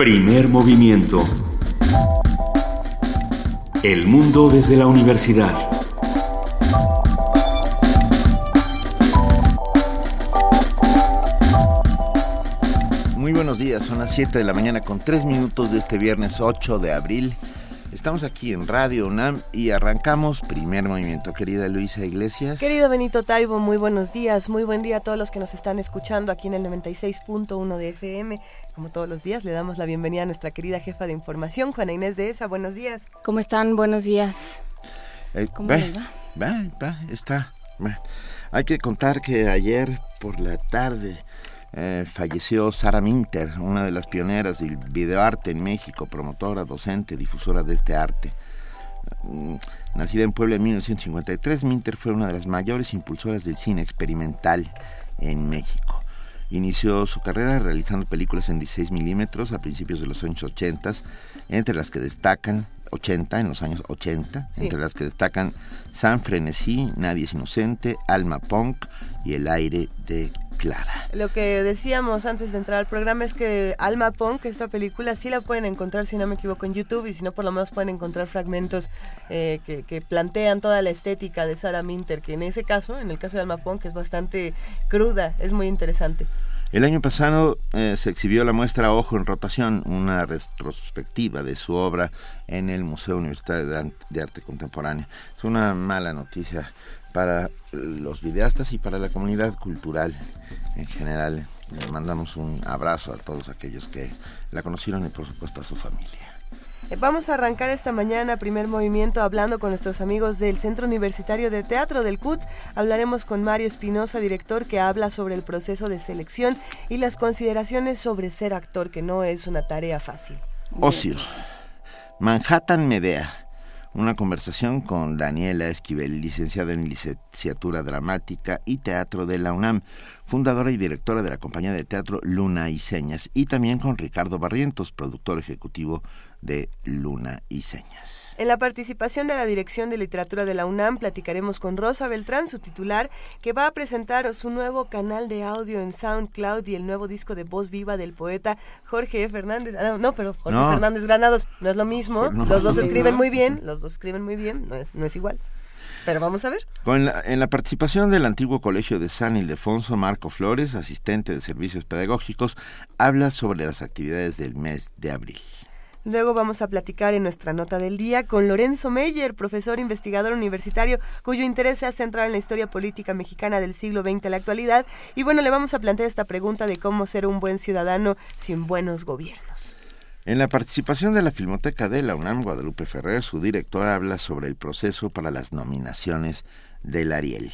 Primer movimiento. El mundo desde la universidad. Muy buenos días, son las 7 de la mañana con 3 minutos de este viernes 8 de abril. Estamos aquí en Radio UNAM y arrancamos primer movimiento. Querida Luisa Iglesias. Querido Benito Taibo, muy buenos días. Muy buen día a todos los que nos están escuchando aquí en el 96.1 de FM. Como todos los días, le damos la bienvenida a nuestra querida jefa de información, Juana Inés de ESA. Buenos días. ¿Cómo están? Buenos días. Eh, ¿Cómo les va? Va, va, está. Hay que contar que ayer por la tarde eh, falleció Sara Minter, una de las pioneras del videoarte en México, promotora, docente, difusora de este arte. Mm, nacida en Puebla en 1953, Minter fue una de las mayores impulsoras del cine experimental en México. Inició su carrera realizando películas en 16 milímetros a principios de los años 80, entre las que destacan 80, en los años 80, entre las que destacan San Frenesí, Nadie es Inocente, Alma Punk y El aire de Clara. Lo que decíamos antes de entrar al programa es que Alma Punk, esta película, sí la pueden encontrar, si no me equivoco, en YouTube y si no, por lo menos pueden encontrar fragmentos eh, que, que, plantean toda la estética de Sarah Minter, que en ese caso, en el caso de Alma Punk, es bastante cruda, es muy interesante. El año pasado eh, se exhibió la muestra Ojo en Rotación, una retrospectiva de su obra en el Museo Universitario de Arte Contemporáneo. Es una mala noticia para los videastas y para la comunidad cultural en general. Les mandamos un abrazo a todos aquellos que la conocieron y por supuesto a su familia. Eh, vamos a arrancar esta mañana primer movimiento hablando con nuestros amigos del Centro Universitario de Teatro del CUT. Hablaremos con Mario Espinosa, director, que habla sobre el proceso de selección y las consideraciones sobre ser actor, que no es una tarea fácil. Ocio. Manhattan Medea una conversación con Daniela Esquivel, licenciada en licenciatura dramática y teatro de la UNAM, fundadora y directora de la compañía de teatro Luna y Señas, y también con Ricardo Barrientos, productor ejecutivo de Luna y Señas. En la participación de la Dirección de Literatura de la UNAM platicaremos con Rosa Beltrán, su titular, que va a presentar su nuevo canal de audio en SoundCloud y el nuevo disco de voz viva del poeta Jorge Fernández. Ah, no, pero Jorge Fernández Granados no es lo mismo. los dos escriben muy bien, los dos escriben muy bien, no es, no es igual. Pero vamos a ver. Con la, en la participación del antiguo colegio de San Ildefonso, Marco Flores, asistente de servicios pedagógicos, habla sobre las actividades del mes de abril. Luego vamos a platicar en nuestra nota del día con Lorenzo Meyer, profesor investigador universitario cuyo interés se ha centrado en la historia política mexicana del siglo XX a la actualidad. Y bueno, le vamos a plantear esta pregunta de cómo ser un buen ciudadano sin buenos gobiernos. En la participación de la Filmoteca de la UNAM, Guadalupe Ferrer, su director habla sobre el proceso para las nominaciones del Ariel.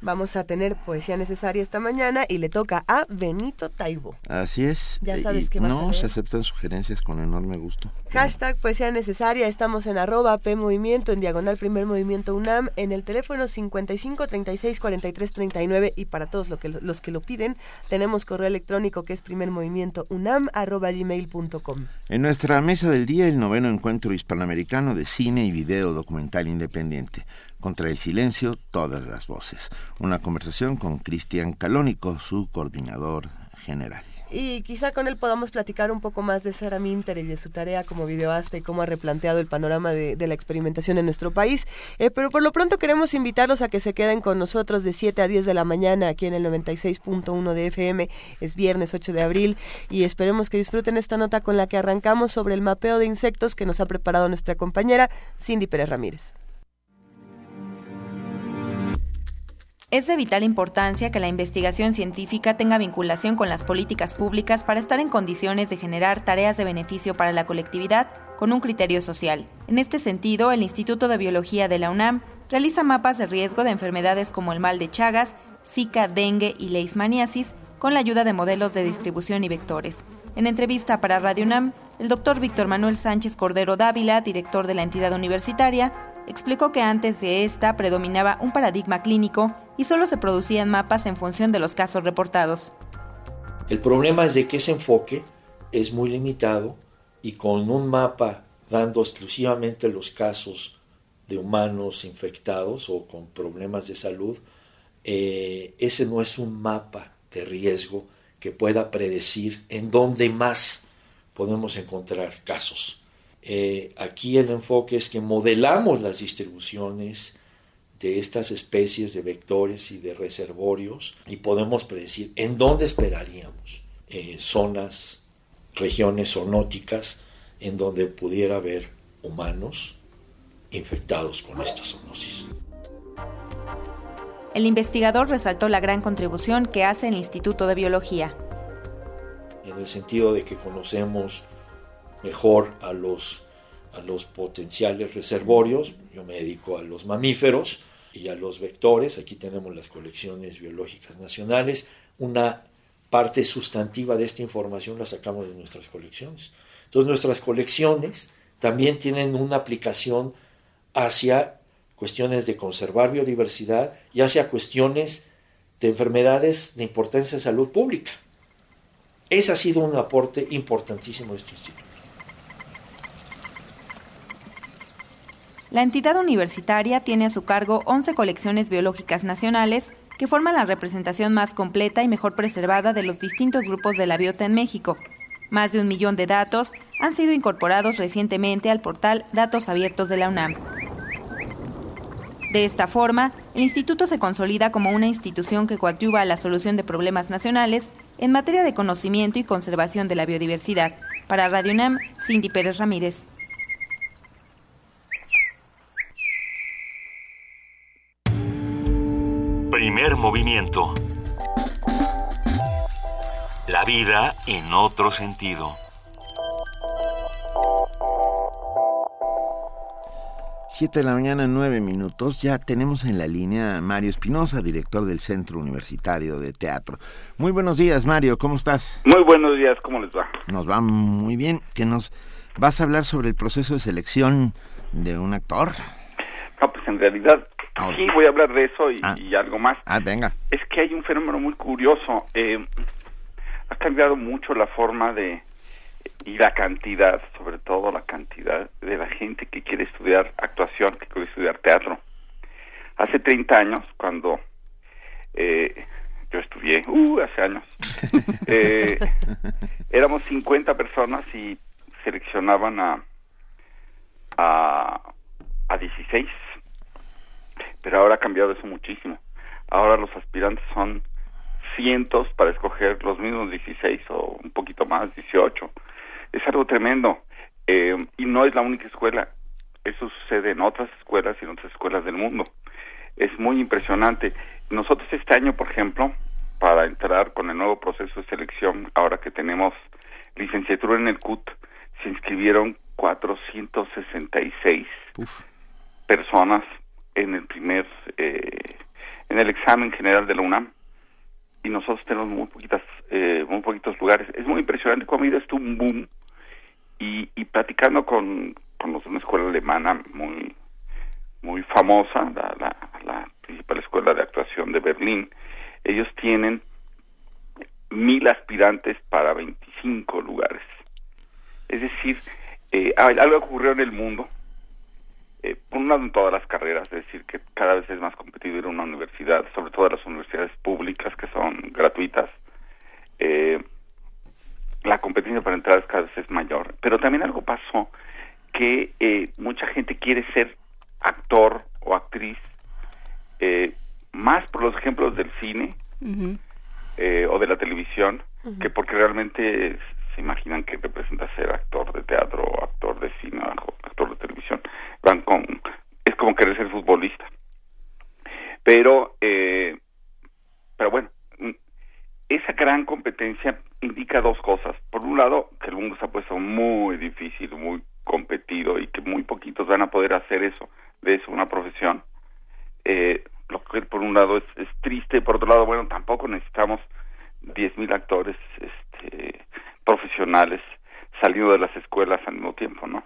Vamos a tener poesía necesaria esta mañana y le toca a Benito Taibo. Así es. Ya sabes qué No, a se aceptan sugerencias con enorme gusto. Hashtag poesía necesaria. Estamos en arroba P Movimiento, en diagonal Primer Movimiento UNAM, en el teléfono 55 36 43 39 y para todos lo que, los que lo piden, tenemos correo electrónico que es Primer Movimiento UNAM arroba gmail.com. En nuestra mesa del día, el noveno encuentro hispanoamericano de cine y video documental independiente. Contra el silencio, todas las voces. Una conversación con Cristian Calónico, su coordinador general. Y quizá con él podamos platicar un poco más de Sara Minter y de su tarea como videoasta y cómo ha replanteado el panorama de, la experimentación en nuestro país. Eh, pero por lo pronto queremos invitarlos a que se queden con nosotros de 7 a 10 de la mañana aquí en el 96.1 de FM. Es viernes 8 de abril y esperemos que disfruten esta nota con la que arrancamos sobre el mapeo de insectos que nos ha preparado nuestra compañera Cindy Pérez Ramírez. Es de vital importancia que la investigación científica tenga vinculación con las políticas públicas para estar en condiciones de generar tareas de beneficio para la colectividad con un criterio social. En este sentido, el Instituto de Biología de la UNAM realiza mapas de riesgo de enfermedades como el mal de Chagas, Zika, dengue y leishmaniasis con la ayuda de modelos de distribución y vectores. En entrevista para Radio UNAM, el doctor Víctor Manuel Sánchez Cordero Dávila, director de la entidad universitaria, explicó que antes de esta predominaba un paradigma clínico y solo se producían mapas en función de los casos reportados. El problema es de que ese enfoque es muy limitado y con un mapa dando exclusivamente los casos de humanos infectados o con problemas de salud, eh, ese no es un mapa de riesgo que pueda predecir en dónde más podemos encontrar casos. Eh, aquí el enfoque es que modelamos las distribuciones de estas especies de vectores y de reservorios y podemos predecir en dónde esperaríamos eh, zonas, regiones zoonóticas en donde pudiera haber humanos infectados con esta zoonosis. El investigador resaltó la gran contribución que hace el Instituto de Biología. En el sentido de que conocemos mejor a los, a los potenciales reservorios, yo me dedico a los mamíferos y a los vectores, aquí tenemos las colecciones biológicas nacionales, una parte sustantiva de esta información la sacamos de nuestras colecciones. Entonces nuestras colecciones también tienen una aplicación hacia cuestiones de conservar biodiversidad y hacia cuestiones de enfermedades de importancia en salud pública. Ese ha sido un aporte importantísimo de este instituto. La entidad universitaria tiene a su cargo 11 colecciones biológicas nacionales que forman la representación más completa y mejor preservada de los distintos grupos de la biota en México. Más de un millón de datos han sido incorporados recientemente al portal Datos Abiertos de la UNAM. De esta forma, el instituto se consolida como una institución que coadyuva a la solución de problemas nacionales en materia de conocimiento y conservación de la biodiversidad. Para Radio UNAM, Cindy Pérez Ramírez. Primer movimiento. La vida en otro sentido. Siete de la mañana, nueve minutos. Ya tenemos en la línea a Mario Espinosa, director del Centro Universitario de Teatro. Muy buenos días, Mario, ¿cómo estás? Muy buenos días, ¿cómo les va? Nos va muy bien. Que nos vas a hablar sobre el proceso de selección de un actor. No, pues en realidad Sí voy a hablar de eso y, Ah. y algo más. Ah, venga. Es que hay un fenómeno muy curioso. Eh, ha cambiado mucho la forma de y la cantidad, sobre todo la cantidad de la gente que quiere estudiar actuación, que quiere estudiar teatro. Hace 30 años, cuando eh, yo estudié, uh, hace años, eh, éramos 50 personas y seleccionaban a, a, a 16 pero ahora ha cambiado eso muchísimo. Ahora los aspirantes son cientos para escoger los mismos 16 o un poquito más, 18. Es algo tremendo. Eh, y no es la única escuela. Eso sucede en otras escuelas y en otras escuelas del mundo. Es muy impresionante. Nosotros este año, por ejemplo, para entrar con el nuevo proceso de selección, ahora que tenemos licenciatura en el CUT, se inscribieron 466 Uf. personas en el primer eh, en el examen general de la UNAM y nosotros tenemos muy poquitas eh, muy poquitos lugares. Es muy impresionante cómo ha habido esto un boom y, y platicando con, con una escuela alemana muy muy famosa la, la, la principal escuela de actuación de Berlín ellos tienen mil aspirantes para 25 lugares. Es decir eh, algo ocurrió en el mundo eh, por un lado en todas las carreras, es decir, que cada vez es más competido ir a una universidad, sobre todo las universidades públicas que son gratuitas. Eh, la competencia para entrar cada vez es mayor. Pero también algo pasó que eh, mucha gente quiere ser actor o actriz, eh, más por los ejemplos del cine eh, o de la televisión, que porque realmente imaginan que representa ser actor de teatro actor de cine actor de televisión. Van con, es como querer ser futbolista. Pero, eh, pero bueno, mm, esa gran competencia indica dos cosas. Por un lado, que el mundo se ha puesto muy difícil, muy competido y que muy poquitos van a poder hacer eso, de eso una profesión. Eh, lo que por un lado es, es triste, por otro lado, bueno, tampoco necesitamos 10.000 actores este, profesionales saliendo de las escuelas al mismo tiempo, ¿no?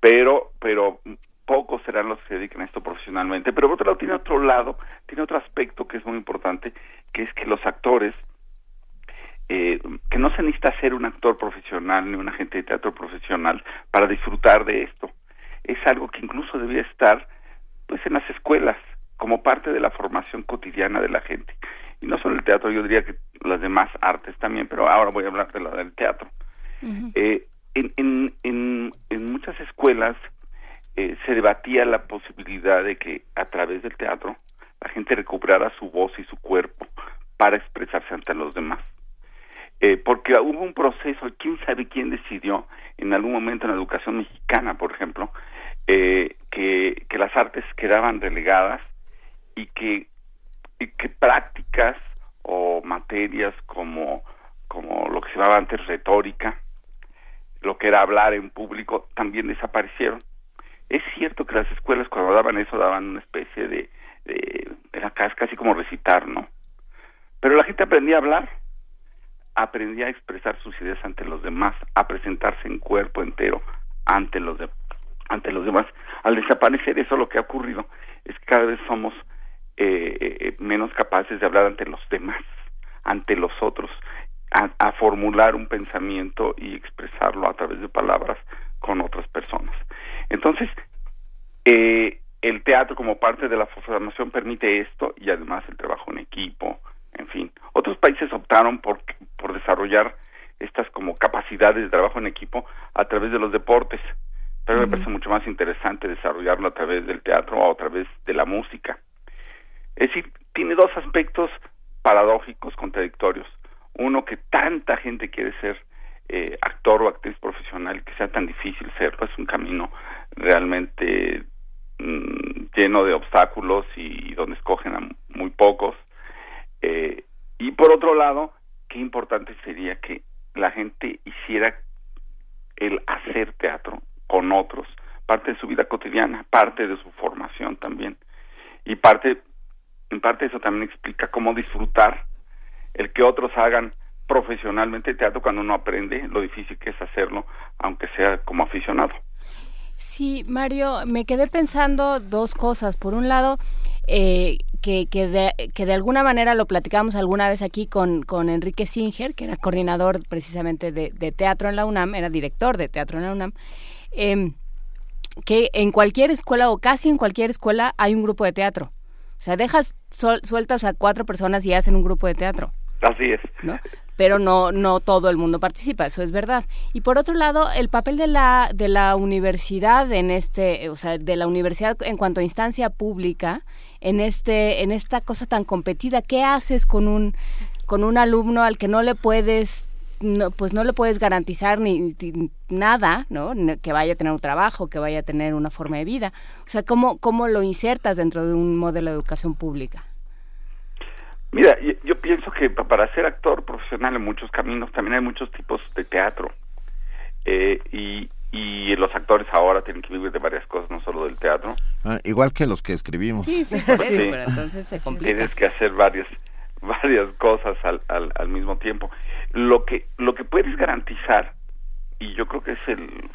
Pero, pero pocos serán los que se dediquen a esto profesionalmente. Pero por otro lado tiene otro lado, tiene otro aspecto que es muy importante, que es que los actores, eh, que no se necesita ser un actor profesional ni un agente de teatro profesional para disfrutar de esto. Es algo que incluso debía estar, pues, en las escuelas como parte de la formación cotidiana de la gente. Y no solo el teatro, yo diría que las demás artes también, pero ahora voy a hablar de la del teatro. eh, en, en, en, muchas escuelas eh, se debatía la posibilidad de que a través del teatro la gente recuperara su voz y su cuerpo para expresarse ante los demás. Eh, porque hubo un proceso, quién sabe quién decidió en algún momento en la educación mexicana, por ejemplo, eh, que, que las artes quedaban relegadas y que, y que prácticas o materias como, como lo que se llamaba antes retórica, lo que era hablar en público, también desaparecieron. Es cierto que las escuelas cuando daban eso daban una especie de, de era casi como recitar, ¿no? Pero la gente aprendía a hablar, aprendía a expresar sus ideas ante los demás, a presentarse en cuerpo entero ante los ante los demás. Al desaparecer eso lo que ha ocurrido es que cada vez somos eh, eh, menos capaces de hablar ante los demás, ante los otros, a, formular un pensamiento y expresarlo a través de palabras con otras personas. Entonces, eh, el teatro como parte de la formación permite esto y además el trabajo en equipo, en fin. Otros países optaron por, por desarrollar estas como capacidades de trabajo en equipo a través de los deportes, pero me parece mucho más interesante desarrollarlo a través del teatro o a través de la música. Es decir, tiene dos aspectos paradójicos, contradictorios. Uno, que tanta gente quiere ser eh, actor o actriz profesional, que sea tan difícil serlo, es un camino realmente mm, lleno de obstáculos y donde escogen a muy pocos. Eh, y por otro lado, qué importante sería que la gente hiciera el hacer teatro con otros, parte de su vida cotidiana, parte de su formación también. Y parte, en parte eso también explica cómo disfrutar el que otros hagan profesionalmente teatro cuando uno aprende lo difícil que es hacerlo, aunque sea como aficionado. Sí, Mario, me quedé pensando dos cosas. Por un lado, eh, que, que, de, que de alguna manera lo platicamos alguna vez aquí con, con Enrique Singer, que era coordinador precisamente de, teatro en la UNAM, era director de teatro en la UNAM, em, que en cualquier escuela o casi en cualquier escuela hay un grupo de teatro. O sea, dejas sueltas a cuatro personas y hacen un grupo de teatro. Así es. ¿no? Pero no, no todo el mundo participa, eso es verdad. Y por otro lado, el papel de la, de la universidad en este, o sea, de la universidad en cuanto a instancia pública, en este, en esta cosa tan competida, ¿qué haces con un, con un alumno al que no le puedes no, pues no le puedes garantizar ni, nada, ¿no? Que vaya a tener un trabajo, que vaya a tener una forma de vida. O sea, ¿cómo, cómo lo insertas dentro de un modelo de educación pública? Mira, yo, pienso que para ser actor profesional en muchos caminos también hay muchos tipos de teatro. Eh, y, y los actores ahora tienen que vivir de varias cosas, no solo del teatro. Ah, igual que los que escribimos. Sí, sí, eso, pero entonces se complica. Tienes que hacer varias varias cosas al, al, al mismo tiempo. Lo que lo que puedes garantizar y yo creo que es el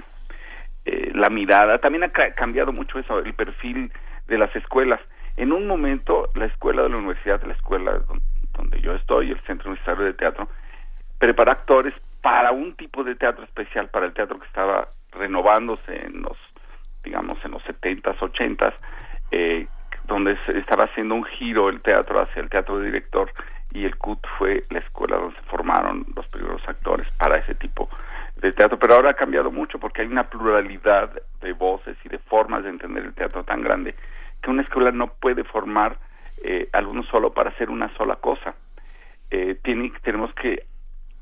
eh, la mirada, también ha cambiado mucho eso, el perfil de las escuelas. En un momento, la escuela de la universidad, la escuela donde yo estoy, el Centro Universitario de Teatro, prepara actores para un tipo de teatro especial, para el teatro que estaba renovándose en los, digamos, en los 70s, 80s, eh, donde se estaba haciendo un giro el teatro hacia el teatro de director y el CUT fue la escuela donde se formaron los primeros actores para ese tipo de teatro, pero ahora ha cambiado mucho porque hay una pluralidad de voces y de formas de entender el teatro tan grande que una escuela no puede formar eh, algunos solo para hacer una sola cosa. Eh, tiene, tenemos que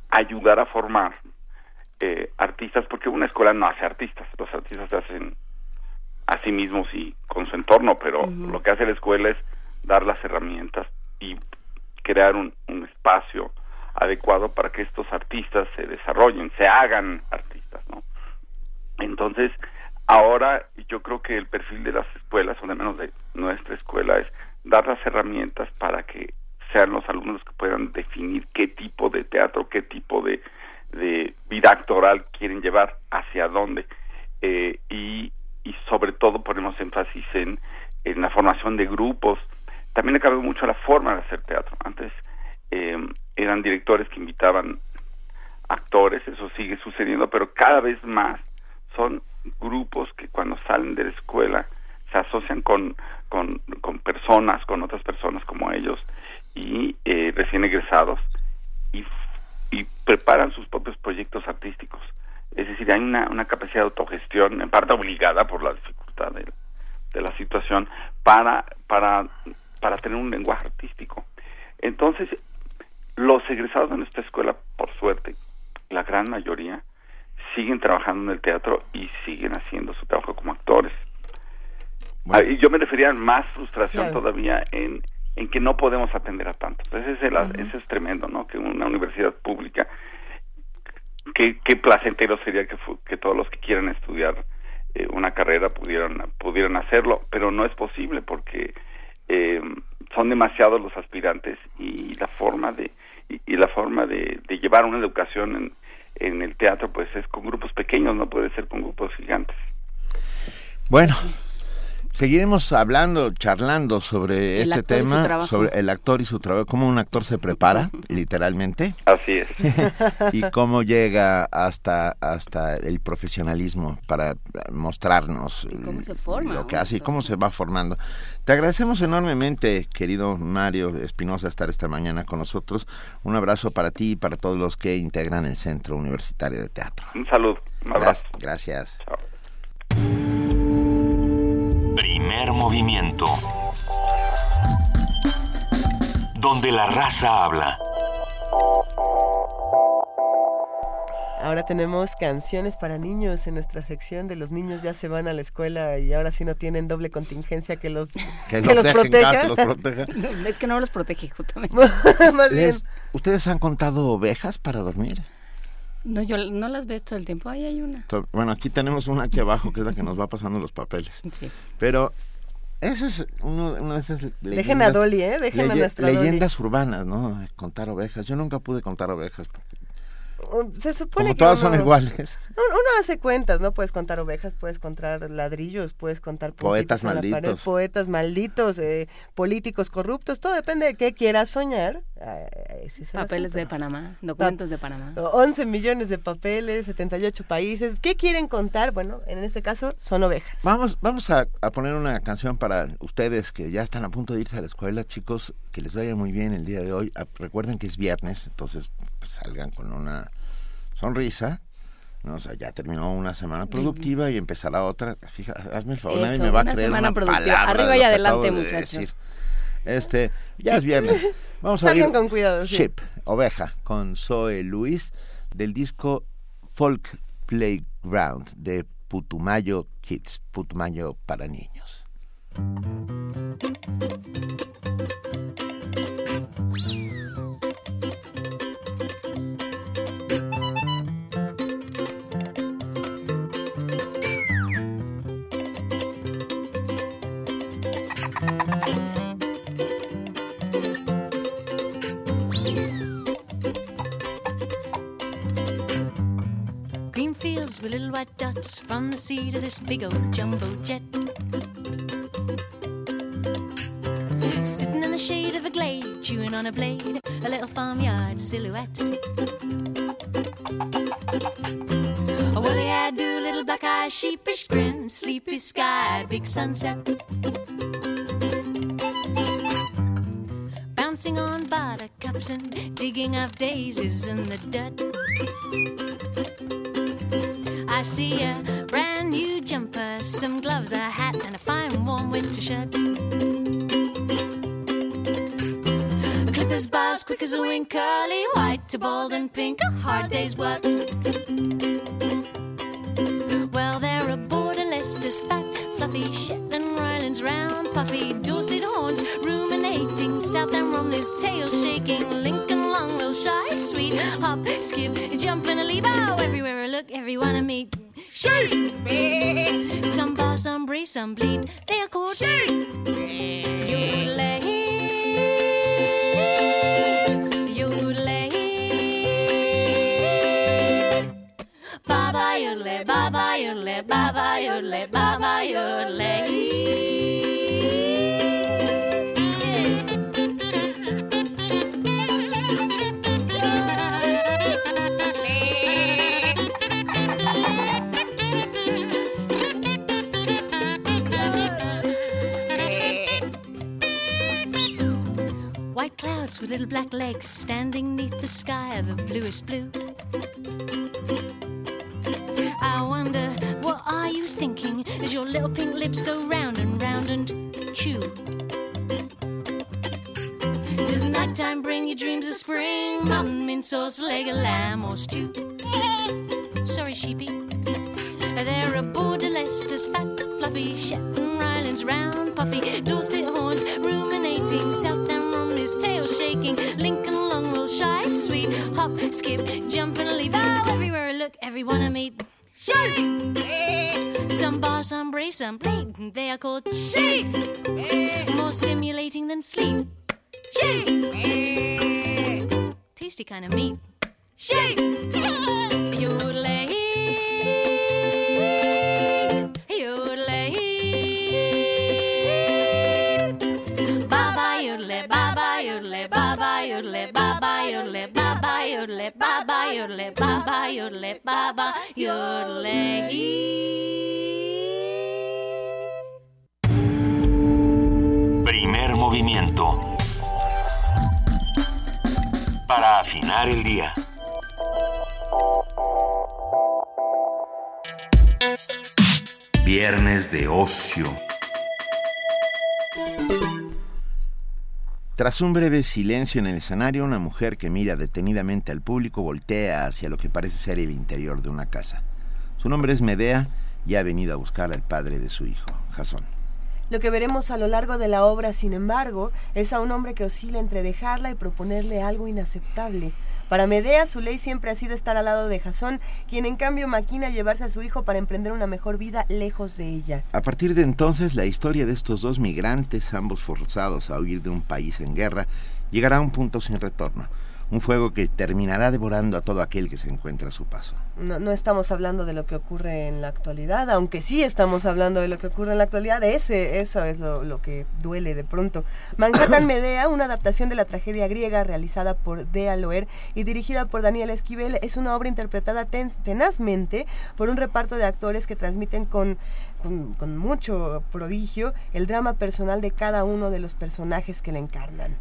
ayudar a formar eh, artistas, porque una escuela no hace artistas, los artistas se hacen a sí mismos y con su entorno, pero lo que hace la escuela es dar las herramientas y crear un, espacio adecuado para que estos artistas se desarrollen, se hagan artistas, ¿no? Entonces, Ahora yo creo que el perfil de las escuelas, o de menos de nuestra escuela, es dar las herramientas para que sean los alumnos que puedan definir qué tipo de teatro, qué tipo de, de vida actoral quieren llevar, hacia dónde. Eh, y, y sobre todo ponemos énfasis en, en la formación de grupos. También ha cambiado mucho la forma de hacer teatro. Antes eh, eran directores que invitaban actores, eso sigue sucediendo, pero cada vez más son grupos que cuando salen de la escuela se asocian con, con, personas, con otras personas como ellos y eh, recién egresados y, y preparan sus propios proyectos artísticos. Es decir, hay una, una capacidad de autogestión, en parte obligada por la dificultad de, de la situación, para, para, para tener un lenguaje artístico. Entonces, los egresados de nuestra escuela, por suerte, la gran mayoría, siguen trabajando en el teatro y siguen haciendo su trabajo como actores. Ah, y yo me refería a más frustración todavía en, en que no podemos atender a tantos. Ese es, el, ese es tremendo, ¿no? Que una universidad pública, qué, qué placentero sería que, que todos los que quieran estudiar eh, una carrera pudieran, pudieran hacerlo, pero no es posible porque eh, son demasiados los aspirantes y la forma de y, la forma de, llevar una educación en, en el teatro pues es con grupos pequeños, no puede ser con grupos gigantes. Bueno, Seguiremos hablando, charlando sobre este tema, sobre el actor y su trabajo, cómo un actor se prepara, literalmente. Así es. y cómo llega hasta, hasta el profesionalismo para mostrarnos cómo se forma, lo que hace y cómo se va formando. Te agradecemos enormemente, querido Mario Espinosa, estar esta mañana con nosotros. Un abrazo para ti y para todos los que integran el Centro Universitario de Teatro. Un saludo. Un abrazo. Gracias. Chao. Primer movimiento. Donde la raza habla. Ahora tenemos canciones para niños en nuestra sección de los niños ya se van a la escuela y ahora sí no tienen doble contingencia que los, que, los, proteja. es que no los protege justamente. Más bien. ¿Ustedes han contado ovejas para dormir? No, yo no las veo todo el tiempo. Ahí hay una. Bueno, aquí tenemos una aquí abajo que es la que nos va pasando los papeles. Sí. Pero eso es uno, una de esas leyendas. Dejen a Dolly, ¿eh? Dejen a nuestra Leyendas urbanas, ¿no? Contar ovejas. Yo nunca pude contar ovejas. Se supone Como que todas son iguales. Uno hace cuentas, ¿no? Puedes contar ovejas, puedes contar ladrillos, puedes contar poetas malditos, pared, poetas malditos, eh, políticos corruptos, todo depende de qué quieras soñar. papeles de Panamá, documentos de Panamá. 11 millones de papeles, 78 países. ¿Qué quieren contar? Bueno, en este caso son ovejas. Vamos, vamos a, a poner una canción para ustedes que ya están a punto de irse a la escuela, chicos, que les vaya muy bien el día de hoy. Ah, recuerden que es viernes, entonces pues, salgan con una sonrisa. ¿no? O sea, ya terminó una semana productiva y empezará otra. Fija, hazme el favor, nadie me va a creer semana una productiva. Arriba y adelante, muchachos. Este, ya es viernes. Vamos a ir con cuidado, Ship, Oveja, con Zoe Luis, del disco Folk Playground de Putumayo Kids, Putumayo para niños. With little white dots from the seat of this big old jumbo jet. Sitting in the shade of a glade, chewing on a blade, a little farmyard silhouette. A woolly eyed do, little black eye, sheepish grin, sleepy sky, big sunset. Bouncing on buttercups and digging up daisies in the dirt. I see a brand new jumper, some gloves, a hat, and a fine warm winter shirt. A clipper's bars, quick as a wink, curly white to bald and pink, a hard day's work. Well, they're a border Leicester's fat, fluffy Shetland Rylands, round, puffy Dorset horns, ruminating, South and Romney's tail shaking, Lincoln long, real shy, sweet, hop, skip, jump and a leap, oh, everywhere I look, everyone I meet. Shoot! Some bar, some breeze, some bleed. They are called shoot. Yodelay. Yodelay. Baba yodelay, baba yodelay, baba yodelay, baba yodelay. With little black legs standing neath the sky of the bluest blue. I wonder, what are you thinking as your little pink lips go round and round and chew? Does nighttime bring you dreams of spring? Mutton, mint sauce, leg of lamb, or stew? Sorry, sheepy. There are border Leicesters, fat, fluffy, Shetland, Rylands, round, puffy, Dorset horns, ruminating, Romney's tail shaking, Lincoln long roll shy, sweet, hop, skip, jump and leap. Oh, everywhere I look, everyone I meet. Shake! Some bar, some brace, some plate. They are called shake. More stimulating than sleep. Shake! Tasty kind of meat. Shake! Yodelay. Yodelay. Yodelay, baba yodelay. Primer movimiento. Para afinar el día. Viernes de ocio. Tras un breve silencio en el escenario, una mujer que mira detenidamente al público voltea hacia lo que parece ser el interior de una casa. Su nombre es Medea y ha venido a buscar al padre de su hijo, Jasón. Lo que veremos a lo largo de la obra, sin embargo, es a un hombre que oscila entre dejarla y proponerle algo inaceptable. Para Medea, su ley siempre ha sido estar al lado de Jasón, quien en cambio maquina llevarse a su hijo para emprender una mejor vida lejos de ella. A partir de entonces, la historia de estos dos migrantes, ambos forzados a huir de un país en guerra, llegará a un punto sin retorno. Un fuego que terminará devorando a todo aquel que se encuentra a su paso. No, no, estamos hablando de lo que ocurre en la actualidad, aunque sí estamos hablando de lo que ocurre en la actualidad, ese, eso es lo, lo que duele de pronto. Manhattan Medea, una adaptación de la tragedia griega realizada por Dea Loer y dirigida por Daniel Esquivel, es una obra interpretada ten, tenazmente por un reparto de actores que transmiten con, con, con mucho prodigio el drama personal de cada uno de los personajes que la encarnan.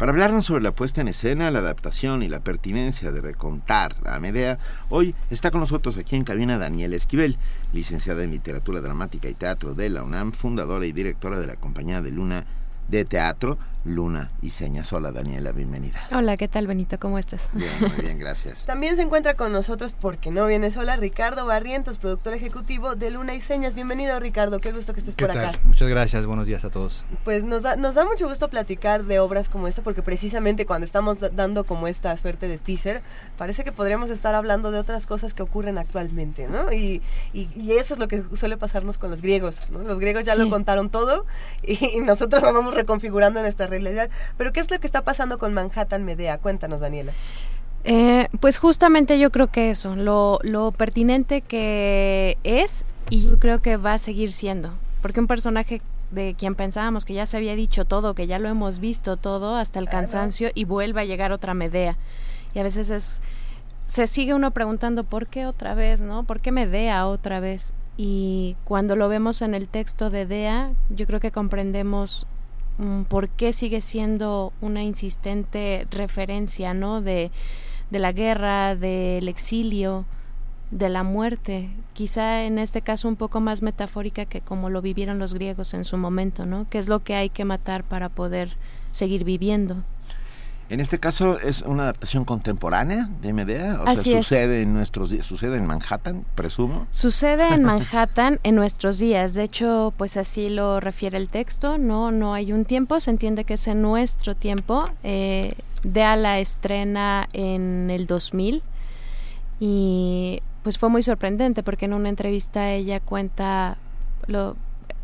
Para hablarnos sobre la puesta en escena, la adaptación y la pertinencia de recontar a Medea, hoy está con nosotros aquí en cabina Daniela Esquivel, licenciada en Literatura Dramática y Teatro de la UNAM, fundadora y directora de la compañía de Luna de Teatro, Luna y Señas. Hola Daniela, bienvenida. Hola, ¿qué tal Benito? ¿Cómo estás? Bien, muy bien, gracias. También se encuentra con nosotros, porque no viene sola, Ricardo Barrientos, productor ejecutivo de Luna y Señas. Bienvenido Ricardo, qué gusto que estés ¿Qué por tal? acá. Muchas gracias, buenos días a todos. Pues nos da, nos da mucho gusto platicar de obras como esta, porque precisamente cuando estamos da- dando como esta suerte de teaser, parece que podríamos estar hablando de otras cosas que ocurren actualmente, ¿no? Y, y, y eso es lo que suele pasarnos con los griegos, ¿no? Los griegos ya lo contaron todo y, y nosotros lo vamos reconfigurando en nuestra realidad. Pero ¿qué es lo que está pasando con Manhattan Medea? Cuéntanos, Daniela. Eh, pues justamente yo creo que eso, lo, lo pertinente que es y yo creo que va a seguir siendo, porque un personaje de quien pensábamos que ya se había dicho todo, que ya lo hemos visto todo hasta el cansancio y vuelve a llegar otra Medea. Y a veces es se sigue uno preguntando por qué otra vez, ¿no? ¿Por qué Medea otra vez? Y cuando lo vemos en el texto de Dea, yo creo que comprendemos por qué sigue siendo una insistente referencia, ¿no? De, de la guerra, del exilio, de la muerte, quizá en este caso un poco más metafórica que como lo vivieron los griegos en su momento, ¿no? ¿Qué es lo que hay que matar para poder seguir viviendo? En este caso es una adaptación contemporánea de Medea, o Así sea, es. sucede en nuestros días, sucede en Manhattan, presumo. Sucede en Manhattan en nuestros días, de hecho, pues así lo refiere el texto, no, no hay un tiempo, se entiende que es en nuestro tiempo. Eh, Dea la estrena en el 2000 y pues fue muy sorprendente porque en una entrevista ella cuenta lo,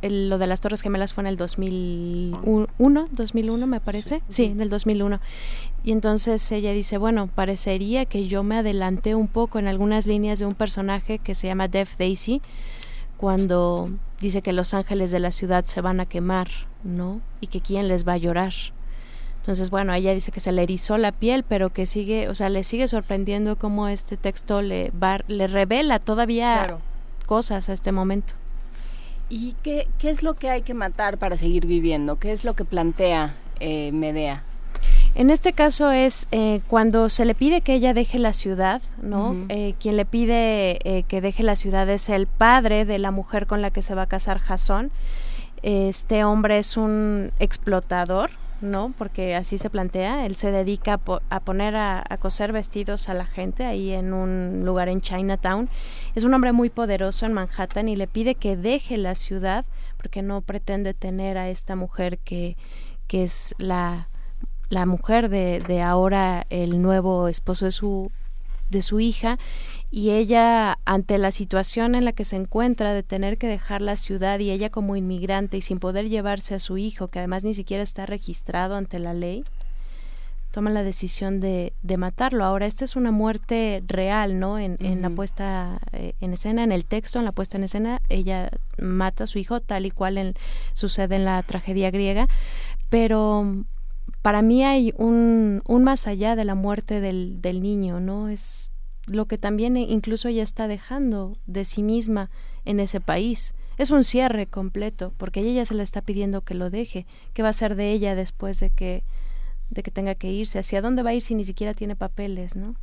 el- lo de las Torres Gemelas fue en el 2001, 2001 me parece, sí, en el 2001. Y entonces ella dice, bueno, parecería que yo me adelanté un poco en algunas líneas de un personaje que se llama Death Daisy, cuando dice que los ángeles de la ciudad se van a quemar, ¿no? Y que quién les va a llorar. Entonces, bueno, ella dice que se le erizó la piel, pero que sigue, o sea, le sigue sorprendiendo cómo este texto le va, le revela todavía Claro. cosas a este momento. ¿Y qué, qué es lo que hay que matar para seguir viviendo? ¿Qué es lo que plantea eh, Medea? En este caso es eh, cuando se le pide que ella deje la ciudad, ¿no? Eh, quien le pide eh, que deje la ciudad es el padre de la mujer con la que se va a casar Jasón. Este hombre es un explotador, ¿no? Porque así se plantea. Él se dedica a, po- a poner a, a coser vestidos a la gente ahí en un lugar en Chinatown. Es un hombre muy poderoso en Manhattan y le pide que deje la ciudad porque no pretende tener a esta mujer que, que es la, la mujer de, de ahora el nuevo esposo de su de su hija y ella ante la situación en la que se encuentra de tener que dejar la ciudad y ella como inmigrante y sin poder llevarse a su hijo que además ni siquiera está registrado ante la ley toma la decisión de, de matarlo. Ahora, esta es una muerte real, ¿no? En, en la puesta eh, en escena, en el texto, en la puesta en escena, ella mata a su hijo tal y cual en- sucede en la tragedia griega, pero para mí hay un, un más allá de la muerte del, del niño, ¿no? Es lo que también eh, incluso ella está dejando de sí misma en ese país. Es un cierre completo, porque ella ya se le está pidiendo que lo deje. ¿Qué va a ser de ella después de que de que tenga que irse. ¿Hacia dónde va a ir si ni siquiera tiene papeles, no?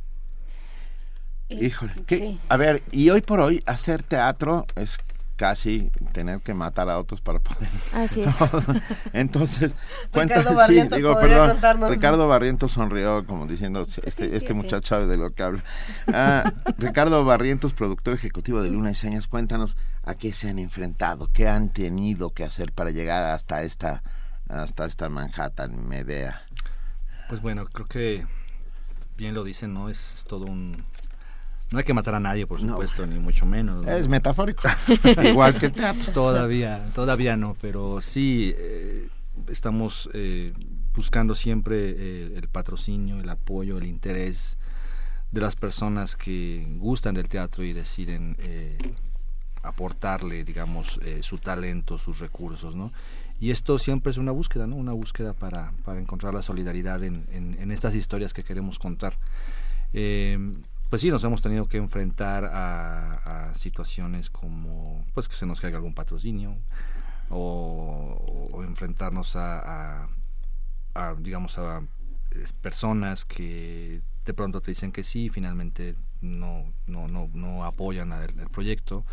Híjole. ¿qué? A ver, y hoy por hoy hacer teatro es casi tener que matar a otros para poder. Así es. Entonces, Ricardo cuéntame, sí, Barrientos digo, perdón. contarnos. Ricardo Barrientos sonrió como diciendo, este, sí, este sí. muchacho sabe de lo que habla. Ah, Ricardo Barrientos, productor ejecutivo de Luna y Señas, cuéntanos a qué se han enfrentado, qué han tenido que hacer para llegar hasta esta, hasta esta Manhattan, Medea. Pues bueno, creo que bien lo dicen, ¿no? Es, es todo un... No hay que matar a nadie, por supuesto, ni mucho menos. ¿no? Es metafórico, igual que el teatro. Todavía, todavía no, pero sí eh, estamos eh, buscando siempre eh, el patrocinio, el apoyo, el interés de las personas que gustan del teatro y deciden eh, aportarle, digamos, eh, su talento, sus recursos, ¿no? Y esto siempre es una búsqueda, ¿no? Una búsqueda para, para encontrar la solidaridad en, en- en estas historias que queremos contar. Eh, pues sí, nos hemos tenido que enfrentar a, situaciones como, pues que se nos caiga algún patrocinio o, enfrentarnos a, digamos, a personas que de pronto te dicen que sí, finalmente no, no, no, no apoyan al- el proyecto.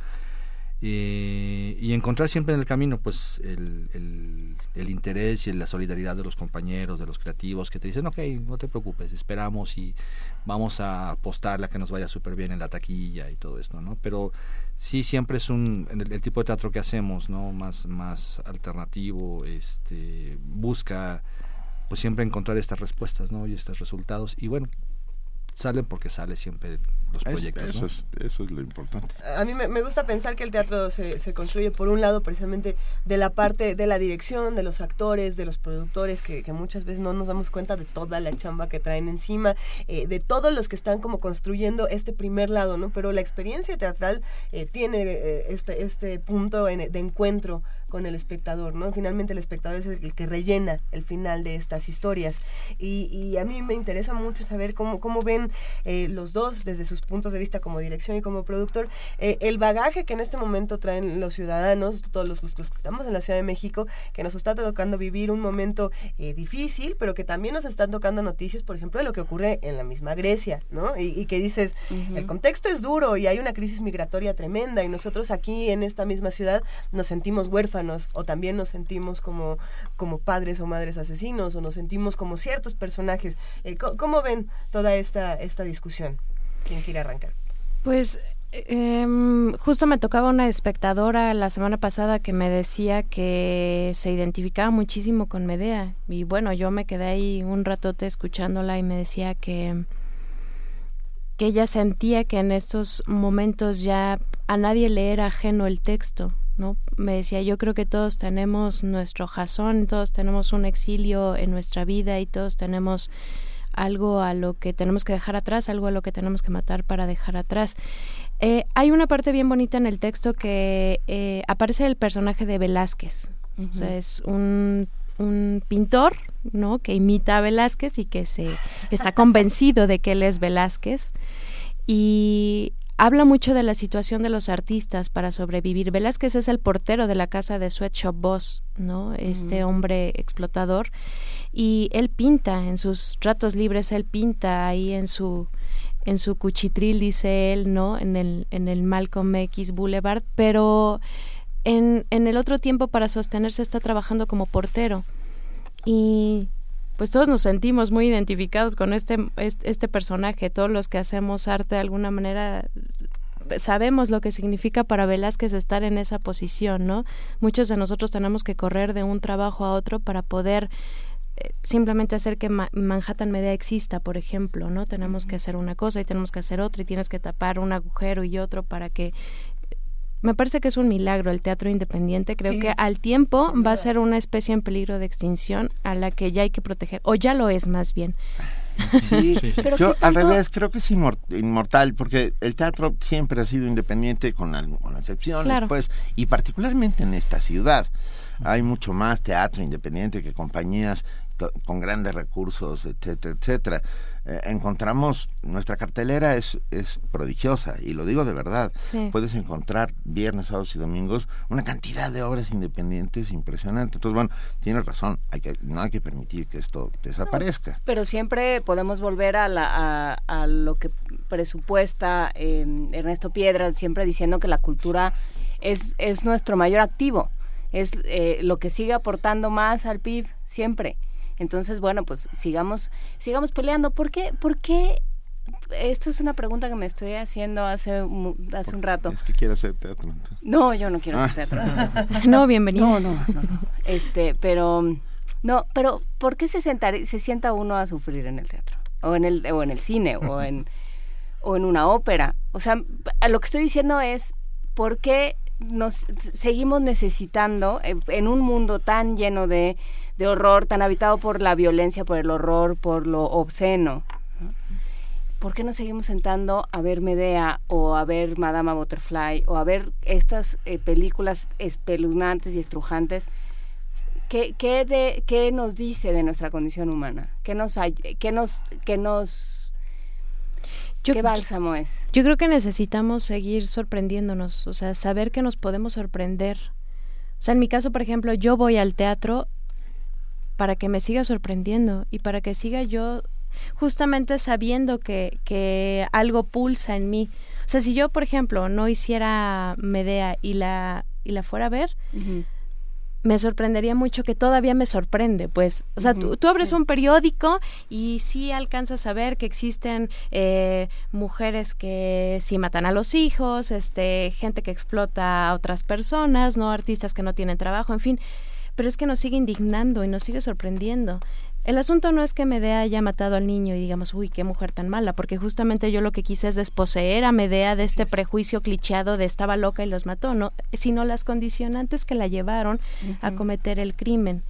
Eh, y encontrar siempre en el camino pues el, el, el interés y la solidaridad de los compañeros, de los creativos que te dicen, ok, no te preocupes, esperamos y vamos a apostarle a que nos vaya súper bien en la taquilla y todo esto, ¿no? Pero sí siempre es un, el, el tipo de teatro que hacemos, ¿no? Más, más alternativo, este, busca pues siempre encontrar estas respuestas, ¿no? Y estos resultados. Y bueno, salen porque sale siempre los proyectos, eso, ¿no? es, eso es lo importante. A mí me, me gusta pensar que el teatro se, se construye por un lado precisamente de la parte de la dirección, de los actores, de los productores, que, que muchas veces no nos damos cuenta de toda la chamba que traen encima, eh, de todos los que están como construyendo este primer lado, ¿no? Pero la experiencia teatral eh, tiene eh, este, este punto en- de encuentro con el espectador, ¿no? Finalmente el espectador es el que rellena el final de estas historias. Y, y a mí me interesa mucho saber cómo, cómo ven eh, los dos desde sus puntos de vista como dirección y como productor, eh, el bagaje que en este momento traen los ciudadanos, todos los, los que estamos en la Ciudad de México, que nos está tocando vivir un momento eh, difícil, pero que también nos están tocando noticias, por ejemplo, de lo que ocurre en la misma Grecia, ¿no? Y, y que dices, Ujú. el contexto es duro y hay una crisis migratoria tremenda y nosotros aquí en esta misma ciudad nos sentimos huérfanos o también nos sentimos como, como padres o madres asesinos o nos sentimos como ciertos personajes. Eh, ¿Cómo ven toda esta, esta discusión? ¿Quién quiere arrancar? Pues em, justo me tocaba una espectadora la semana pasada que me decía que se identificaba muchísimo con Medea y bueno, yo me quedé ahí un ratote escuchándola y me decía que que ella sentía que en estos momentos ya a nadie le era ajeno el texto, ¿no? Me decía, yo creo que todos tenemos nuestro jazón, todos tenemos un exilio en nuestra vida y todos tenemos algo a lo que tenemos que dejar atrás, algo a lo que tenemos que matar para dejar atrás. Eh, hay una parte bien bonita en el texto que eh, aparece el personaje de Velázquez. O sea, Ujú. es un, un pintor, ¿no? Que imita a Velázquez y que se está convencido de que él es Velázquez. Y habla mucho de la situación de los artistas para sobrevivir. Velázquez es el portero de la casa de Sweatshop Boss, ¿no? Este hombre explotador. Y él pinta en sus ratos libres, él pinta ahí en su en su cuchitril, dice él, ¿no? En el, en el Malcolm X Boulevard, pero en, en el otro tiempo para sostenerse está trabajando como portero. Y pues todos nos sentimos muy identificados con este, este, personaje, todos los que hacemos arte de alguna manera sabemos lo que significa para Velázquez estar en esa posición, ¿no? Muchos de nosotros tenemos que correr de un trabajo a otro para poder eh, simplemente hacer que Manhattan Media exista, por ejemplo, ¿no? Tenemos que hacer una cosa y tenemos que hacer otra y tienes que tapar un agujero y otro para que me parece que es un milagro el teatro independiente. Creo que al tiempo va a ser una especie en peligro de extinción a la que ya hay que proteger, o ya lo es más bien. Sí, yo al revés creo que es inmortal porque el teatro siempre ha sido independiente con, con excepciones, pues, y particularmente en esta ciudad. Hay mucho más teatro independiente que compañías con grandes recursos, etcétera, etcétera. Eh, encontramos, nuestra cartelera es, es prodigiosa, y lo digo de verdad. Puedes encontrar viernes, sábados y domingos una cantidad de obras independientes impresionante. Entonces, bueno, tienes razón, hay que, no hay que permitir que esto desaparezca. pero siempre podemos volver a, la, a, lo que presupuesta eh, Ernesto Piedras, siempre diciendo que la cultura es, es nuestro mayor activo, es eh, lo que sigue aportando más al PIB siempre. Entonces, bueno, pues sigamos, sigamos peleando. ¿Por qué? ¿Por qué? Esto es una pregunta que me estoy haciendo hace, hace un rato. Es que quiero hacer teatro. No, yo no quiero hacer teatro. no, bienvenido. No, no, no, Este, pero no, pero ¿por qué se se sienta uno a sufrir en el teatro? O en el o en el cine o en o en una ópera. O sea, lo que estoy diciendo es ¿por qué nos seguimos necesitando en un mundo tan lleno de de horror, tan habitado por la violencia, por el horror, por lo obsceno. ¿Por qué no seguimos sentando a ver Medea o a ver Madama Butterfly o a ver estas eh, películas espeluznantes y estrujantes? ¿Qué, qué, de, ¿Qué nos dice de nuestra condición humana? ¿Qué nos, qué nos, qué nos ¿Qué bálsamo es? Yo creo que necesitamos seguir sorprendiéndonos, o sea, saber que nos podemos sorprender. O sea, en mi caso, por ejemplo, yo voy al teatro para que me siga sorprendiendo y para que siga yo justamente sabiendo que, que algo pulsa en mí. O sea, si yo, por ejemplo, no hiciera Medea y la, y la fuera a ver, me sorprendería mucho que todavía me sorprende, pues, o sea, tú, abres un periódico y sí alcanzas a ver que existen eh, mujeres que sí matan a los hijos, este, gente que explota a otras personas, no artistas que no tienen trabajo, en fin, pero es que nos sigue indignando y nos sigue sorprendiendo. El asunto no es que Medea haya matado al niño y digamos, uy, qué mujer tan mala, porque justamente yo lo que quise es desposeer a Medea de este prejuicio clicheado de estaba loca y los mató, no, sino las condicionantes que la llevaron a cometer el crimen.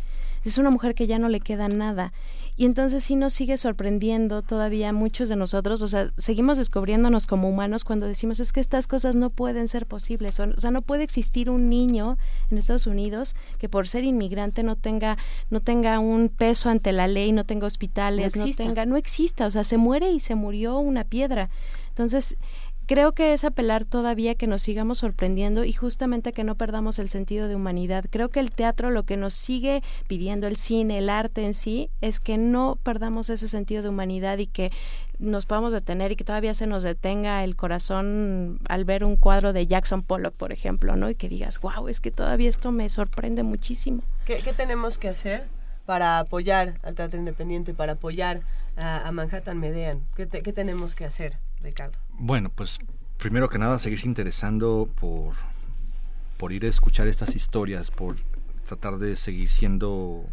Es una mujer que ya no le queda nada y entonces sí nos sigue sorprendiendo todavía muchos de nosotros, o sea, seguimos descubriéndonos como humanos cuando decimos es que estas cosas no pueden ser posibles, o, sea, no puede existir un niño en Estados Unidos que por ser inmigrante no tenga no tenga un peso ante la ley, no tenga hospitales, no, no tenga no exista, o sea, se muere y se murió una piedra. Entonces, creo que es apelar todavía que nos sigamos sorprendiendo y justamente que no perdamos el sentido de humanidad. Creo que el teatro lo que nos sigue pidiendo el cine, el arte en sí, es que no perdamos ese sentido de humanidad y que nos podamos detener y que todavía se nos detenga el corazón al ver un cuadro de Jackson Pollock, por ejemplo, ¿no? Y que digas, wow, es que todavía esto me sorprende muchísimo. ¿Qué, tenemos que hacer para apoyar al teatro independiente, para apoyar a, Manhattan Medean? ¿Qué tenemos que hacer, Ricardo? Bueno, pues primero que nada seguirse interesando por, por ir a escuchar estas historias, por tratar de seguir siendo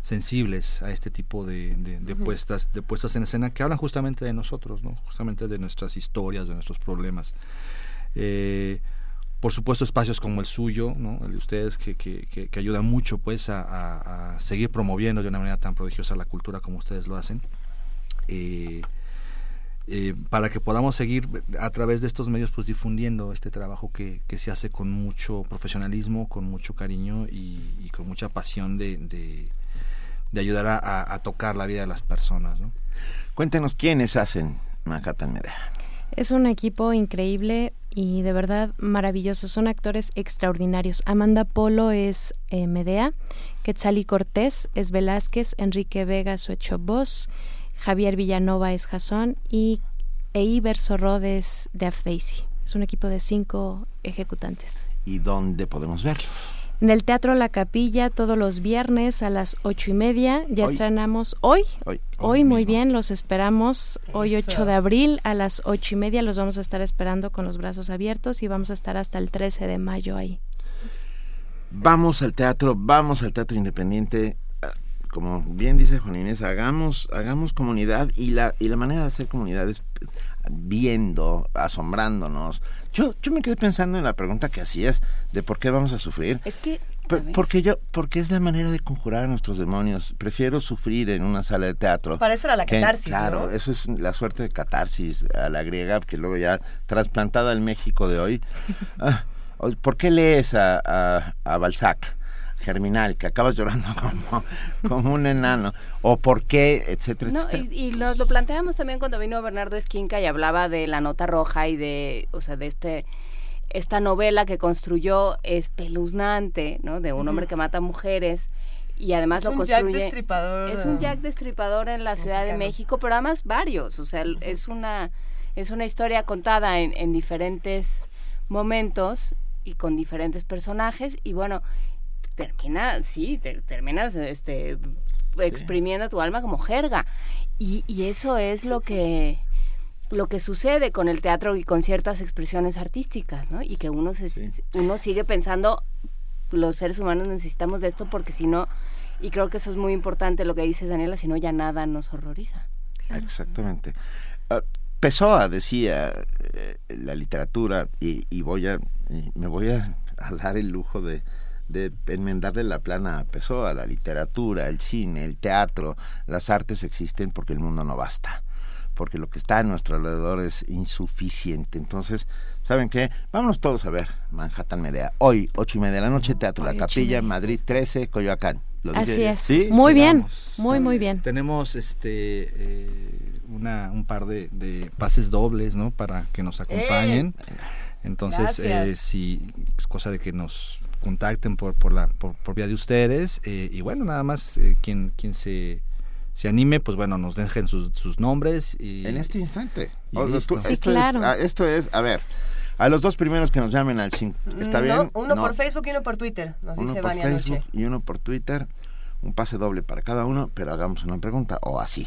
sensibles a este tipo de, de, puestas de puestas en escena que hablan justamente de nosotros, ¿no? justamente de nuestras historias, de nuestros problemas. Eh, por supuesto espacios como el suyo, ¿no? el de ustedes, que, que, que, ayudan mucho pues a, a, seguir promoviendo de una manera tan prodigiosa la cultura como ustedes lo hacen. Eh, eh, para que podamos seguir a través de estos medios pues difundiendo este trabajo que, que se hace con mucho profesionalismo, con mucho cariño y, con mucha pasión de, de, ayudar a, tocar la vida de las personas. ¿no? Cuéntenos quiénes hacen Manhattan Media. Es un equipo increíble y de verdad maravilloso. Son actores extraordinarios. Amanda Polo es eh, Medea, Quetzali Cortés es Velázquez, Enrique Vega su hecho voz, Javier Villanova es Jason y Eiber Sorrodes de Afdeisi. Es un equipo de cinco ejecutantes. ¿Y dónde podemos verlos? En el Teatro La Capilla todos los viernes a las ocho y media. Ya Hoy. estrenamos hoy. Hoy, Hoy muy bien, los esperamos. Hoy 8 de abril a las ocho y media los vamos a estar esperando con los brazos abiertos y vamos a estar hasta el 13 de mayo ahí. Vamos al teatro, vamos al teatro independiente. Como bien dice Juan Inés, hagamos, hagamos comunidad y la, y la manera de hacer comunidad es viendo, asombrándonos. Yo, yo me quedé pensando en la pregunta que hacías de por qué vamos a sufrir. Es que Porque yo, porque es la manera de conjurar a nuestros demonios. Prefiero sufrir en una sala de teatro. Para eso era la que- catarsis, Claro, ¿no? eso es la suerte de catarsis a la griega, que luego ya trasplantada al México de hoy. Ah, ¿Por qué lees a, a, a Balzac? Germinal, que acabas llorando como, como un enano, o por qué, etcétera, No, etcétera. y, y nos lo planteamos también cuando vino Bernardo Esquinca y hablaba de la nota roja y de, o sea, de este esta novela que construyó espeluznante, ¿no? De un hombre que mata mujeres y además Es lo un Jack construye. Destripador, Es un eh, Jack destripador en la Ciudad de. México, pero además varios, o sea, es una es una historia contada en, en diferentes momentos y con diferentes personajes y bueno, termina, sí, te- terminas este exprimiendo tu alma como jerga. Y, y eso es lo que lo que sucede con el teatro y con ciertas expresiones artísticas, ¿no? Y que uno se, uno sigue pensando los seres humanos necesitamos de esto porque si no y creo que eso es muy importante lo que dices Daniela, si no ya nada nos horroriza. Exactamente. Ah, Pessoa decía eh, la literatura y, y voy a y me voy a, a dar el lujo de, de enmendarle la plana a Pessoa, la literatura, el cine, el teatro, las artes existen porque el mundo no basta, porque lo que está a nuestro alrededor es insuficiente. Entonces, ¿saben qué? Vámonos todos a ver Manhattan Medea. Hoy, ocho y media de la noche, Teatro Hoy, La Capilla, media. Madrid 13, Coyoacán. ¿Lo dije Así es. ¿Sí? Muy bien, muy, muy bien. Tenemos este eh, una, un par de, de pases dobles, ¿no? Para que nos acompañen. Entonces, Gracias. eh, si es cosa de que nos contacten por por la por, por vía de ustedes eh, y bueno, nada más eh, quien quien se se anime, pues bueno, nos dejen sus, sus nombres y En este instante. Y O- listo. tú- Sí, esto, claro. es, ah, esto es, a ver, a los dos primeros que nos llamen al 5, ¿está No, bien? Uno No, por Facebook y uno por Twitter, nos uno dice por Vania Facebook anoche. y uno por Twitter, un pase doble para cada uno, pero hagamos una pregunta, o así,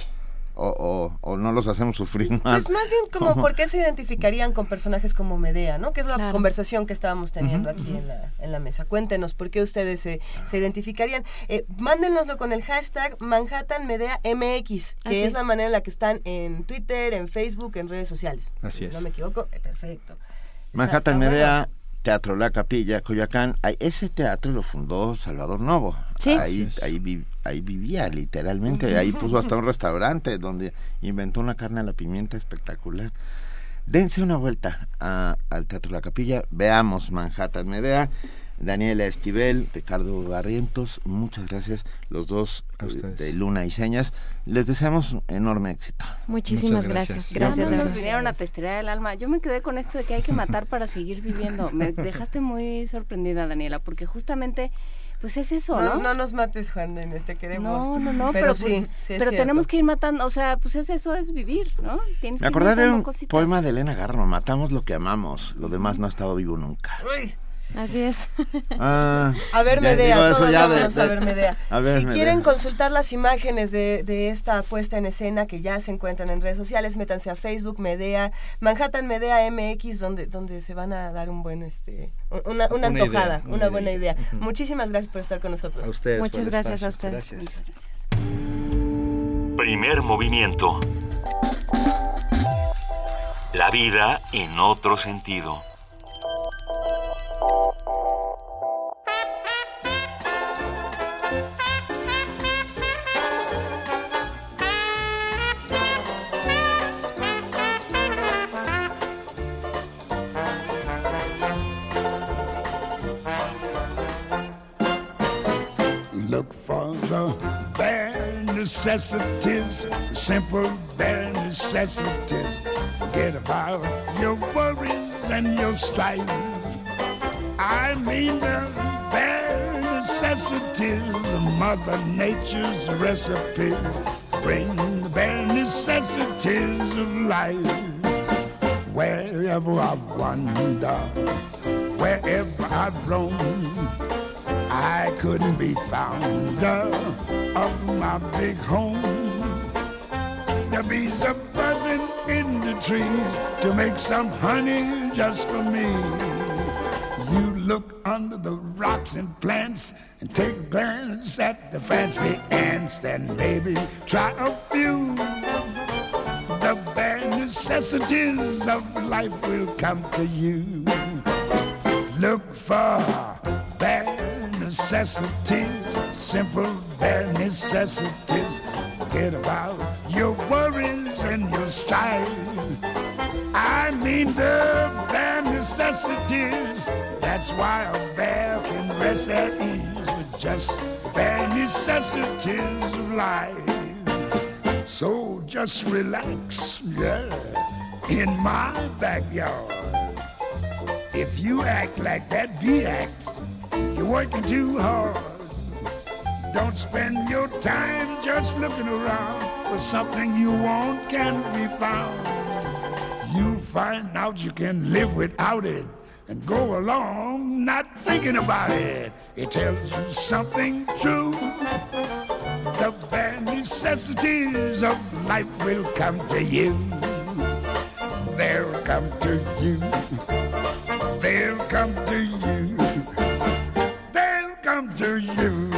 o, o, o no los hacemos sufrir más. Pues más bien como por qué se identificarían con personajes como Medea, ¿no? Que es la Claro. conversación que estábamos teniendo aquí en, la, en la mesa. Cuéntenos por qué ustedes se, se identificarían. Eh, mándenoslo con el hashtag Manhattan Medea MX, que es, es. la manera en la que están en Twitter, en Facebook, en redes sociales. Así Si es. No me equivoco, eh, perfecto. Manhattan Medea, Teatro La Capilla, Coyoacán, ese teatro lo fundó Salvador Novo. Sí. Ahí, ahí, vi- ahí vivía literalmente, ahí puso hasta un restaurante donde inventó una carne a la pimienta espectacular. Dense una vuelta a- al Teatro La Capilla, veamos Manhattan Medea. Daniela Esquivel, Ricardo Barrientos, muchas gracias, los dos A eh, de Luna y Señas. Les deseamos un enorme éxito. Muchísimas gracias. gracias. Gracias. Nos vinieron a testear el alma. Yo me quedé con esto de que hay que matar para seguir viviendo. Me dejaste muy sorprendida, Daniela, porque justamente, pues es eso, No, ¿no? no nos mates, Juan Inés, te queremos. No, no, no, pero, pero, sí, pues, sí es pero cierto. tenemos que ir matando, o sea, pues es eso, es vivir, ¿no? Tienes Me que ir acordé de un cositas. poema de Elena Garro, matamos lo que amamos, lo demás no ha estado vivo nunca. Uy, Así es. Ah, A ver, Medea, eso ya de- a ver Medea. a ver, si Medea. quieren consultar las imágenes de, de esta puesta en escena que ya se encuentran en redes sociales, métanse a Facebook, Medea, Manhattan Medea MX, donde, donde se van a dar un buen, este, una, una Una antojada, idea, una, una buena idea. Muchísimas gracias por estar con nosotros. A ustedes. Muchas gracias a ustedes. Gracias. Primer movimiento. La vida en otro sentido. Necessities, simple bare necessities. Forget about your worries and your strife. I mean the bare necessities, Mother Nature's recipe. Bring the bare necessities of life. Wherever I wander, wherever I roam, I couldn't be founder of my big home. The bees are buzzing in the tree to make some honey just for me. You look under the rocks and plants and take a glance at the fancy ants, then maybe try a few. The bare necessities of life will come to you. Look for necessities, simple bare necessities. Forget about your worries and your strife. I mean the bare necessities. That's why a bear can rest at ease with just bare necessities of life. So just relax, yeah, in my backyard. If you act like that be act, you're working too hard. Don't spend your time just looking around for something you want can be found. You'll find out you can live without it and go along not thinking about it. It tells you something true. The bare necessities of life will come to you. They'll come to you. They'll come to you. To you.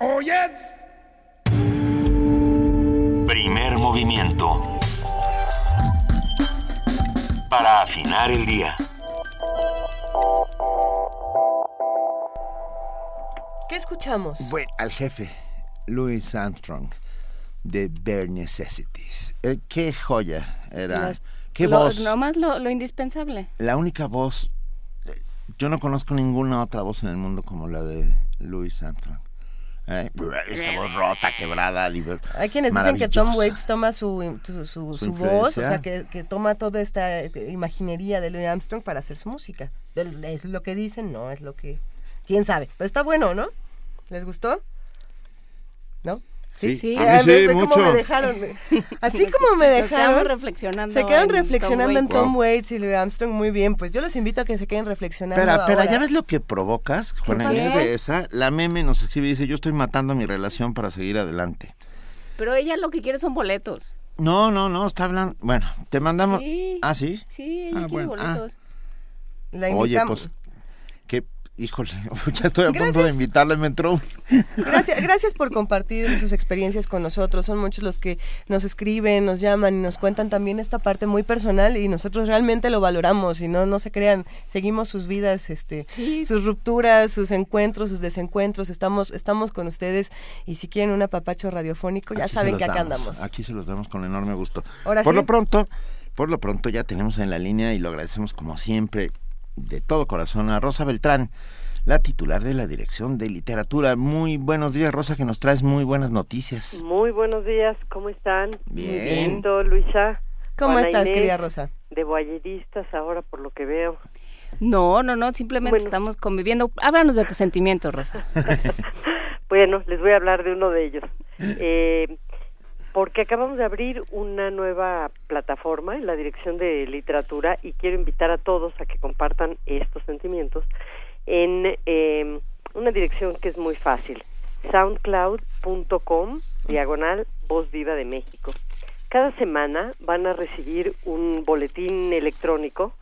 Oh, yes. Primer movimiento. Para afinar el día. ¿Qué escuchamos? Bueno, al jefe, Louis Armstrong, de Bare Necessities. Eh, qué joya era. Las- qué lo- voz. Nomás lo, lo indispensable. La única voz. Yo no conozco ninguna otra voz en el mundo como la de Louis Armstrong. Eh, esta voz rota, quebrada, liber- Hay quienes dicen que Tom. Waits toma su, su, su- Su voz, o sea, que, que toma toda esta eh, imaginería de Louis Armstrong para hacer su música. Es lo que dicen, no es lo que... ¿Quién sabe? Pero está bueno, ¿no? ¿Les gustó? ¿No? Sí, Sí. Ah, mucho. me dejaron. Así como me dejaron. reflexionando Se quedan en Tom reflexionando en. Tom Waits y Louis Armstrong muy bien. Pues yo los invito a que se queden reflexionando. Espera, espera, ahora. ¿ya ves lo que provocas, Juana? Inés de esa? La meme nos escribe y dice, yo estoy matando mi relación para seguir adelante. Pero ella lo que quiere son boletos. No, no, no, está hablando... Bueno, te mandamos... Sí. ¿Ah, sí? Sí, ella Ah, quiere bueno, ah. boletos. La Oye, pues, híjole, ya estoy a punto de invitarle, me entró... Gracias, gracias por compartir sus experiencias con nosotros. Son muchos los que nos escriben, nos llaman y nos cuentan también esta parte muy personal y nosotros realmente lo valoramos y no no se crean, seguimos sus vidas, este, sus rupturas, sus encuentros, sus desencuentros. Estamos estamos con ustedes y si quieren un apapacho radiofónico ya Aquí saben que acá damos, andamos. Aquí se los damos con enorme gusto. Ahora por sí. lo pronto, por lo pronto ya tenemos en la línea y lo agradecemos como siempre de todo corazón a Rosa Beltrán, la titular de la Dirección de Literatura. Muy buenos días, Rosa, que nos traes muy buenas noticias. Muy buenos días, ¿cómo están? Bien. Lindo, Luisa. ¿Cómo Juana estás, Inés, querida Rosa? De boyeristas ahora, por lo que veo. No, no, no, simplemente Bueno. estamos conviviendo. Háblanos de tus sentimientos, Rosa. Bueno, les voy a hablar de uno de ellos. Eh, porque acabamos de abrir una nueva plataforma en la Dirección de Literatura y quiero invitar a todos a que compartan estos sentimientos en eh, una dirección que es muy fácil, soundcloud.com, diagonal Voz Viva de México. Cada semana van a recibir un boletín electrónico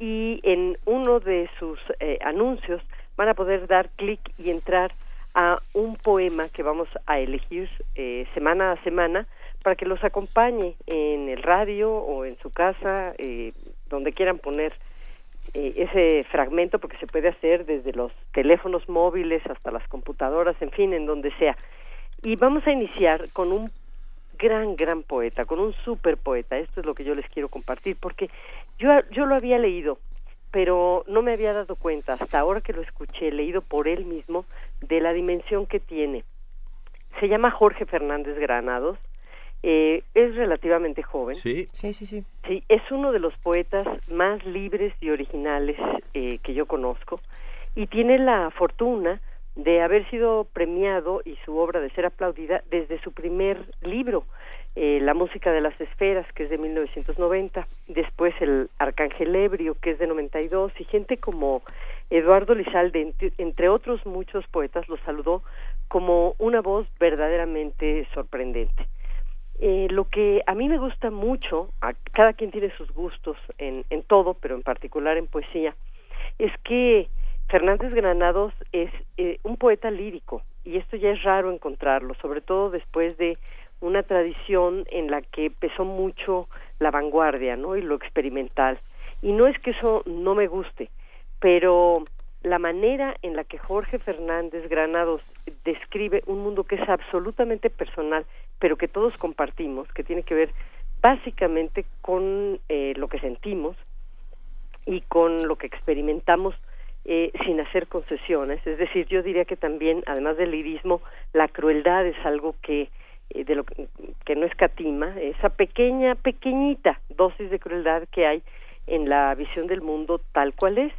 y en uno de sus eh, anuncios van a poder dar clic y entrar a un poema que vamos a elegir eh, semana a semana para que los acompañe en el radio o en su casa, eh, donde quieran poner eh, ese fragmento, porque se puede hacer desde los teléfonos móviles hasta las computadoras, en fin, en donde sea. Y vamos a iniciar con un gran, gran poeta, con un super poeta. Esto es lo que yo les quiero compartir, porque yo, yo lo había leído, pero no me había dado cuenta, hasta ahora que lo escuché, leído por él mismo, de la dimensión que tiene. Se llama Jorge Fernández Granados, eh, es relativamente joven. Sí. Sí, sí, sí. Sí, es uno de los poetas más libres y originales eh, que yo conozco y tiene la fortuna de haber sido premiado y su obra de ser aplaudida desde su primer libro, eh, La música de las esferas, que es de 1990, después el Arcángel Ebrio, que es de 92, y gente como Eduardo Lizalde, entre, otros muchos poetas, lo saludó como una voz verdaderamente sorprendente. Eh, lo que a mí me gusta mucho, a, cada quien tiene sus gustos en, en todo, pero en particular en poesía, es que Fernández Granados es eh, un poeta lírico y esto ya es raro encontrarlo, sobre todo después de una tradición en la que pesó mucho la vanguardia, ¿no? y lo experimental. Y no es que eso no me guste, pero la manera en la que Jorge Fernández Granados describe un mundo que es absolutamente personal, pero que todos compartimos, que tiene que ver básicamente con eh, lo que sentimos y con lo que experimentamos eh, sin hacer concesiones. Es decir, yo diría que también, además del lirismo, la crueldad es algo que eh, de lo que, que no escatima, esa pequeña, pequeñita dosis de crueldad que hay en la visión del mundo tal cual es,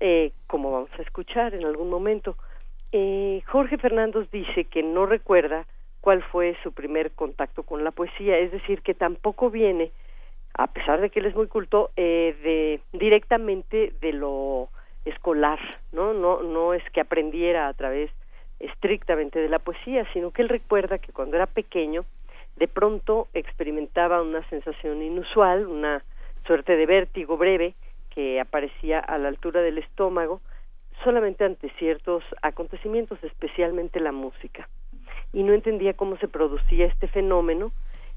eh, como vamos a escuchar en algún momento. Eh, Jorge Fernández dice que no recuerda cuál fue su primer contacto con la poesía, es decir, que tampoco viene, a pesar de que él es muy culto, eh, de directamente de lo escolar, ¿no? No, no es que aprendiera a través estrictamente de la poesía, sino que él recuerda que cuando era pequeño, de pronto experimentaba una sensación inusual, una suerte de vértigo breve que aparecía a la altura del estómago, solamente ante ciertos acontecimientos, especialmente la música. Y no entendía cómo se producía este fenómeno,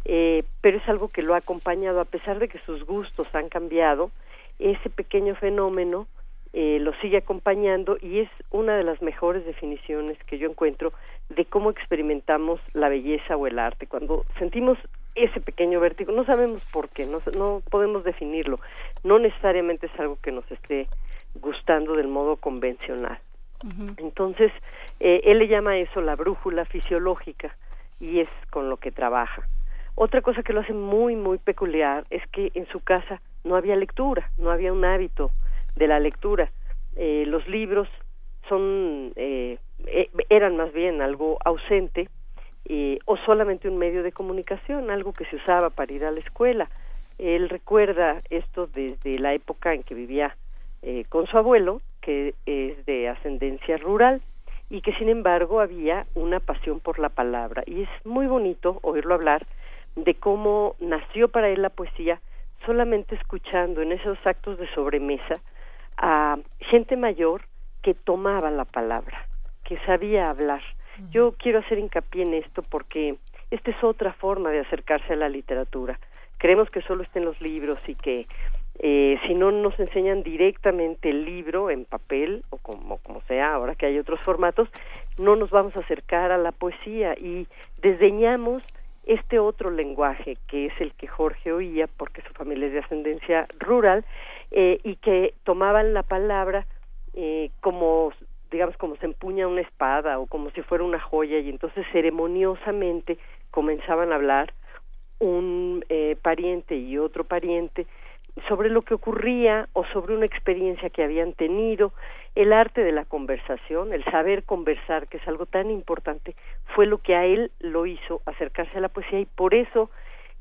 eh, pero es algo que lo ha acompañado, a pesar de que sus gustos han cambiado, ese pequeño fenómeno eh, lo sigue acompañando y es una de las mejores definiciones que yo encuentro de cómo experimentamos la belleza o el arte. Cuando sentimos ese pequeño vértigo, no sabemos por qué, no, no podemos definirlo. No necesariamente es algo que nos esté gustando del modo convencional. Entonces, eh, él le llama eso la brújula fisiológica y es con lo que trabaja. Otra cosa que lo hace muy, muy peculiar es que en su casa no había lectura, no había un hábito de la lectura. Eh, los libros son eh, eh, eran más bien algo ausente eh, o solamente un medio de comunicación, algo que se usaba para ir a la escuela. Él recuerda esto desde la época en que vivía eh, con su abuelo, que es de ascendencia rural, y que sin embargo había una pasión por la palabra. Y es muy bonito oírlo hablar de cómo nació para él la poesía solamente escuchando en esos actos de sobremesa a gente mayor que tomaba la palabra, que sabía hablar. Yo quiero hacer hincapié en esto porque esta es otra forma de acercarse a la literatura. Creemos que solo está en los libros y que eh, si no nos enseñan directamente el libro en papel o como, como sea, ahora que hay otros formatos, no nos vamos a acercar a la poesía y desdeñamos este otro lenguaje que es el que Jorge oía porque su familia es de ascendencia rural eh, y que tomaban la palabra eh, como digamos como se empuña una espada o como si fuera una joya y entonces ceremoniosamente comenzaban a hablar un eh, pariente y otro pariente sobre lo que ocurría o sobre una experiencia que habían tenido, el arte de la conversación, el saber conversar, que es algo tan importante, fue lo que a él lo hizo acercarse a la poesía y por eso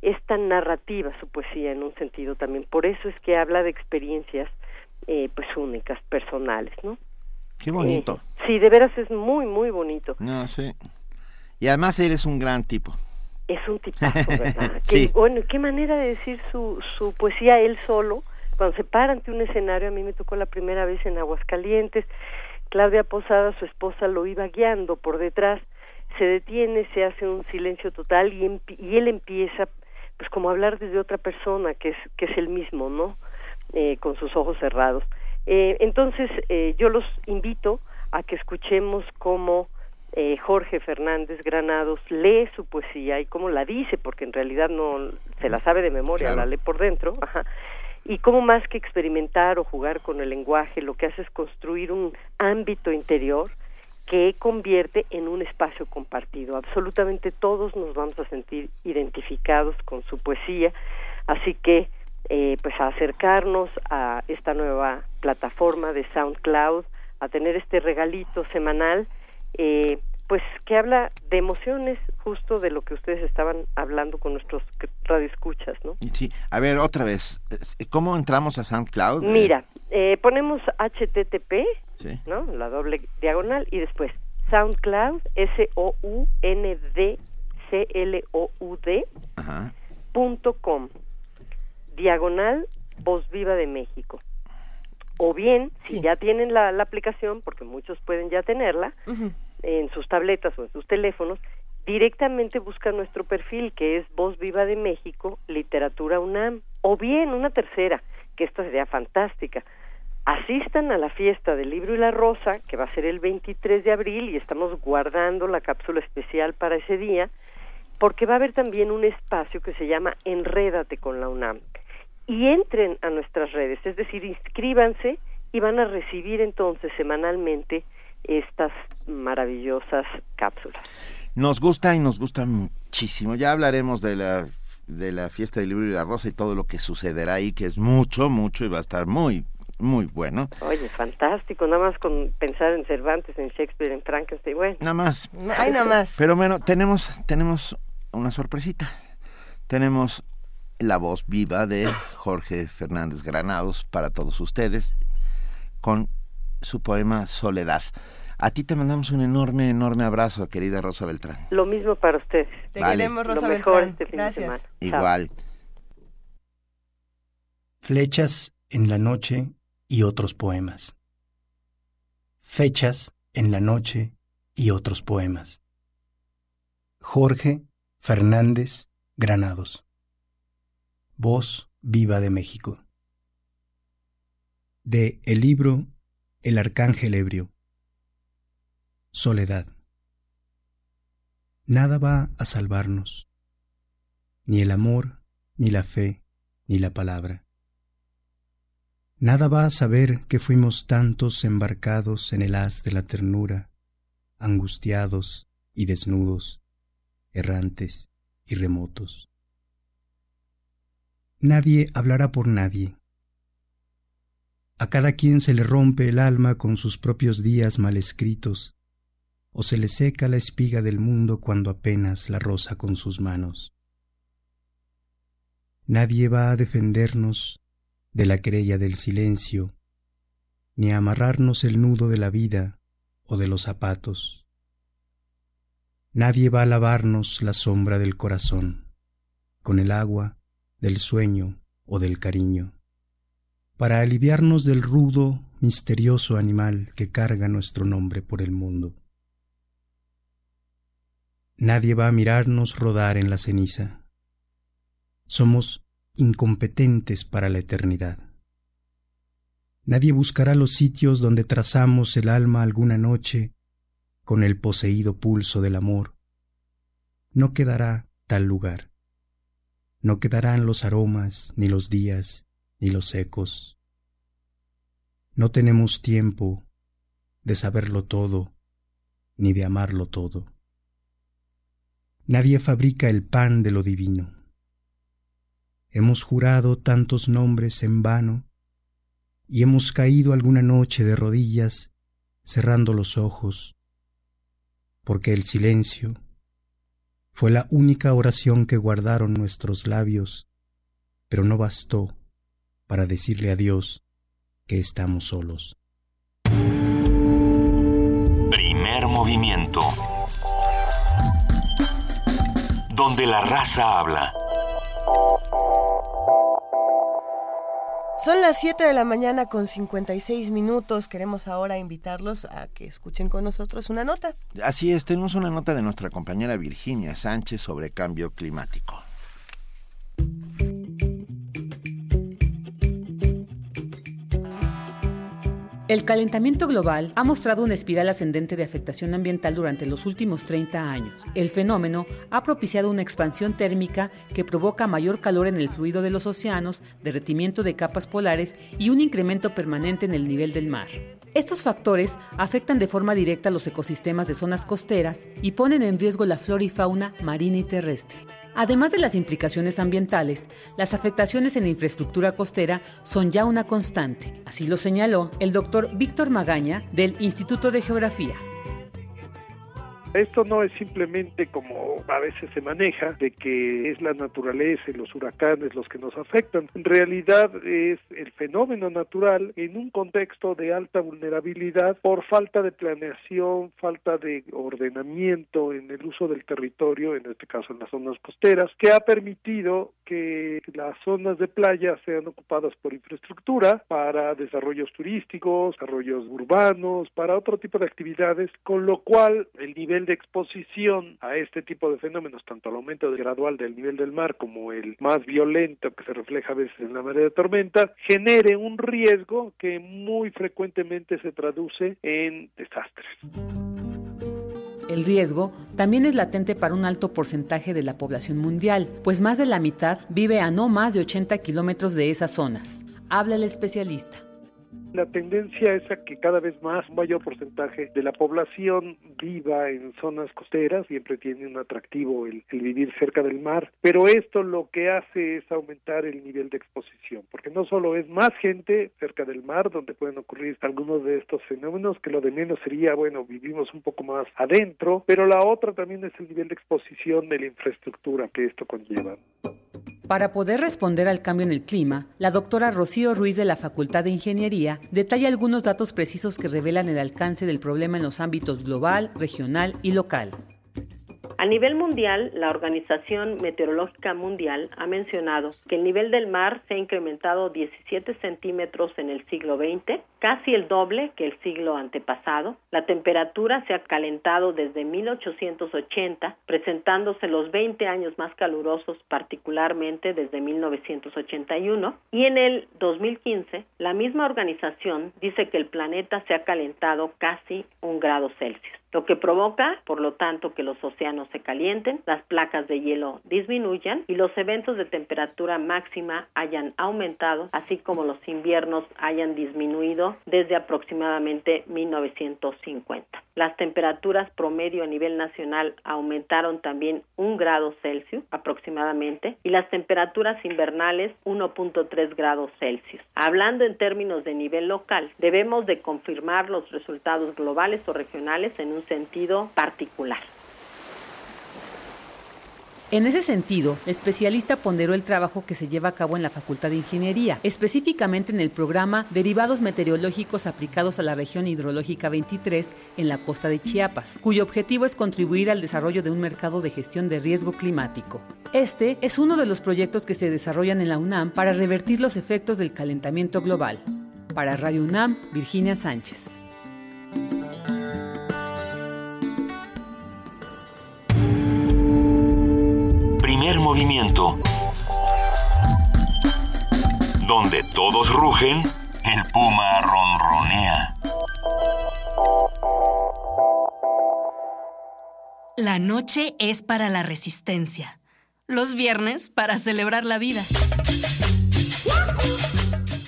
es tan narrativa su poesía en un sentido también, por eso es que habla de experiencias eh, pues únicas, personales, ¿no? Qué bonito. Eh, sí, de veras es muy, muy bonito. No, sí. Y además eres un gran tipo. Es un tipazo, ¿verdad? Sí. Qué, bueno, qué manera de decir su, su poesía él solo. Cuando se para ante un escenario, a mí me tocó la primera vez en Aguascalientes. Claudia Posada, su esposa, lo iba guiando por detrás. Se detiene, se hace un silencio total y, empi- y él empieza, pues como a hablar desde otra persona, que es, que es el mismo, ¿no? Eh, con sus ojos cerrados. Eh, entonces, eh, yo los invito a que escuchemos cómo eh, Jorge Fernández Granados lee su poesía y cómo la dice, porque en realidad no se la sabe de memoria, Claro. la lee por dentro, ajá, y cómo más que experimentar o jugar con el lenguaje, lo que hace es construir un ámbito interior que convierte en un espacio compartido. Absolutamente todos nos vamos a sentir identificados con su poesía, así que eh, pues a acercarnos a esta nueva plataforma de SoundCloud, a tener este regalito semanal, eh, pues que habla de emociones, justo de lo que ustedes estaban hablando con nuestros radioescuchas, ¿no? Sí, a ver, otra vez, ¿cómo entramos a SoundCloud? Mira, eh, ponemos HTTP, ¿no? La doble diagonal y después SoundCloud, S-O-U-N-D-C-L-O-U-D, punto com, diagonal Voz Viva de México. O bien, si ya tienen la, aplicación, porque muchos pueden ya tenerla, en sus tabletas o en sus teléfonos, directamente buscan nuestro perfil, que es Voz Viva de México, Literatura UNAM. O bien, una tercera, que esta sería fantástica, asistan a la fiesta del libro y la rosa, que va a ser el 23 de abril y estamos guardando la cápsula especial para ese día, porque va a haber también un espacio que se llama Enrédate con la UNAM. Y entren a nuestras redes, es decir, inscríbanse y van a recibir entonces semanalmente estas maravillosas cápsulas. Nos gusta y nos gusta muchísimo. Ya hablaremos de la de la fiesta del libro y la rosa y todo lo que sucederá ahí, que es mucho, mucho y va a estar muy, muy bueno. Oye, fantástico, nada más con pensar en Cervantes, en Shakespeare, en Frankenstein, bueno. Nada más. Ay, nada más. Pero bueno, tenemos, tenemos una sorpresita. Tenemos la voz viva de Jorge Fernández Granados para todos ustedes con su poema Soledad. A ti te mandamos un enorme, enorme abrazo, querida Rosa Beltrán. Lo mismo para ustedes. Te queremos, Rosa Lo mejor Este fin Gracias. De semana. Igual. Flechas en la noche y otros poemas. Fechas en la noche y otros poemas. Jorge Fernández Granados. Voz viva de México. De el libro El Arcángel Ebrio. Soledad. Nada va a salvarnos. Ni el amor, ni la fe, ni la palabra. Nada va a saber que fuimos tantos embarcados en el haz de la ternura, angustiados y desnudos, errantes y remotos. Nadie hablará por nadie. A cada quien se le rompe el alma con sus propios días mal escritos, o se le seca la espiga del mundo cuando apenas la roza con sus manos. Nadie va a defendernos de la querella del silencio, ni a amarrarnos el nudo de la vida o de los zapatos. Nadie va a lavarnos la sombra del corazón con el agua del sueño o del cariño, para aliviarnos del rudo, misterioso animal que carga nuestro nombre por el mundo. Nadie va a mirarnos rodar en la ceniza. Somos incompetentes para la eternidad. Nadie buscará los sitios donde trazamos el alma alguna noche con el poseído pulso del amor. No quedará tal lugar. No quedarán los aromas, ni los días, ni los ecos. No tenemos tiempo de saberlo todo, ni de amarlo todo. Nadie fabrica el pan de lo divino. Hemos jurado tantos nombres en vano y hemos caído alguna noche de rodillas cerrando los ojos, porque el silencio fue la única oración que guardaron nuestros labios, pero no bastó para decirle a Dios que estamos solos. Primer movimiento. Donde la raza habla. Son las 7 de la mañana con 56 minutos. Queremos ahora invitarlos a que escuchen con nosotros una nota. Así es, tenemos una nota de nuestra compañera Virginia Sánchez sobre cambio climático. El calentamiento global ha mostrado una espiral ascendente de afectación ambiental durante los últimos 30 años. El fenómeno ha propiciado una expansión térmica que provoca mayor calor en el fluido de los océanos, derretimiento de capas polares y un incremento permanente en el nivel del mar. Estos factores afectan de forma directa los ecosistemas de zonas costeras y ponen en riesgo la flora y fauna marina y terrestre. Además de las implicaciones ambientales, las afectaciones en la infraestructura costera son ya una constante. Así lo señaló el doctor Víctor Magaña del Instituto de Geografía. Esto no es simplemente como a veces se maneja, de que es la naturaleza y los huracanes los que nos afectan. En realidad es el fenómeno natural en un contexto de alta vulnerabilidad por falta de planeación, falta de ordenamiento en el uso del territorio, en este caso en las zonas costeras, que ha permitido que las zonas de playa sean ocupadas por infraestructura para desarrollos turísticos, desarrollos urbanos, para otro tipo de actividades, con lo cual el nivel de exposición a este tipo de fenómenos, tanto al aumento gradual del nivel del mar como el más violento que se refleja a veces en la marea de tormenta, genere un riesgo que muy frecuentemente se traduce en desastres. El riesgo también es latente para un alto porcentaje de la población mundial, pues más de la mitad vive a no más de 80 kilómetros de esas zonas. Habla el especialista. La tendencia es a que cada vez más un mayor porcentaje de la población viva en zonas costeras, siempre tiene un atractivo el, el, vivir cerca del mar, pero esto lo que hace es aumentar el nivel de exposición, porque no solo es más gente cerca del mar donde pueden ocurrir algunos de estos fenómenos, que lo de menos sería, bueno, vivimos un poco más adentro, pero la otra también es el nivel de exposición de la infraestructura que esto conlleva. Para poder responder al cambio en el clima, la doctora Rocío Ruiz de la Facultad de Ingeniería detalla algunos datos precisos que revelan el alcance del problema en los ámbitos global, regional y local. A nivel mundial, la Organización Meteorológica Mundial ha mencionado que el nivel del mar se ha incrementado 17 centímetros en el siglo XX, casi el doble que el siglo antepasado. La temperatura se ha calentado desde 1880, presentándose los 20 años más calurosos, particularmente desde 1981. Y en el 2015, la misma organización dice que el planeta se ha calentado casi un grado Celsius lo que provoca, por lo tanto, que los océanos se calienten, las placas de hielo disminuyan y los eventos de temperatura máxima hayan aumentado, así como los inviernos hayan disminuido desde aproximadamente 1950. Las temperaturas promedio a nivel nacional aumentaron también un grado Celsius aproximadamente y las temperaturas invernales 1.3 grados Celsius. Hablando en términos de nivel local, debemos de confirmar los resultados globales o regionales en un sentido particular. En ese sentido, el especialista ponderó el trabajo que se lleva a cabo en la Facultad de Ingeniería, específicamente en el programa Derivados Meteorológicos aplicados a la región hidrológica 23 en la costa de Chiapas, cuyo objetivo es contribuir al desarrollo de un mercado de gestión de riesgo climático. Este es uno de los proyectos que se desarrollan en la UNAM para revertir los efectos del calentamiento global. Para Radio UNAM, Virginia Sánchez. Movimiento. Donde todos rugen, el puma ronronea. La noche es para la resistencia. Los viernes para celebrar la vida.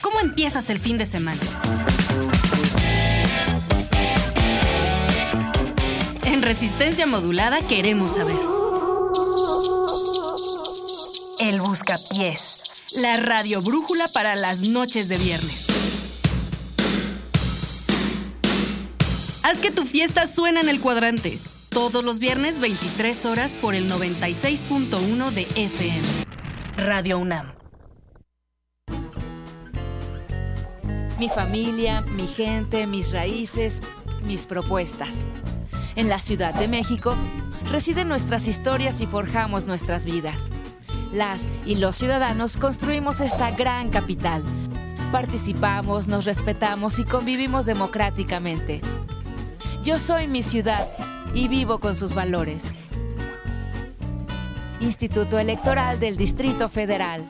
¿Cómo empiezas el fin de semana? En resistencia modulada queremos saber. Buscapiés. La radio brújula para las noches de viernes. Haz que tu fiesta suene en el cuadrante. Todos los viernes 23 horas por el 96.1 de FM. Radio UNAM. Mi familia, mi gente, mis raíces, mis propuestas. En la Ciudad de México residen nuestras historias y forjamos nuestras vidas las y los ciudadanos construimos esta gran capital. Participamos, nos respetamos y convivimos democráticamente. Yo soy mi ciudad y vivo con sus valores. Instituto Electoral del Distrito Federal.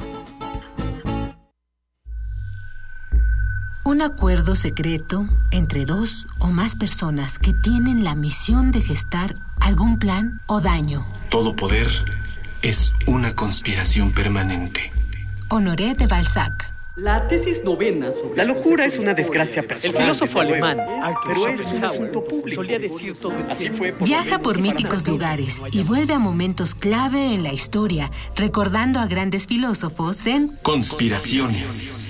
Un acuerdo secreto entre dos o más personas que tienen la misión de gestar algún plan o daño. Todo poder es una conspiración permanente. Honoré de Balzac. La tesis novena sobre La locura es una desgracia personal. El filósofo alemán. Arthur pero es un Schopenhauer, asunto público. solía decir todo el Así fue por Viaja por míticos lugares y vuelve a momentos clave en la historia, recordando a grandes filósofos en Conspiraciones.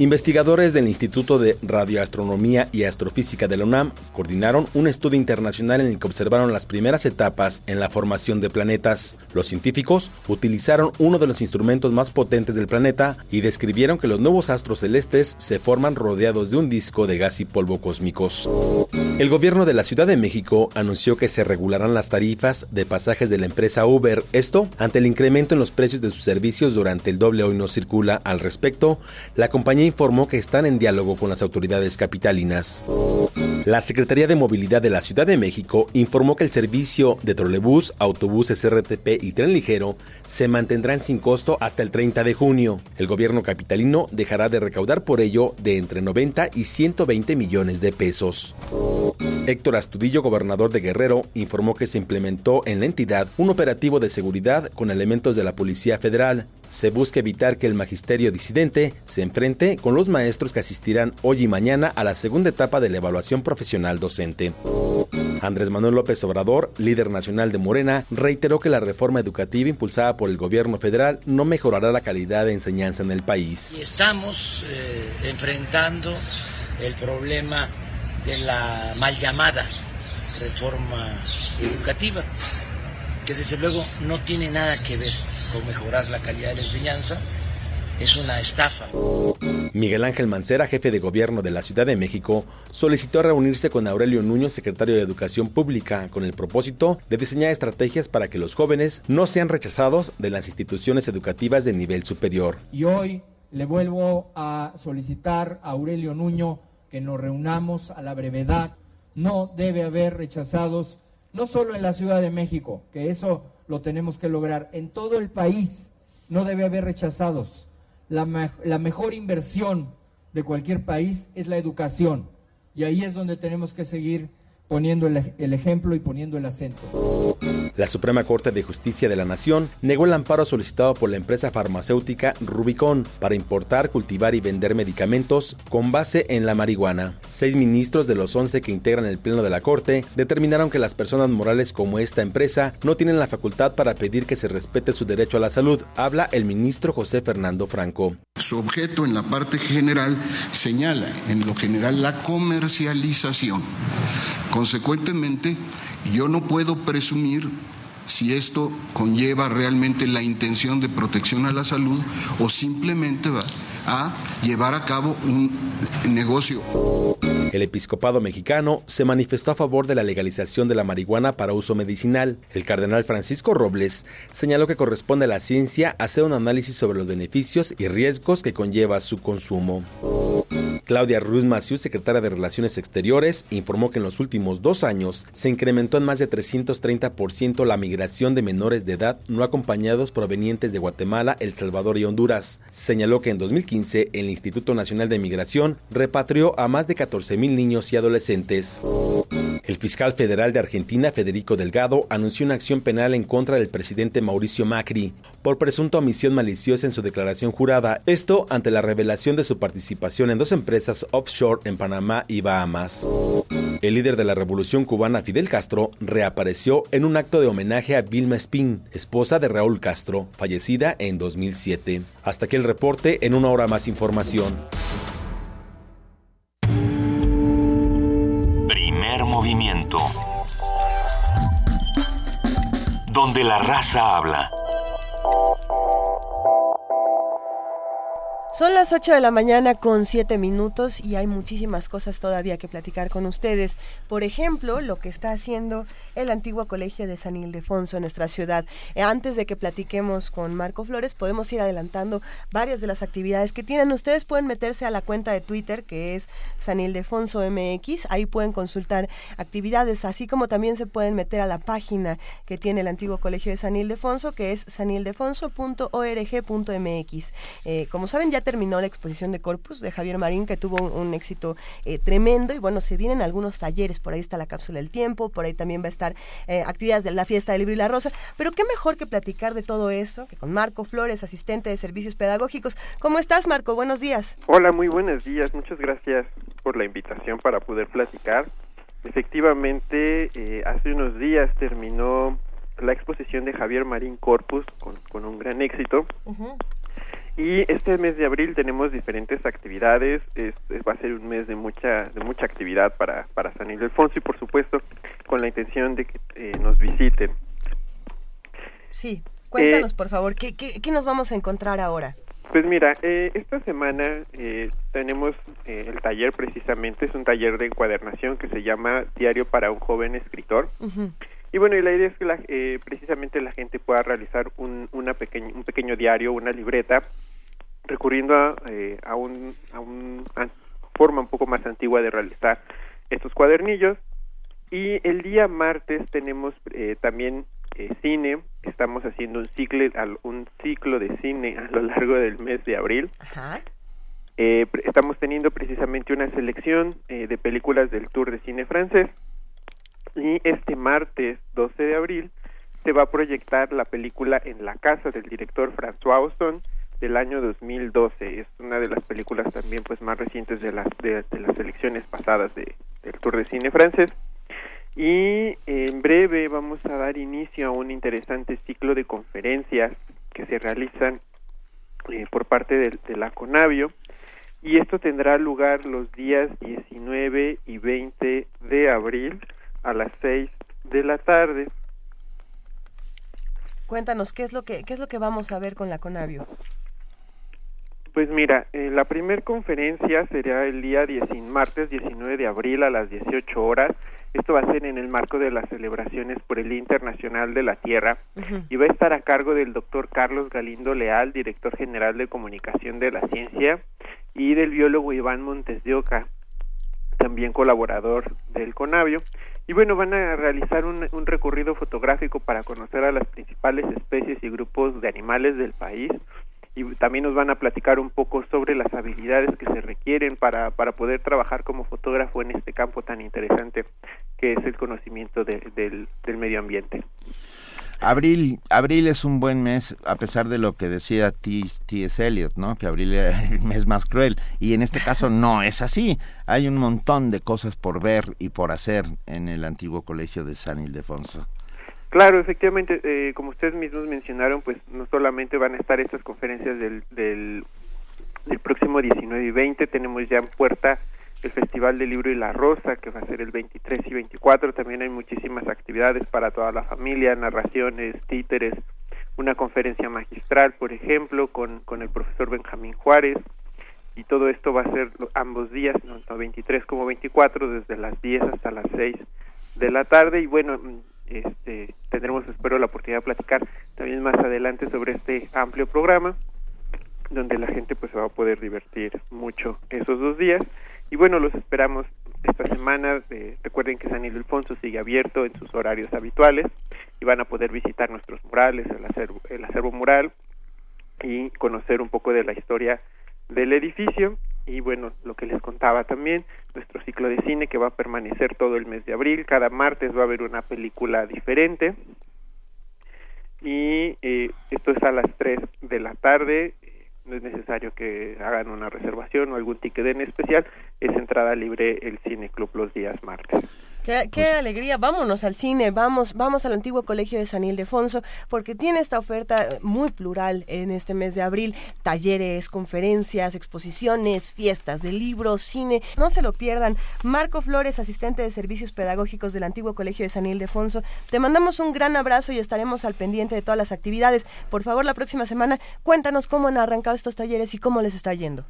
Investigadores del Instituto de Radioastronomía y Astrofísica de la UNAM coordinaron un estudio internacional en el que observaron las primeras etapas en la formación de planetas. Los científicos utilizaron uno de los instrumentos más potentes del planeta y describieron que los nuevos astros celestes se forman rodeados de un disco de gas y polvo cósmicos. El gobierno de la Ciudad de México anunció que se regularán las tarifas de pasajes de la empresa Uber, esto ante el incremento en los precios de sus servicios durante el doble hoy no circula. Al respecto, la compañía informó que están en diálogo con las autoridades capitalinas. La Secretaría de Movilidad de la Ciudad de México informó que el servicio de trolebús, autobuses RTP y tren ligero se mantendrán sin costo hasta el 30 de junio. El gobierno capitalino dejará de recaudar por ello de entre 90 y 120 millones de pesos. Héctor Astudillo, gobernador de Guerrero, informó que se implementó en la entidad un operativo de seguridad con elementos de la Policía Federal. Se busca evitar que el magisterio disidente se enfrente con los maestros que asistirán hoy y mañana a la segunda etapa de la evaluación profesional docente. Andrés Manuel López Obrador, líder nacional de Morena, reiteró que la reforma educativa impulsada por el gobierno federal no mejorará la calidad de enseñanza en el país. Estamos eh, enfrentando el problema de la mal llamada reforma educativa, que desde luego no tiene nada que ver con mejorar la calidad de la enseñanza, es una estafa. Miguel Ángel Mancera, jefe de gobierno de la Ciudad de México, solicitó reunirse con Aurelio Nuño, secretario de Educación Pública, con el propósito de diseñar estrategias para que los jóvenes no sean rechazados de las instituciones educativas de nivel superior. Y hoy le vuelvo a solicitar a Aurelio Nuño que nos reunamos a la brevedad. No debe haber rechazados, no solo en la Ciudad de México, que eso lo tenemos que lograr, en todo el país no debe haber rechazados. La, me la mejor inversión de cualquier país es la educación. Y ahí es donde tenemos que seguir poniendo el, ejemplo y poniendo el acento. La Suprema Corte de Justicia de la Nación negó el amparo solicitado por la empresa farmacéutica Rubicon para importar, cultivar y vender medicamentos con base en la marihuana. Seis ministros de los once que integran el Pleno de la Corte determinaron que las personas morales como esta empresa no tienen la facultad para pedir que se respete su derecho a la salud. Habla el ministro José Fernando Franco. Su objeto en la parte general señala en lo general la comercialización. Consecuentemente, yo no puedo presumir si esto conlleva realmente la intención de protección a la salud o simplemente va a llevar a cabo un negocio. El episcopado mexicano se manifestó a favor de la legalización de la marihuana para uso medicinal. El cardenal Francisco Robles señaló que corresponde a la ciencia hacer un análisis sobre los beneficios y riesgos que conlleva su consumo. Claudia Ruiz Maciú, secretaria de Relaciones Exteriores, informó que en los últimos dos años se incrementó en más de 330% la migración de menores de edad no acompañados provenientes de Guatemala, El Salvador y Honduras. Señaló que en 2015 el Instituto Nacional de Migración repatrió a más de 14 mil niños y adolescentes. El fiscal federal de Argentina, Federico Delgado, anunció una acción penal en contra del presidente Mauricio Macri por presunta omisión maliciosa en su declaración jurada, esto ante la revelación de su participación en dos empresas offshore en Panamá y Bahamas. El líder de la revolución cubana, Fidel Castro, reapareció en un acto de homenaje a Vilma Espín, esposa de Raúl Castro, fallecida en 2007. Hasta aquí el reporte, en una hora más información. Primer movimiento. Donde la raza habla. Son las 8 de la mañana con 7 minutos y hay muchísimas cosas todavía que platicar con ustedes. Por ejemplo, lo que está haciendo el antiguo colegio de San Ildefonso en nuestra ciudad. Eh, antes de que platiquemos con Marco Flores, podemos ir adelantando varias de las actividades que tienen. Ustedes pueden meterse a la cuenta de Twitter que es San Ildefonso MX. Ahí pueden consultar actividades, así como también se pueden meter a la página que tiene el antiguo colegio de San Ildefonso, que es sanildefonso.org.mx. Eh, como saben, ya terminó la exposición de Corpus de Javier Marín, que tuvo un, éxito eh, tremendo. Y bueno, se vienen algunos talleres. Por ahí está la cápsula del tiempo, por ahí también va a estar eh, actividades de la fiesta del libro y la rosa. Pero qué mejor que platicar de todo eso que con Marco Flores, asistente de servicios pedagógicos. ¿Cómo estás, Marco? Buenos días. Hola, muy buenos días. Muchas gracias por la invitación para poder platicar. Efectivamente, eh, hace unos días terminó la exposición de Javier Marín Corpus con, un gran éxito. Y este mes de abril tenemos diferentes actividades, es, va a ser un mes de mucha de mucha actividad para, para San Ildefonso y por supuesto con la intención de que eh, nos visiten. Sí, cuéntanos eh, por favor, ¿qué, ¿qué, nos vamos a encontrar ahora? Pues mira, eh, esta semana tenemos el taller precisamente, es un taller de encuadernación que se llama Diario para un joven escritor. Y bueno, y la idea es que la, precisamente la gente pueda realizar un, una pequeña, un pequeño diario, una libreta, recurriendo a, eh, a, un, a una forma un poco más antigua de realizar estos cuadernillos. Y el día martes tenemos eh, también eh, cine, estamos haciendo un ciclo, un ciclo de cine a lo largo del mes de abril. estamos teniendo precisamente una selección de películas del Tour de Cine francés y este martes 12 de abril se va a proyectar la película En la casa del director François Ozon del año 2012. Es una de las películas también pues más recientes de las de, las elecciones pasadas de, del Tour de Cine francés. Y en breve vamos a dar inicio a un interesante ciclo de conferencias que se realizan eh, por parte de, de, la Conavio y esto tendrá lugar los días 19 y 20 de abril a las 6 de la tarde. Cuéntanos qué es lo que qué es lo que vamos a ver con la Conavio. Pues mira, eh, la primera conferencia será el día 10, martes 19 de abril a las 18 horas. Esto va a ser en el marco de las celebraciones por el Día Internacional de la Tierra y va a estar a cargo del doctor Carlos Galindo Leal, director general de comunicación de la ciencia, y del biólogo Iván Montes de Oca, también colaborador del CONAVIO. Y bueno, van a realizar un, un recorrido fotográfico para conocer a las principales especies y grupos de animales del país y también nos van a platicar un poco sobre las habilidades que se requieren para, para poder trabajar como fotógrafo en este campo tan interesante que es el conocimiento del, del medio ambiente. Abril, abril es un buen mes, a pesar de lo que decía T.S. Eliot, ¿no? Que abril es el mes más cruel. Y en este caso no es así. Hay un montón de cosas por ver y por hacer en el antiguo colegio de San Ildefonso. Claro, efectivamente, eh, como ustedes mismos mencionaron, pues no solamente van a estar estas conferencias del, del, próximo 19 y 20, tenemos ya en puerta el Festival del Libro y la Rosa, que va a ser el 23 y 24, también hay muchísimas actividades para toda la familia, narraciones, títeres, una conferencia magistral, por ejemplo, con, con el profesor Benjamín Juárez, y todo esto va a ser ambos días, tanto 23 como 24, desde las 10 hasta las 6 de la tarde, y bueno, este, tendremos, espero, la oportunidad de platicar también más adelante sobre este amplio programa, donde la gente pues se va a poder divertir mucho esos dos días. Y bueno, los esperamos esta semana. Eh, recuerden que San Ildefonso sigue abierto en sus horarios habituales y van a poder visitar nuestros murales, el acervo, el acervo mural y conocer un poco de la historia del edificio y bueno, lo que les contaba también, nuestro ciclo de cine que va a permanecer todo el mes de abril, cada martes va a haber una película diferente y eh, esto es a las 3 de la tarde, no es necesario que hagan una reservación o algún ticket en especial, es entrada libre el Cine Club los días martes. Qué, qué alegría, vámonos al cine, vamos, vamos al antiguo colegio de San Ildefonso, porque tiene esta oferta muy plural en este mes de abril, talleres, conferencias, exposiciones, fiestas de libros, cine, no se lo pierdan. Marco Flores, asistente de servicios pedagógicos del antiguo colegio de San Ildefonso, te mandamos un gran abrazo y estaremos al pendiente de todas las actividades. Por favor, la próxima semana cuéntanos cómo han arrancado estos talleres y cómo les está yendo.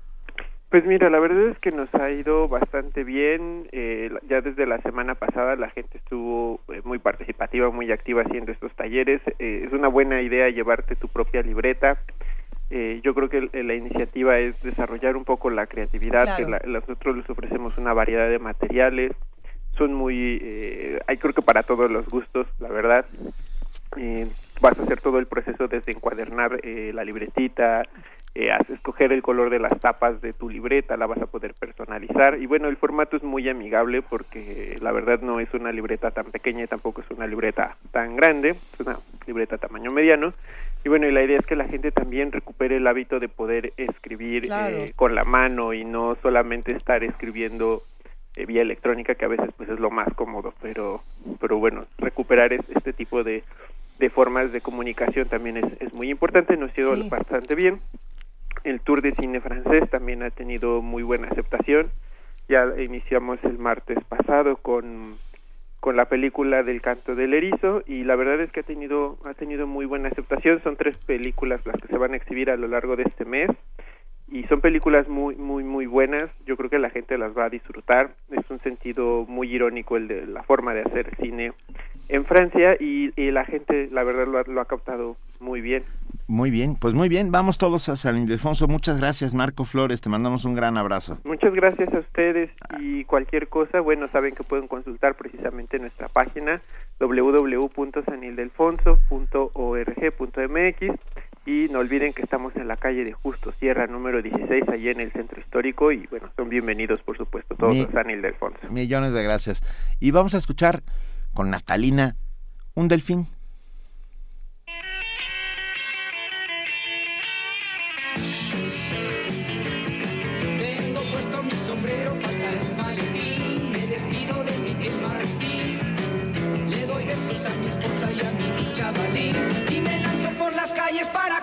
Pues mira, la verdad es que nos ha ido bastante bien. Eh, ya desde la semana pasada la gente estuvo eh, muy participativa, muy activa haciendo estos talleres. Eh, es una buena idea llevarte tu propia libreta. Eh, yo creo que la iniciativa es desarrollar un poco la creatividad. Claro. la- nosotros les ofrecemos una variedad de materiales. Son muy, eh, hay creo que para todos los gustos, la verdad. Eh, vas a hacer todo el proceso desde encuadernar eh, la libretita, eh, escoger el color de las tapas de tu libreta, la vas a poder personalizar y bueno, el formato es muy amigable porque la verdad no es una libreta tan pequeña y tampoco es una libreta tan grande, es una libreta tamaño mediano y bueno, y la idea es que la gente también recupere el hábito de poder escribir Claro. eh, con la mano y no solamente estar escribiendo eh, vía electrónica que a veces pues es lo más cómodo pero pero bueno recuperar es- este tipo de, de formas de comunicación también es, es muy importante nos ha ido Sí. bastante bien el tour de cine francés también ha tenido muy buena aceptación. Ya iniciamos el martes pasado con con la película del canto del erizo y la verdad es que ha tenido ha tenido muy buena aceptación. Son tres películas las que se van a exhibir a lo largo de este mes y son películas muy muy muy buenas. Yo creo que la gente las va a disfrutar. Es un sentido muy irónico el de la forma de hacer cine en Francia y, y la gente la verdad lo ha, lo ha captado muy bien Muy bien, pues muy bien, vamos todos a San Ildefonso. Muchas gracias, Marco Flores, te mandamos un gran abrazo. Muchas gracias a ustedes y cualquier cosa, bueno, saben que pueden consultar precisamente nuestra página www.sanildelfonso.org.mx y no olviden que estamos en la calle de Justo Sierra número 16 allí en el centro histórico y bueno, son bienvenidos por supuesto todos Mi- a San Ildefonso. Millones de gracias. Y vamos a escuchar con Naftalina un delfín. Tengo puesto mi sombrero, falta el maletín, me despido de mi Martín. Le doy besos a mi esposa y a mi chavalín y me lanzo por las calles para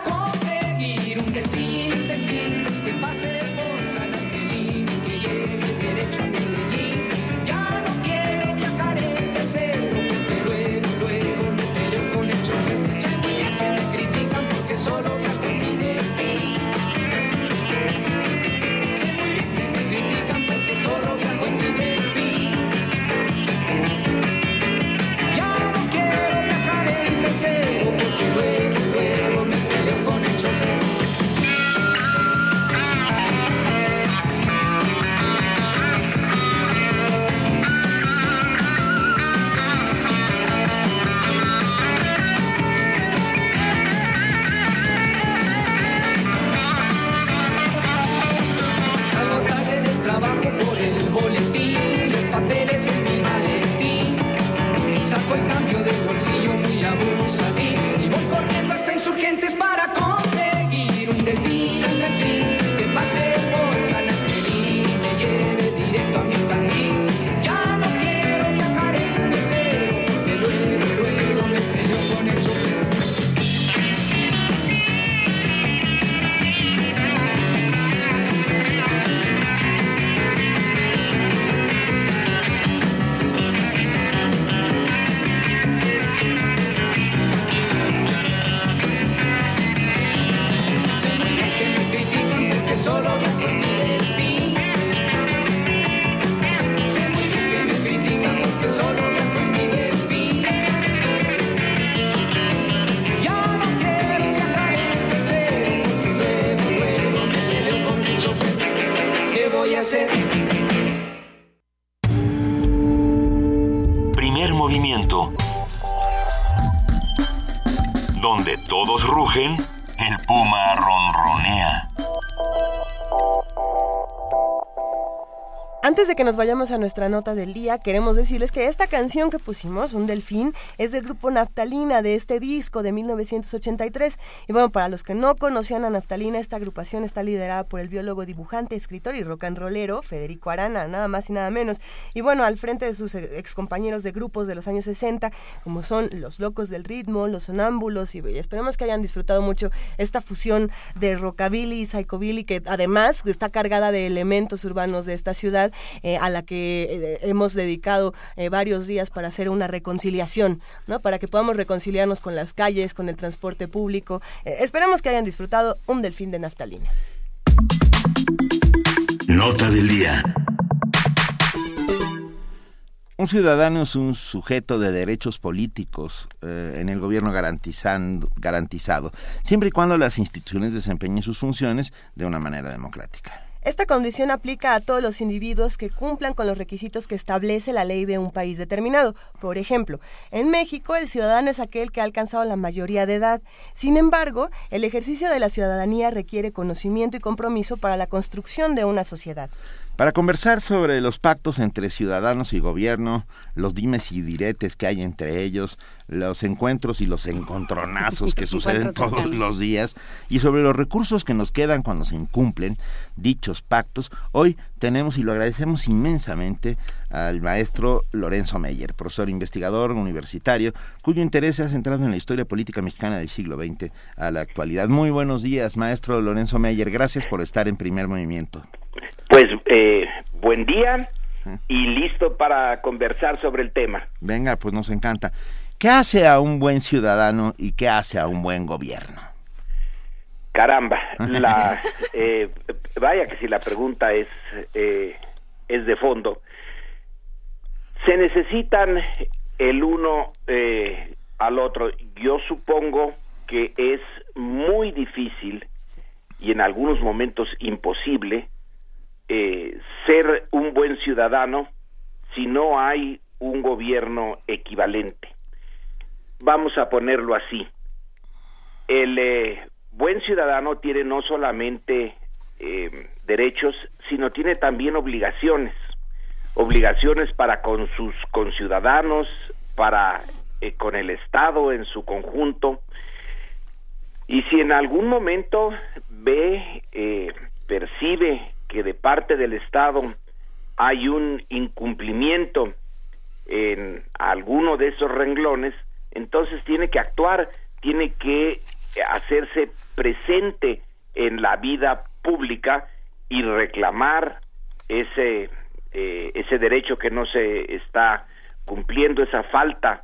que nos vayamos a nuestra nota del día, queremos decirles que esta canción que pusimos, Un Delfín, es del grupo Naftalina de este disco de 1983. Y bueno, para los que no conocían a Naftalina, esta agrupación está liderada por el biólogo, dibujante, escritor y rock and rollero Federico Arana, nada más y nada menos. Y bueno, al frente de sus excompañeros de grupos de los años 60, como son Los Locos del Ritmo, Los Sonámbulos, y esperemos que hayan disfrutado mucho esta fusión de rockabilly y psychobilly, que además está cargada de elementos urbanos de esta ciudad eh, a la que eh, hemos dedicado eh, varios días para hacer una reconciliación, ¿no? Para que podamos reconciliarnos con las calles, con el transporte público. Esperemos que hayan disfrutado un delfín de naftalina. Nota del día. Un ciudadano es un sujeto de derechos políticos en el gobierno garantizado, siempre y cuando las instituciones desempeñen sus funciones de una manera democrática. Esta condición aplica a todos los individuos que cumplan con los requisitos que establece la ley de un país determinado. Por ejemplo, en México el ciudadano es aquel que ha alcanzado la mayoría de edad. Sin embargo, el ejercicio de la ciudadanía requiere conocimiento y compromiso para la construcción de una sociedad. Para conversar sobre los pactos entre ciudadanos y gobierno, los dimes y diretes que hay entre ellos, los encuentros y los encontronazos que suceden todos los días, y sobre los recursos que nos quedan cuando se incumplen dichos pactos, hoy tenemos y lo agradecemos inmensamente al maestro Lorenzo Meyer, profesor investigador universitario, cuyo interés se ha centrado en la historia política mexicana del siglo XX a la actualidad. Muy buenos días, maestro Lorenzo Meyer. Gracias por estar en primer movimiento. Pues eh, buen día y listo para conversar sobre el tema. Venga, pues nos encanta. ¿Qué hace a un buen ciudadano y qué hace a un buen gobierno? Caramba, la, eh, vaya que si la pregunta es, eh, es de fondo. Se necesitan el uno al otro. Yo supongo que es muy difícil y en algunos momentos imposible eh, ser un buen ciudadano si no hay un gobierno equivalente. Vamos a ponerlo así. El eh, buen ciudadano tiene no solamente eh, derechos, sino tiene también obligaciones. Obligaciones para con sus conciudadanos, para con el Estado en su conjunto. Y si en algún momento ve, percibe que de parte del Estado hay un incumplimiento en alguno de esos renglones, entonces tiene que actuar, tiene que hacerse presente en la vida pública y reclamar ese eh, ese derecho que no se está cumpliendo, esa falta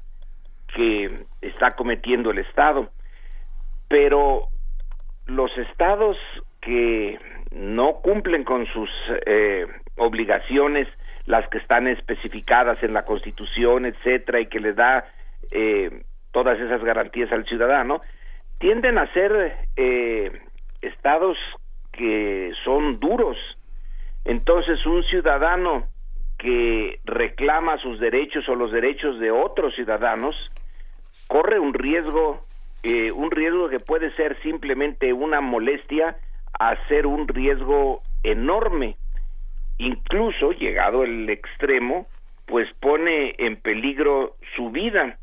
que está cometiendo el Estado. Pero los estados que no cumplen con sus eh, obligaciones, las que están especificadas en la Constitución, etcétera, y que les da eh, todas esas garantías al ciudadano, tienden a ser eh, estados que son duros. Entonces, un ciudadano que reclama sus derechos o los derechos de otros ciudadanos corre un riesgo, un riesgo que puede ser simplemente una molestia a un riesgo enorme. Incluso, llegado el extremo, pues pone en peligro su vida.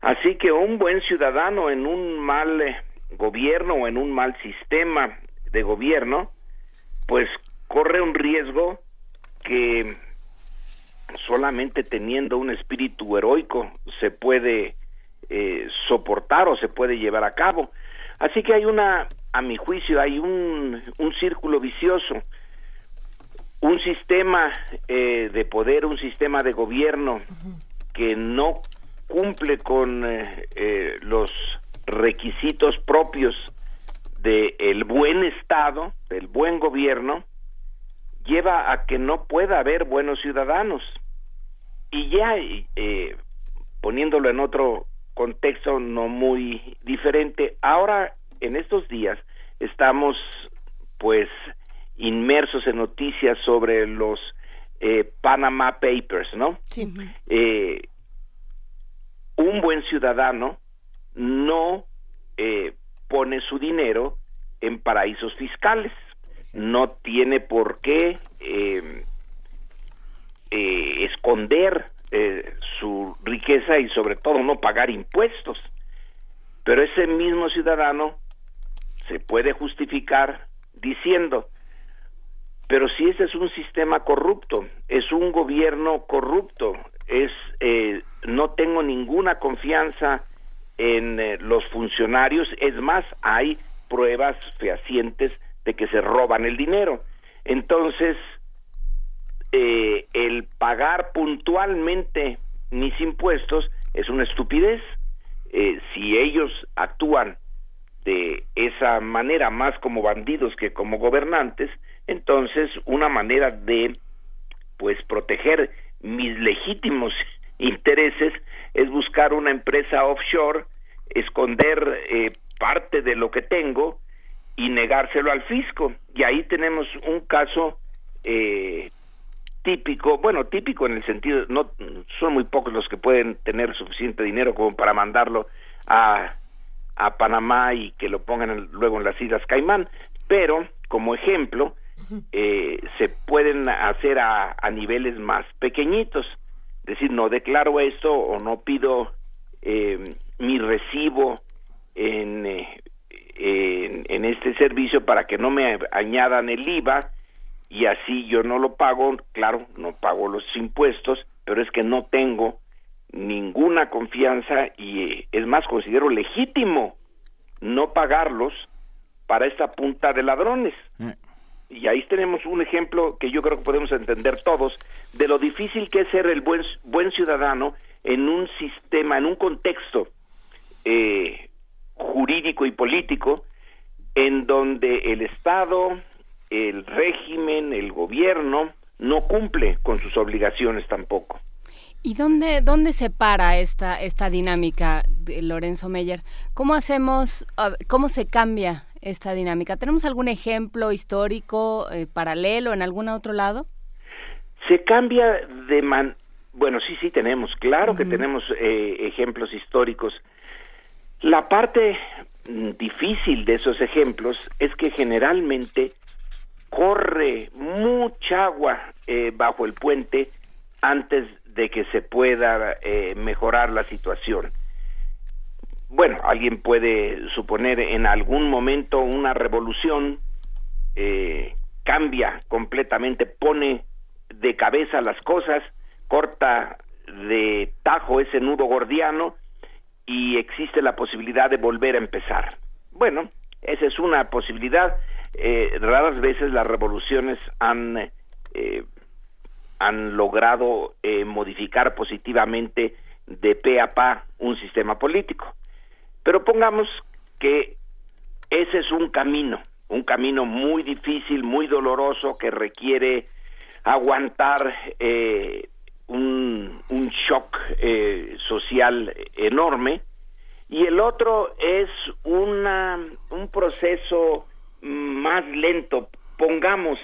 Así que un buen ciudadano en un mal eh, gobierno o en un mal sistema de gobierno, pues corre un riesgo que solamente teniendo un espíritu heroico se puede eh, soportar o se puede llevar a cabo. Así que hay una a mi juicio, hay un, círculo vicioso. Un sistema eh, de poder, un sistema de gobierno que no cumple con eh, eh, los requisitos propios del buen Estado, del buen gobierno, lleva a que no pueda haber buenos ciudadanos. Y ya poniéndolo en otro contexto no muy diferente, ahora en estos días estamos pues inmersos en noticias sobre los eh, Panama Papers, ¿no? Sí. Eh, un buen ciudadano no eh, pone su dinero en paraísos fiscales, no tiene por qué eh, esconder eh, su riqueza y sobre todo no pagar impuestos. Pero ese mismo ciudadano se puede justificar diciendo, pero si ese es un sistema corrupto, es un gobierno corrupto, es eh, no tengo ninguna confianza en eh, los funcionarios, es más, hay pruebas fehacientes de que se roban el dinero. Entonces, eh, el pagar puntualmente mis impuestos es una estupidez. Eh, si ellos actúan de esa manera más como bandidos que como gobernantes, entonces una manera de pues proteger mis legítimos intereses es buscar una empresa offshore, esconder eh, parte de lo que tengo y negárselo al fisco. Y ahí tenemos un caso eh, típico, bueno, típico en el sentido, no son muy pocos los que pueden tener suficiente dinero como para mandarlo a, a Panamá y que lo pongan luego en las Islas Caimán, pero como ejemplo, eh, se pueden hacer a, a niveles más pequeñitos, es decir, no declaro esto o no pido eh, mi recibo en, eh, en, en este servicio para que no me añadan el IVA y así yo no lo pago, claro, no pago los impuestos, pero es que no tengo ninguna confianza y eh, es más, considero legítimo no pagarlos para esta punta de ladrones. Y ahí tenemos un ejemplo que yo creo que podemos entender todos de lo difícil que es ser el buen, buen ciudadano en un sistema, en un contexto eh, jurídico y político en donde el Estado, el régimen, el gobierno no cumple con sus obligaciones tampoco. ¿Y dónde, dónde se para esta, esta dinámica, Lorenzo Meyer? ¿Cómo hacemos, cómo se cambia esta dinámica? ¿Tenemos algún ejemplo histórico eh, paralelo en algún otro lado? Se cambia de man... Bueno, sí, sí tenemos, claro que tenemos eh, ejemplos históricos. La parte mm, difícil de esos ejemplos es que generalmente corre mucha agua eh, bajo el puente antes de que se pueda eh, mejorar la situación. Bueno, alguien puede suponer en algún momento una revolución eh, cambia completamente, pone de cabeza las cosas, corta de tajo ese nudo gordiano y existe la posibilidad de volver a empezar. Bueno, esa es una posibilidad eh, raras veces las revoluciones han eh, han logrado eh, modificar positivamente de pe a pa un sistema político. Pero pongamos que ese es un camino, un camino muy difícil, muy doloroso, que requiere aguantar eh, un, shock eh, social enorme, y el otro es una, un proceso más lento. Pongamos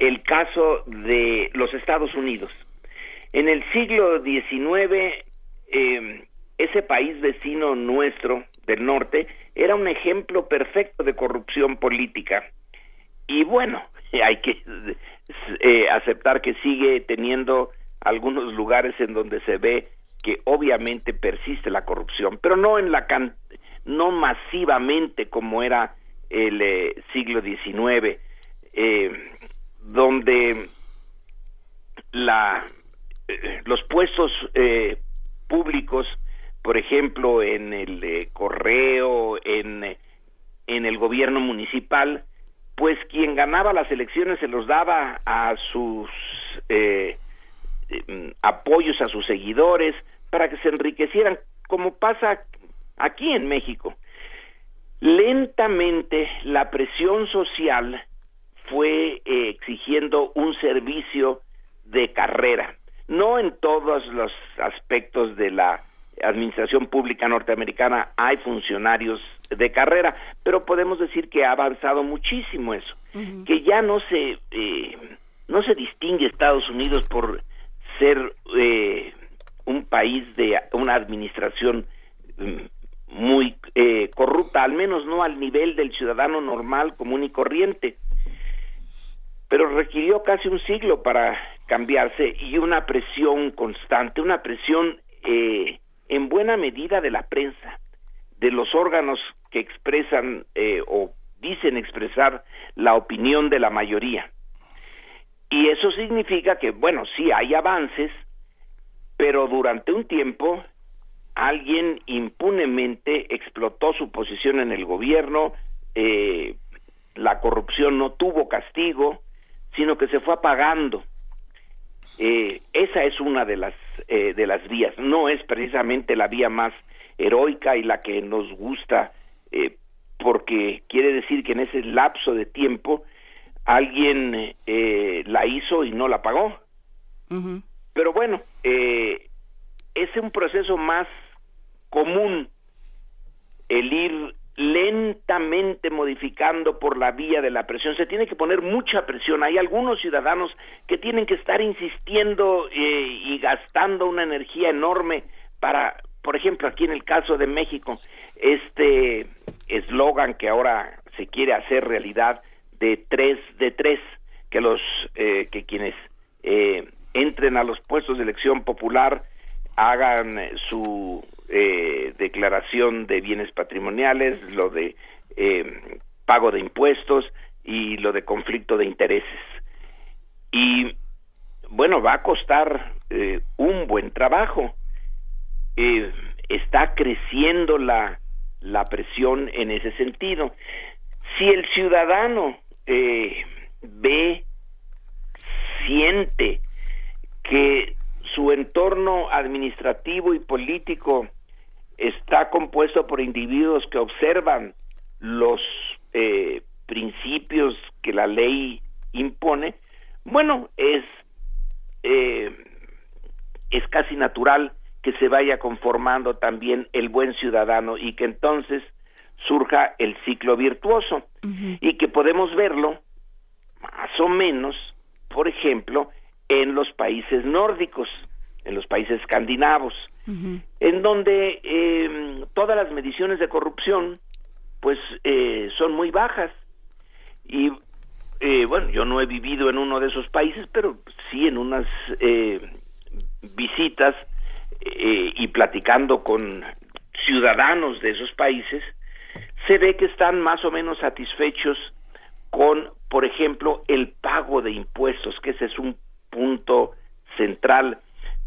el caso de los Estados Unidos. En el siglo XIX, eh, ese país vecino nuestro del norte era un ejemplo perfecto de corrupción política. Y bueno, hay que eh, aceptar que sigue teniendo algunos lugares en donde se ve que obviamente persiste la corrupción, pero no en la can no masivamente como era el eh, siglo XIX, eh, donde la, eh, los puestos eh, públicos, por ejemplo, en el eh, correo, en, en el gobierno municipal, pues quien ganaba las elecciones se los daba a sus eh, eh, apoyos, a sus seguidores, para que se enriquecieran, como pasa aquí en México. Lentamente la presión social fue eh, exigiendo un servicio de carrera, no en todos los aspectos de la administración pública norteamericana hay funcionarios de carrera, pero podemos decir que ha avanzado muchísimo eso, que ya no se eh, no se distingue Estados Unidos por ser eh, un país de una administración mm, muy eh, corrupta, al menos no al nivel del ciudadano normal, común y corriente. Pero requirió casi un siglo para cambiarse y una presión constante, una presión eh, en buena medida de la prensa, de los órganos que expresan eh, o dicen expresar la opinión de la mayoría. Y eso significa que, bueno, sí hay avances, pero durante un tiempo alguien impunemente explotó su posición en el gobierno, eh, la corrupción no tuvo castigo, sino que se fue apagando. Eh, esa es una de las eh, de las vías. No es precisamente la vía más heroica y la que nos gusta, eh, porque quiere decir que en ese lapso de tiempo alguien eh, la hizo y no la pagó. Pero bueno, eh, es un proceso más común el ir lentamente modificando por la vía de la presión. Se tiene que poner mucha presión. Hay algunos ciudadanos que tienen que estar insistiendo eh, y gastando una energía enorme para, por ejemplo, aquí en el caso de México, este eslogan que ahora se quiere hacer realidad de tres de tres, que los eh, que quienes eh, entren a los puestos de elección popular hagan su eh, declaración de bienes patrimoniales, lo de eh, pago de impuestos y lo de conflicto de intereses. Y bueno, va a costar eh, un buen trabajo. Eh, está creciendo la, la presión en ese sentido. Si el ciudadano eh, ve, siente que su entorno administrativo y político está compuesto por individuos que observan los eh, principios que la ley impone, bueno, es, eh, es casi natural que se vaya conformando también el buen ciudadano y que entonces surja el ciclo virtuoso. Y que podemos verlo más o menos, por ejemplo, en los países nórdicos, en los países escandinavos, en donde eh, todas las mediciones de corrupción pues eh, son muy bajas. Y eh, bueno yo no he vivido en uno de esos países pero sí en unas eh, visitas eh, y platicando con ciudadanos de esos países se ve que están más o menos satisfechos con por ejemplo el pago de impuestos que ese es un punto central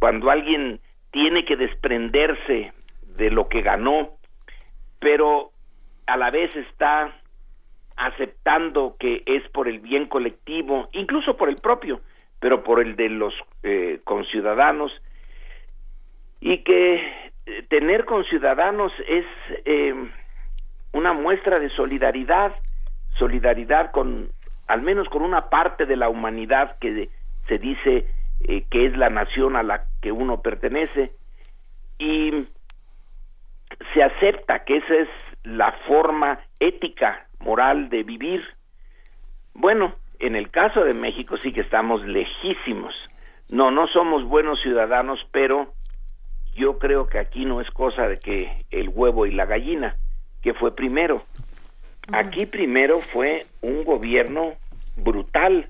cuando alguien tiene que desprenderse de lo que ganó, pero a la vez está aceptando que es por el bien colectivo, incluso por el propio, pero por el de los eh, conciudadanos, y que eh, tener conciudadanos es eh, una muestra de solidaridad, solidaridad con, al menos con una parte de la humanidad que se dice eh, que es la nación a la que uno pertenece y se acepta que esa es la forma ética, moral de vivir. Bueno, en el caso de México sí que estamos lejísimos. No, no somos buenos ciudadanos, pero yo creo que aquí no es cosa de que el huevo y la gallina, que fue primero. Aquí primero fue un gobierno brutal,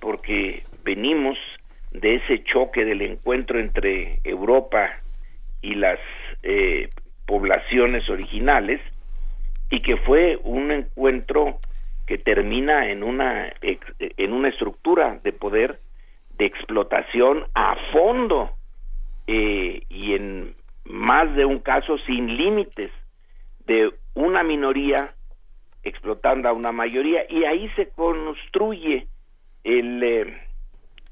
porque venimos de ese choque del encuentro entre Europa y las eh, poblaciones originales y que fue un encuentro que termina en una en una estructura de poder de explotación a fondo eh, y en más de un caso sin límites de una minoría explotando a una mayoría y ahí se construye el eh,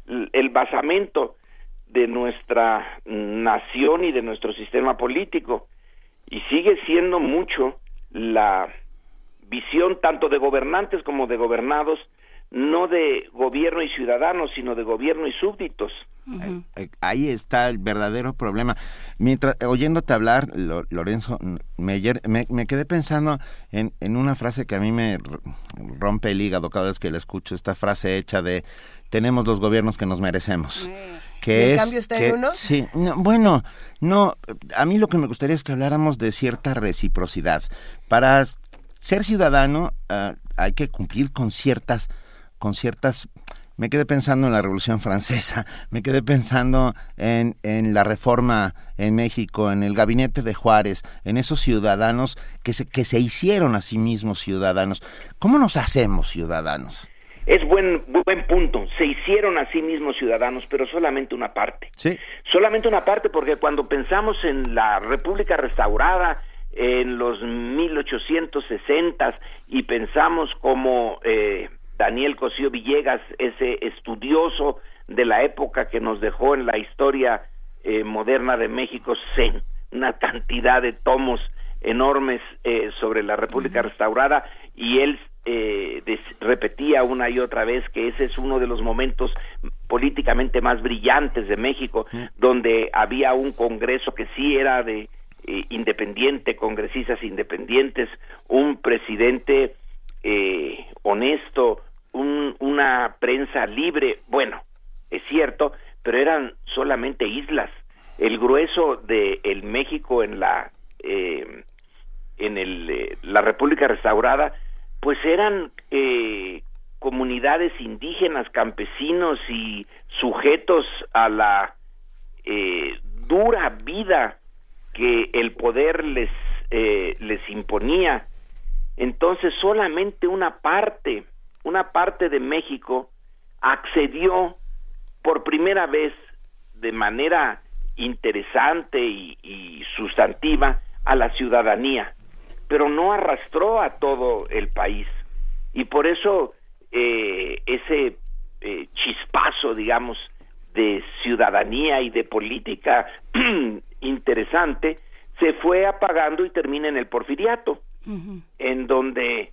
el basamento de nuestra nación y de nuestro sistema político. Y sigue siendo mucho la visión tanto de gobernantes como de gobernados no de gobierno y ciudadanos sino de gobierno y súbditos. Eh, ahí está el verdadero problema. Mientras oyéndote hablar Lorenzo Meyer me, me, quedé pensando en, en una frase que a mí me rompe el hígado cada vez que la escucho esta frase hecha de tenemos los gobiernos que nos merecemos. Que es, cambio está en uno? Sí, no, bueno, no, a mí lo que me gustaría es que habláramos de cierta reciprocidad. Para ser ciudadano uh, hay que cumplir con ciertas, con ciertas me quedé pensando en la Revolución Francesa, me quedé pensando en, en la reforma en México, en el gabinete de Juárez, en esos ciudadanos que se, que se hicieron a sí mismos ciudadanos. ¿Cómo nos hacemos ciudadanos? Es buen, buen punto. Se hicieron a sí mismos ciudadanos, pero solamente una parte. Sí. Solamente una parte, porque cuando pensamos en la República restaurada en los 1860 y pensamos como eh, Daniel Cosío Villegas, ese estudioso de la época que nos dejó en la historia eh, moderna de México una cantidad de tomos enormes eh, sobre la República restaurada y él eh, repetía una y otra vez que ese es uno de los momentos políticamente más brillantes de México, donde había un Congreso que sí era de eh, independiente, congresistas independientes, un presidente eh, honesto, un, una prensa libre, bueno, es cierto, pero eran solamente islas. El grueso de el México en la eh, en el, eh, la República restaurada pues eran eh, comunidades indígenas, campesinos y sujetos a la eh, dura vida que el poder les, eh, les imponía. Entonces solamente una parte, una parte de México accedió por primera vez de manera interesante y, y sustantiva a la ciudadanía pero no arrastró a todo el país. Y por eso eh, ese eh, chispazo, digamos, de ciudadanía y de política interesante se fue apagando y termina en el porfiriato, en donde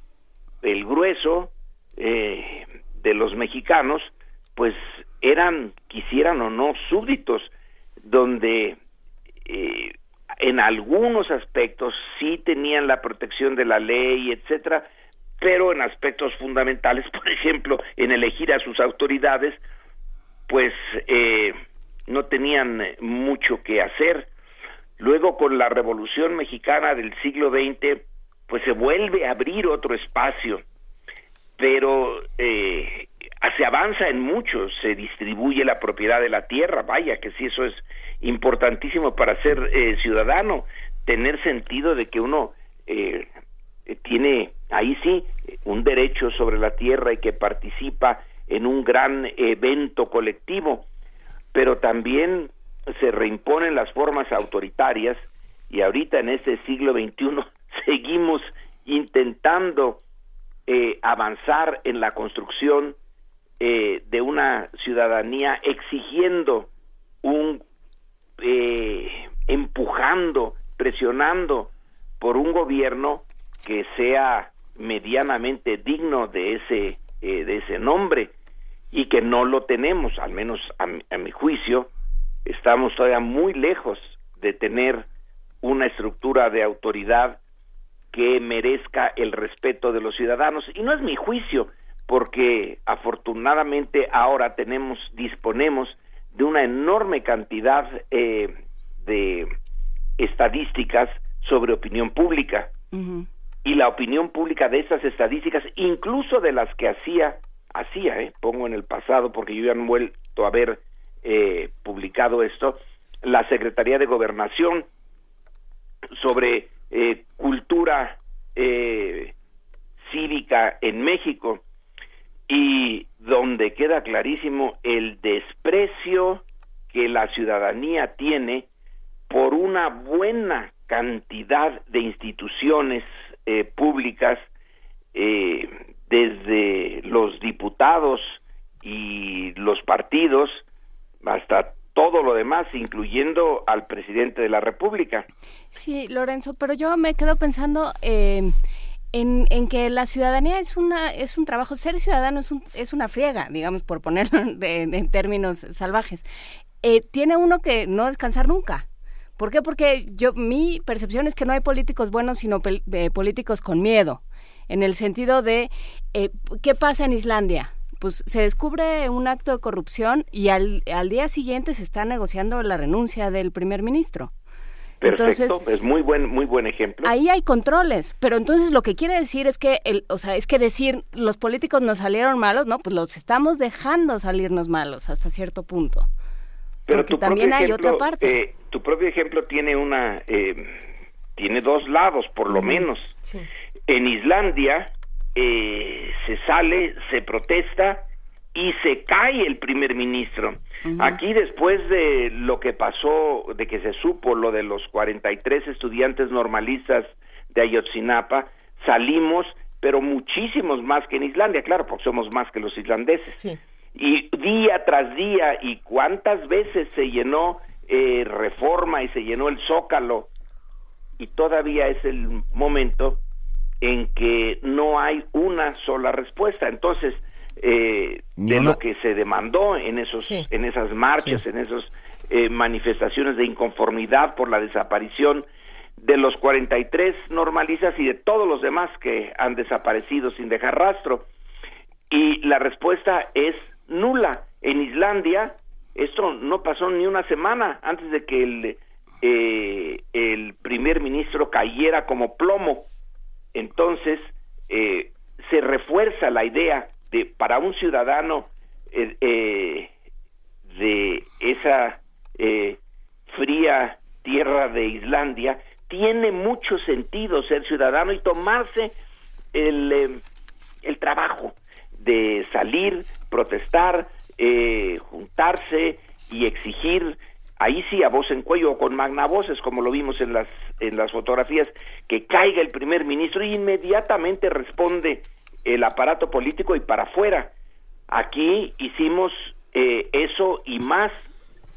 el grueso eh, de los mexicanos, pues eran, quisieran o no, súbditos, donde eh, en algunos aspectos sí tenían la protección de la ley, etcétera, pero en aspectos fundamentales, por ejemplo, en elegir a sus autoridades, pues eh, no tenían mucho que hacer. Luego, con la Revolución Mexicana del siglo XX, pues se vuelve a abrir otro espacio, pero eh, se avanza en mucho, se distribuye la propiedad de la tierra, vaya que sí, eso es importantísimo para ser eh, ciudadano, tener sentido de que uno eh, tiene ahí sí un derecho sobre la tierra y que participa en un gran evento colectivo, pero también se reimponen las formas autoritarias y ahorita en este siglo XXI seguimos intentando eh, avanzar en la construcción eh, de una ciudadanía exigiendo un eh, empujando, presionando por un gobierno que sea medianamente digno de ese eh, de ese nombre y que no lo tenemos, al menos a mi, a mi juicio, estamos todavía muy lejos de tener una estructura de autoridad que merezca el respeto de los ciudadanos. Y no es mi juicio porque afortunadamente ahora tenemos disponemos de una enorme cantidad eh, de estadísticas sobre opinión pública. Y la opinión pública de esas estadísticas, incluso de las que hacía, hacía, eh, pongo en el pasado porque yo ya no he vuelto a haber eh, publicado esto, la Secretaría de Gobernación sobre eh, cultura eh, cívica en México y donde queda clarísimo el desprecio que la ciudadanía tiene por una buena cantidad de instituciones eh, públicas, eh, desde los diputados y los partidos hasta todo lo demás, incluyendo al presidente de la República. Sí, Lorenzo, pero yo me quedo pensando eh, en, que la ciudadanía es una es un trabajo, ser ciudadano es, un, es una friega, digamos, por ponerlo en términos salvajes. Eh, tiene uno que no descansar nunca. ¿Por qué? Porque yo mi percepción es que no hay políticos buenos, sino eh, políticos con miedo, en el sentido de eh, ¿qué pasa en Islandia? Pues se descubre un acto de corrupción y al día siguiente se está negociando la renuncia del primer ministro. Entonces, Perfecto, es muy buen, muy buen ejemplo. ahí hay controles, pero entonces lo que quiere decir es que, el, o sea, es que decir los políticos nos salieron malos, no, pues los estamos dejando salirnos malos hasta cierto punto. Pero Porque también propio hay otra parte. eh, tu propio ejemplo tiene una, eh, tiene dos lados, por lo menos. En Islandia eh, se sale, se protesta y se cae el primer ministro. Aquí después de lo que pasó, de que se supo lo de los 43 estudiantes normalistas de Ayotzinapa, salimos, pero muchísimos más que en Islandia, claro, porque somos más que los islandeses. Y día tras día, y cuántas veces se llenó eh, Reforma y se llenó el Zócalo, y todavía es el momento en que no hay una sola respuesta. Entonces, eh, de una- lo que se demandó en esos, en esas marchas, en esas eh, manifestaciones de inconformidad por la desaparición de los 43 normalistas y de todos los demás que han desaparecido sin dejar rastro. Y la respuesta es nula. En Islandia, esto no pasó ni una semana antes de que el, eh, el primer ministro cayera como plomo. Entonces, eh, se refuerza la idea de para un ciudadano eh, eh, de esa eh, fría tierra de Islandia, tiene mucho sentido ser ciudadano y tomarse el, eh, trabajo de salir, protestar, eh, juntarse y exigir, ahí sí a voz en cuello o con magnavoces, como lo vimos en las, en las fotografías, que caiga el primer ministro y inmediatamente responde el aparato político y para afuera. Aquí hicimos eh, eso y más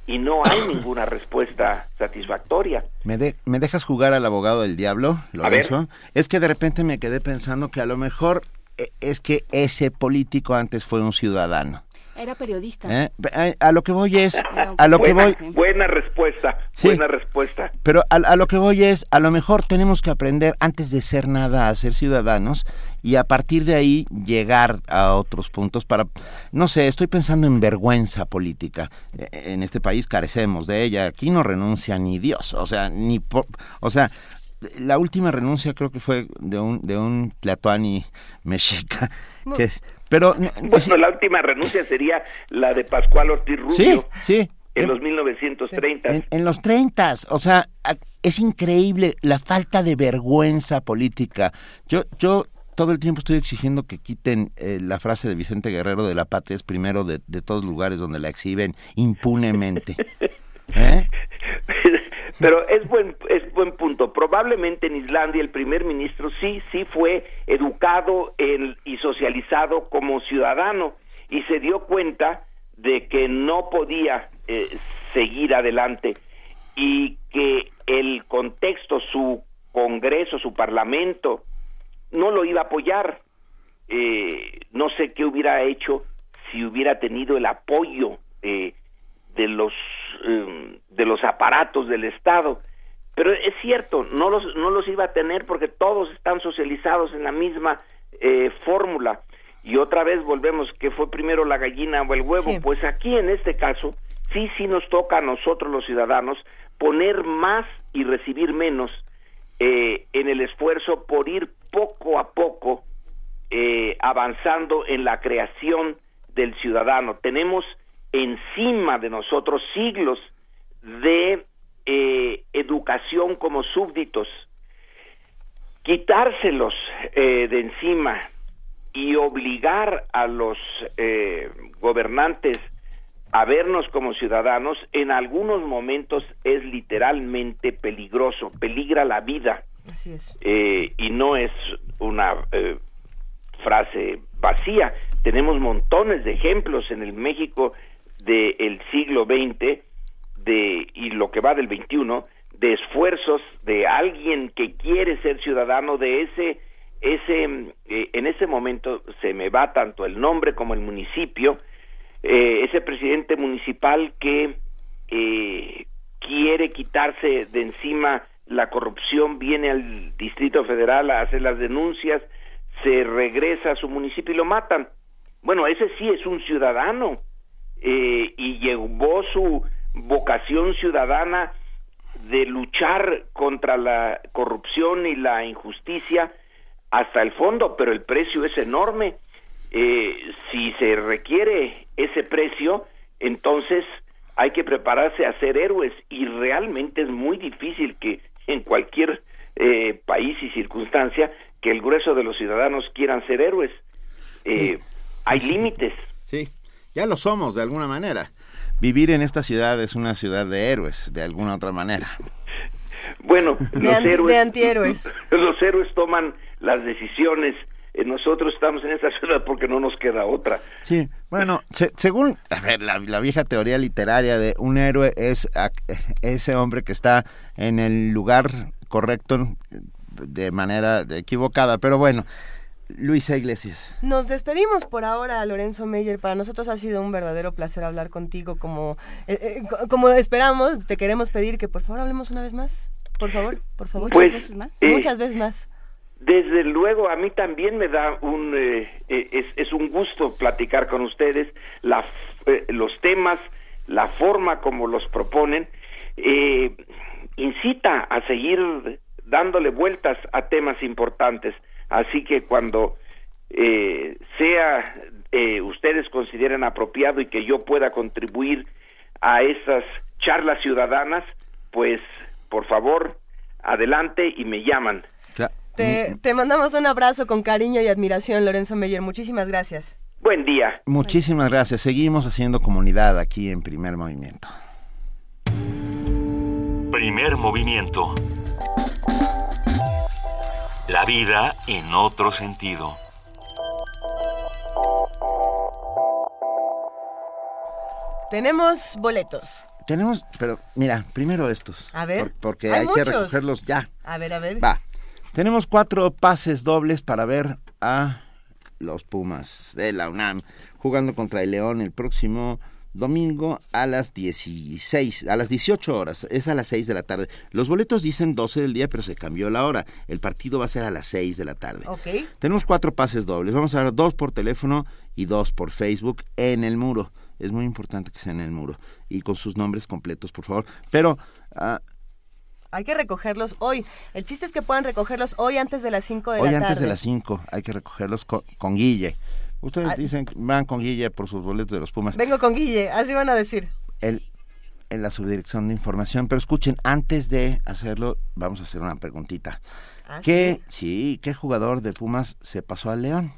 y no hay ninguna respuesta satisfactoria. ¿Me, de- ¿Me dejas jugar al abogado del diablo, Lorenzo? Es que de repente me quedé pensando que a lo mejor eh, es que ese político antes fue un ciudadano. Era periodista. ¿eh? A lo que voy es, a lo que buena, voy, buena respuesta, Sí. buena respuesta. pero a, a lo que voy es, a lo mejor tenemos que aprender antes de ser nada a ser ciudadanos y a partir de ahí llegar a otros puntos para, no sé, estoy pensando en vergüenza política. Eh, En este país carecemos de ella, aquí no renuncia ni Dios, o sea, ni por, o sea, la última renuncia creo que fue de un de un Tlatoani mexica, que es- pero Bueno, la última renuncia sería la de Pascual Ortiz Rubio sí, sí, en los 1930. en, en los 30, o sea, es increíble la falta de vergüenza política. Yo, yo todo el tiempo estoy exigiendo que quiten eh, la frase de Vicente Guerrero de la patria es primero de, de todos lugares donde la exhiben impunemente. ¿Eh? Pero es buen, es buen punto. Probablemente en Islandia el primer ministro sí, sí fue educado en- y socializado como ciudadano y se dio cuenta de que no podía eh, seguir adelante y que el contexto, su Congreso, su Parlamento, no lo iba a apoyar. Eh, no sé qué hubiera hecho si hubiera tenido el apoyo eh, de los eh, de los aparatos del Estado. Pero es cierto, no los, no los iba a tener porque todos están socializados en la misma eh, fórmula. Y otra vez volvemos, que fue primero la gallina o el huevo? Pues aquí en este caso, sí, sí nos toca a nosotros los ciudadanos poner más y recibir menos eh, en el esfuerzo por ir poco a poco eh, avanzando en la creación del ciudadano. Tenemos encima de nosotros siglos de eh, educación como súbditos. Quitárselos eh, de encima y obligar a los eh, gobernantes a vernos como ciudadanos en algunos momentos es literalmente peligroso, peligra la vida Así es. eh, y no es una eh, frase vacía. Tenemos montones de ejemplos en el México del siglo XX de, y lo que va del XXI de esfuerzos de alguien que quiere ser ciudadano de ese ese eh, en ese momento se me va tanto el nombre como el municipio eh, ese presidente municipal que eh, quiere quitarse de encima la corrupción viene al Distrito Federal a hacer las denuncias, se regresa a su municipio y lo matan. Bueno, ese sí es un ciudadano eh, y llevó su vocación ciudadana de luchar contra la corrupción y la injusticia hasta el fondo, pero el precio es enorme. Eh, si se requiere ese precio, entonces hay que prepararse a ser héroes y realmente es muy difícil que en cualquier eh, país y circunstancia que el grueso de los ciudadanos quieran ser héroes. Eh, hay límites. Sí, ya lo somos de alguna manera. Vivir en esta ciudad es una ciudad de héroes, de alguna otra manera. Bueno, De, los anti- héroes, de antihéroes. los héroes toman las decisiones. Eh, Nosotros estamos en esta ciudad porque no nos queda otra. Sí, bueno, se- según a ver, la, la vieja teoría literaria de un héroe es ac- ese hombre que está en el lugar correcto de manera equivocada, pero bueno, Luisa Iglesias. Nos despedimos por ahora, Lorenzo Meyer. Para nosotros ha sido un verdadero placer hablar contigo. Como, eh, eh, co- como esperamos, te queremos pedir que por favor hablemos una vez más. Por favor, por favor. Pues, Muchas veces más. eh, Muchas veces más. Desde luego, a mí también me da un es, es un gusto platicar con ustedes la, eh, los temas, la forma como los proponen, eh, incita a seguir dándole vueltas a temas importantes. Así que cuando eh, sea eh, ustedes consideren apropiado y que yo pueda contribuir a esas charlas ciudadanas, pues por favor adelante y me llaman. Te, te mandamos un abrazo con cariño y admiración, Lorenzo Meyer. Muchísimas gracias. Buen día. Muchísimas gracias. Seguimos haciendo comunidad aquí en Primer Movimiento. Primer movimiento. La vida en otro sentido. Tenemos boletos. Tenemos, pero mira, primero estos. A ver, por- porque hay hay, que recogerlos ya. A ver, a ver. Va. Tenemos cuatro pases dobles para ver a los Pumas de la UNAM jugando contra el León el próximo domingo a las 16, a las 18 horas, es a las 6 de la tarde. Los boletos dicen 12 del día, pero se cambió la hora. El partido va a ser a las 6 de la tarde. Tenemos cuatro pases dobles. Vamos a ver dos por teléfono y dos por Facebook en el muro. Es muy importante que sea en el muro. Y con sus nombres completos, por favor. Pero ah, Hay que recogerlos hoy. El chiste es que puedan recogerlos hoy antes de las 5 de hoy la antes tarde. de las 5 hay que recogerlos con, con Guille. Ustedes Ah. dicen que van con Guille por sus boletos de los Pumas. Vengo con Guille, así van a decir. El, en la subdirección de información. Pero escuchen, antes de hacerlo, vamos a hacer una preguntita. ¿Ah, ¿Qué, sí, ¿qué jugador de Pumas se pasó al León?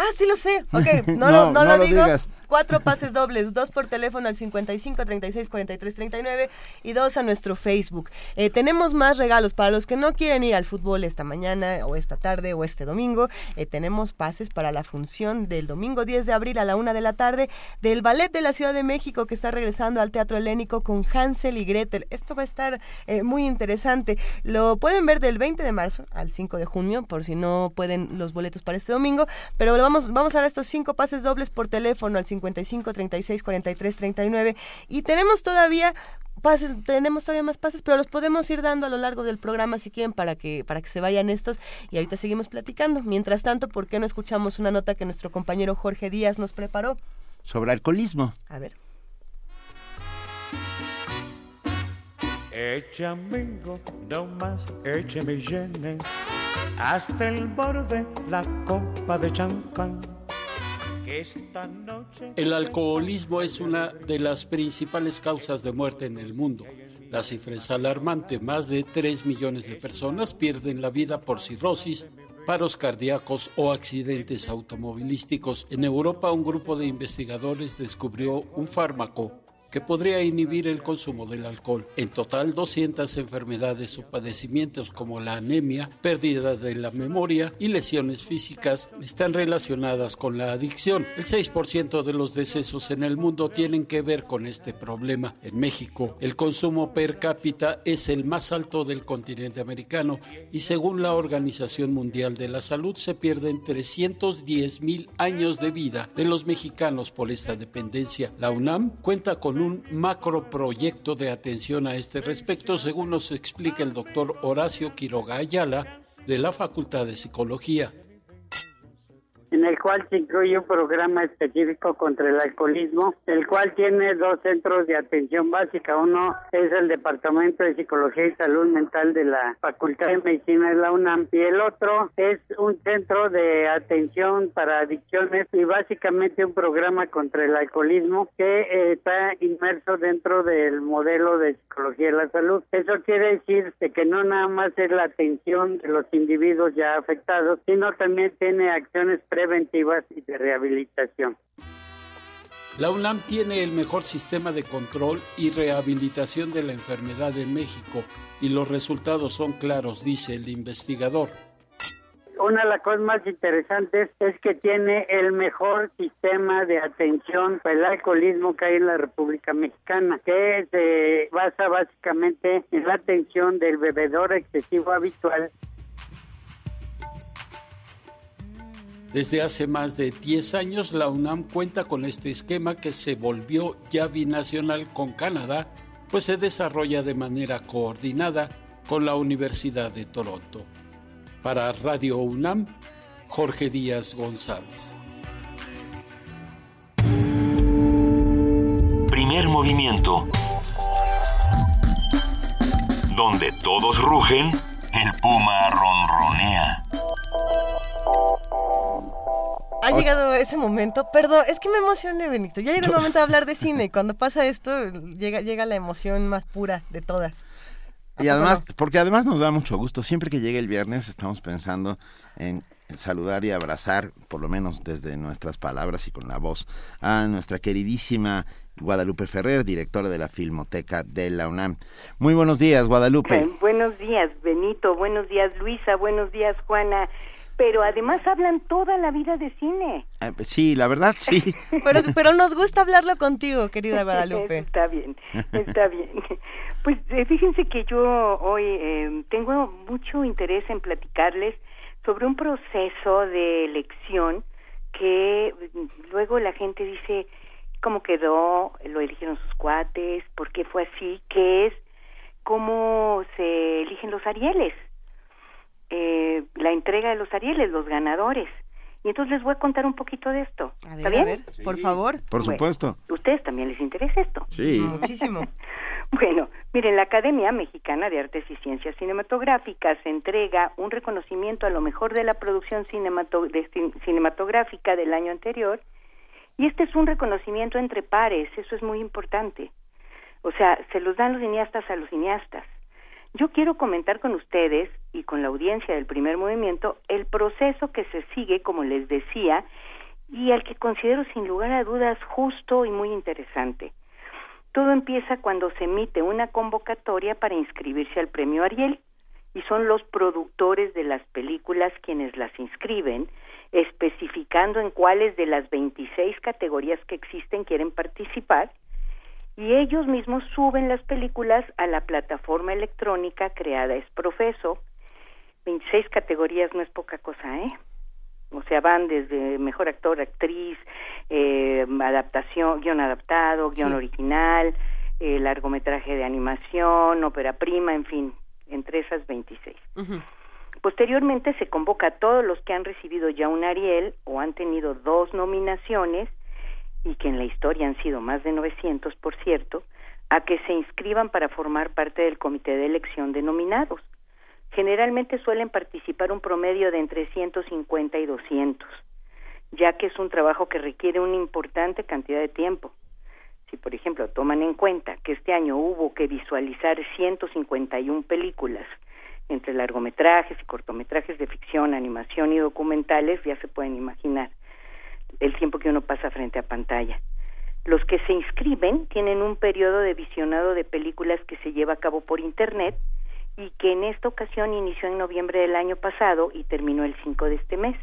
Ah, sí lo sé. Ok, no, No, lo, no no lo lo digo. digas. Cuatro pases dobles, dos por teléfono al 55 36 43 39 y dos a nuestro Facebook. Eh, tenemos más regalos para los que no quieren ir al fútbol esta mañana o esta tarde o este domingo. eh, tenemos pases para la función del domingo 10 de abril a la una de la tarde del Ballet de la Ciudad de México que está regresando al Teatro Helénico con Hansel y Gretel. Esto va a estar eh, muy interesante. Lo pueden ver del 20 de marzo al 5 de junio por si no pueden los boletos para este domingo, pero lo vamos, vamos a dar estos cinco pases dobles por teléfono al 55 36 43 39 y tenemos todavía pases, tenemos todavía más pases, pero los podemos ir dando a lo largo del programa si quieren para que para que se vayan estos y ahorita seguimos platicando. Mientras tanto, ¿por qué no escuchamos una nota que nuestro compañero Jorge Díaz nos preparó? Sobre alcoholismo. A ver. Eche amigo, no más, eche me llene hasta el borde la copa de champán. El alcoholismo es una de las principales causas de muerte en el mundo. La cifra es alarmante. Más de 3 millones de personas pierden la vida por cirrosis, paros cardíacos o accidentes automovilísticos. En Europa, un grupo de investigadores descubrió un fármaco que podría inhibir el consumo del alcohol. En total, 200 enfermedades o padecimientos como la anemia, pérdida de la memoria y lesiones físicas están relacionadas con la adicción. El 6% de los decesos en el mundo tienen que ver con este problema. En México, el consumo per cápita es el más alto del continente americano y según la Organización Mundial de la Salud se pierden 310 mil años de vida de los mexicanos por esta dependencia. La UNAM cuenta con un macroproyecto de atención a este respecto, según nos explica el doctor Horacio Quiroga Ayala de la Facultad de Psicología. En el cual se incluye un programa específico contra el alcoholismo, el cual tiene dos centros de atención básica. Uno es el Departamento de Psicología y Salud Mental de la Facultad de Medicina de la UNAM y el otro es un centro de atención para adicciones y básicamente un programa contra el alcoholismo que eh, está inmerso dentro del modelo de psicología de la salud. Eso quiere decir que no nada más es la atención de los individuos ya afectados, sino también tiene acciones preventivas y de rehabilitación. La UNAM tiene el mejor sistema de control y rehabilitación de la enfermedad en México y los resultados son claros, dice el investigador. Una de las cosas más interesantes es que tiene el mejor sistema de atención para el alcoholismo que hay en la República Mexicana, que se basa básicamente en la atención del bebedor excesivo habitual Desde hace más de 10 años, la UNAM cuenta con este esquema que se volvió ya binacional con Canadá, pues se desarrolla de manera coordinada con la Universidad de Toronto. Para Radio UNAM, Jorge Díaz González. Primer movimiento. Donde todos rugen, el puma ronronea. Ha llegado ese momento. Perdón, es que me emocioné, Benito. Ya llegó el momento de hablar de cine. Cuando pasa esto, llega, llega la emoción más pura de todas. Y además, porque además nos da mucho gusto. Siempre que llegue el viernes estamos pensando en saludar y abrazar, por lo menos desde nuestras palabras y con la voz, a nuestra queridísima Guadalupe Ferrer, directora de la Filmoteca de la UNAM. Muy buenos días, Guadalupe. Eh, buenos días, Benito. Buenos días, Luisa. Buenos días, Juana pero además hablan toda la vida de cine. Eh, sí, la verdad sí. pero, pero nos gusta hablarlo contigo, querida Guadalupe. está bien, está bien. Pues eh, fíjense que yo hoy eh, tengo mucho interés en platicarles sobre un proceso de elección que luego la gente dice cómo quedó, lo eligieron sus cuates, por qué fue así, que es cómo se eligen los Arieles eh, la entrega de los Arieles, los ganadores. Y entonces les voy a contar un poquito de esto. ¿Está bien? por favor. Por supuesto. ¿Ustedes también les interesa esto? Sí. Muchísimo. bueno, miren, la Academia Mexicana de Artes y Ciencias Cinematográficas entrega un reconocimiento a lo mejor de la producción cinematográfica del año anterior. Y este es un reconocimiento entre pares, eso es muy importante. O sea, se los dan los cineastas a los cineastas. Yo quiero comentar con ustedes y con la audiencia del primer movimiento el proceso que se sigue, como les decía, y al que considero sin lugar a dudas justo y muy interesante. Todo empieza cuando se emite una convocatoria para inscribirse al premio Ariel y son los productores de las películas quienes las inscriben, especificando en cuáles de las 26 categorías que existen quieren participar y ellos mismos suben las películas a la plataforma electrónica creada es Profeso. 26 categorías no es poca cosa, ¿eh? O sea, van desde mejor actor, actriz, eh, adaptación, guion adaptado, guion original, eh, largometraje de animación, ópera prima, en fin, entre esas 26. Posteriormente se convoca a todos los que han recibido ya un Ariel o han tenido dos nominaciones y que en la historia han sido más de 900, por cierto, a que se inscriban para formar parte del comité de elección de nominados. Generalmente suelen participar un promedio de entre 150 y 200, ya que es un trabajo que requiere una importante cantidad de tiempo. Si, por ejemplo, toman en cuenta que este año hubo que visualizar 151 películas, entre largometrajes y cortometrajes de ficción, animación y documentales, ya se pueden imaginar el tiempo que uno pasa frente a pantalla. Los que se inscriben tienen un periodo de visionado de películas que se lleva a cabo por Internet y que en esta ocasión inició en noviembre del año pasado y terminó el 5 de este mes.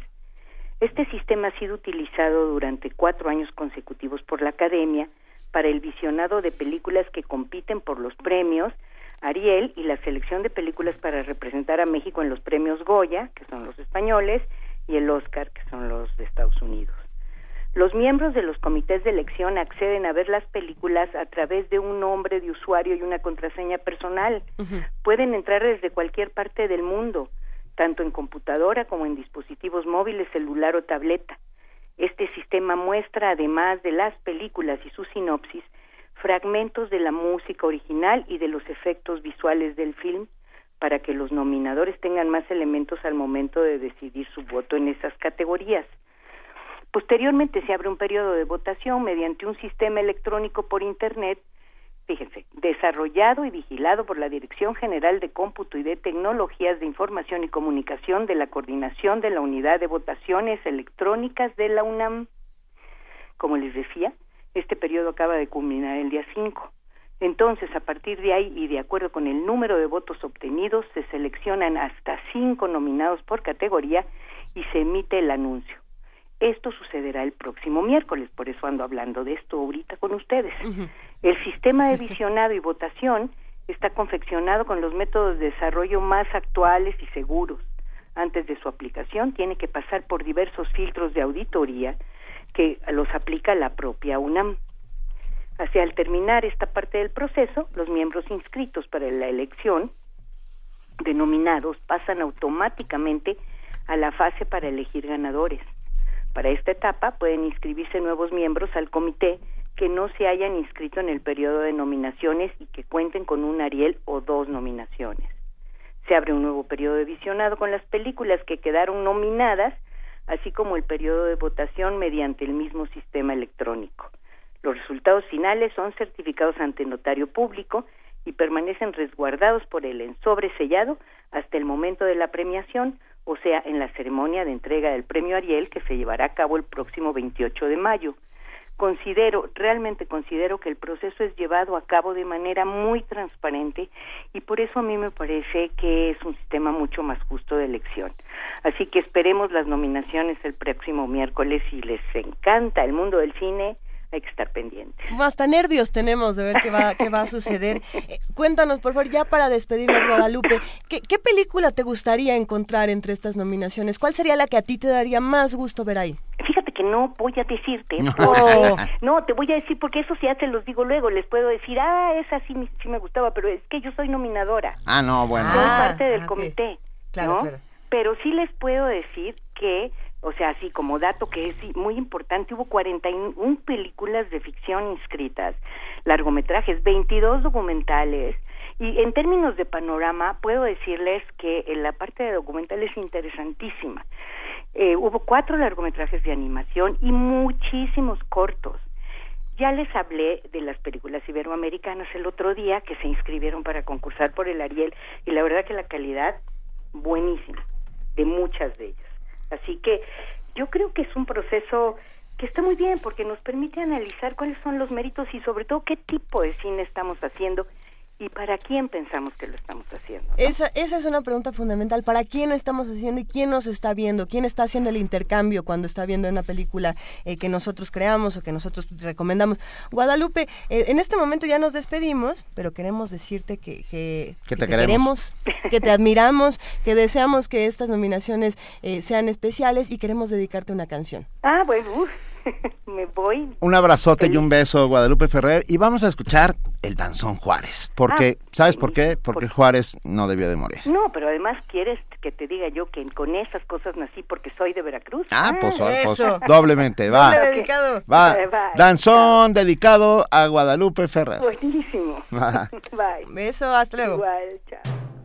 Este sistema ha sido utilizado durante cuatro años consecutivos por la Academia para el visionado de películas que compiten por los premios Ariel y la selección de películas para representar a México en los premios Goya, que son los españoles, y el Oscar, que son los de Estados Unidos. Los miembros de los comités de elección acceden a ver las películas a través de un nombre de usuario y una contraseña personal. Pueden entrar desde cualquier parte del mundo. tanto en computadora como en dispositivos móviles, celular o tableta. Este sistema muestra, además de las películas y su sinopsis, fragmentos de la música original y de los efectos visuales del film para que los nominadores tengan más elementos al momento de decidir su voto en esas categorías. Posteriormente se abre un periodo de votación mediante un sistema electrónico por Internet, fíjense, desarrollado y vigilado por la Dirección General de Cómputo y de Tecnologías de Información y Comunicación de la Coordinación de la Unidad de Votaciones Electrónicas de la UNAM. Como les decía, este periodo acaba de culminar el día 5. Entonces, a partir de ahí y de acuerdo con el número de votos obtenidos, se seleccionan hasta cinco nominados por categoría y se emite el anuncio. Esto sucederá el próximo miércoles, por eso ando hablando de esto ahorita con ustedes. El sistema de visionado y votación está confeccionado con los métodos de desarrollo más actuales y seguros. Antes de su aplicación tiene que pasar por diversos filtros de auditoría que los aplica la propia UNAM. Hacia al terminar esta parte del proceso, los miembros inscritos para la elección denominados pasan automáticamente a la fase para elegir ganadores. Para esta etapa pueden inscribirse nuevos miembros al comité que no se hayan inscrito en el periodo de nominaciones y que cuenten con un Ariel o dos nominaciones. Se abre un nuevo periodo de visionado con las películas que quedaron nominadas, así como el periodo de votación mediante el mismo sistema electrónico. Los resultados finales son certificados ante notario público y permanecen resguardados por él en sobresellado hasta el momento de la premiación, o sea, en la ceremonia de entrega del premio Ariel que se llevará a cabo el próximo 28 de mayo. Considero, realmente considero que el proceso es llevado a cabo de manera muy transparente y por eso a mí me parece que es un sistema mucho más justo de elección. Así que esperemos las nominaciones el próximo miércoles y les encanta el mundo del cine hay que estar pendientes. Hasta nervios tenemos de ver qué va, qué va a suceder. Eh, cuéntanos, por favor, ya para despedirnos, Guadalupe, ¿qué, ¿qué, película te gustaría encontrar entre estas nominaciones? ¿Cuál sería la que a ti te daría más gusto ver ahí? Fíjate que no voy a decirte. No. Porque, no, te voy a decir porque eso ya te los digo luego. Les puedo decir, ah, esa sí, sí me gustaba, pero es que yo soy nominadora. Ah, no, bueno. Soy Ah, parte del ok. comité. Claro, ¿no? claro. Pero sí les puedo decir que o sea, así como dato que es muy importante, hubo 41 películas de ficción inscritas, largometrajes, 22 documentales, y en términos de panorama, puedo decirles que en la parte de documental es interesantísima. Eh, hubo cuatro largometrajes de animación y muchísimos cortos. Ya les hablé de las películas iberoamericanas el otro día que se inscribieron para concursar por el Ariel y la verdad que la calidad buenísima de muchas de ellas. Así que yo creo que es un proceso que está muy bien porque nos permite analizar cuáles son los méritos y sobre todo qué tipo de cine estamos haciendo y para quién pensamos que lo estamos haciendo. Esa, esa es una pregunta fundamental. ¿Para quién estamos haciendo y quién nos está viendo? ¿Quién está haciendo el intercambio cuando está viendo una película eh, que nosotros creamos o que nosotros recomendamos? Guadalupe, eh, en este momento ya nos despedimos, pero queremos decirte que, que, Que te queremos. que te admiramos, que deseamos que estas nominaciones eh, sean especiales y queremos dedicarte una canción. Ah, bueno, uf, me voy. Un abrazote y un beso, Guadalupe Ferrer. Y vamos a escuchar el danzón Juárez. Porque, Ah, ¿sabes por qué? Porque Juárez no debió de morir. No, pero además quieres que te diga yo que con esas cosas nací porque soy de Veracruz. Ah, pues, pues, eso. doblemente, va. Doble dedicado. Va. Eh, bye. Danzón dedicado a Guadalupe Ferrer. Buenísimo. Va. Bye. Beso, hasta luego. Igual, chao.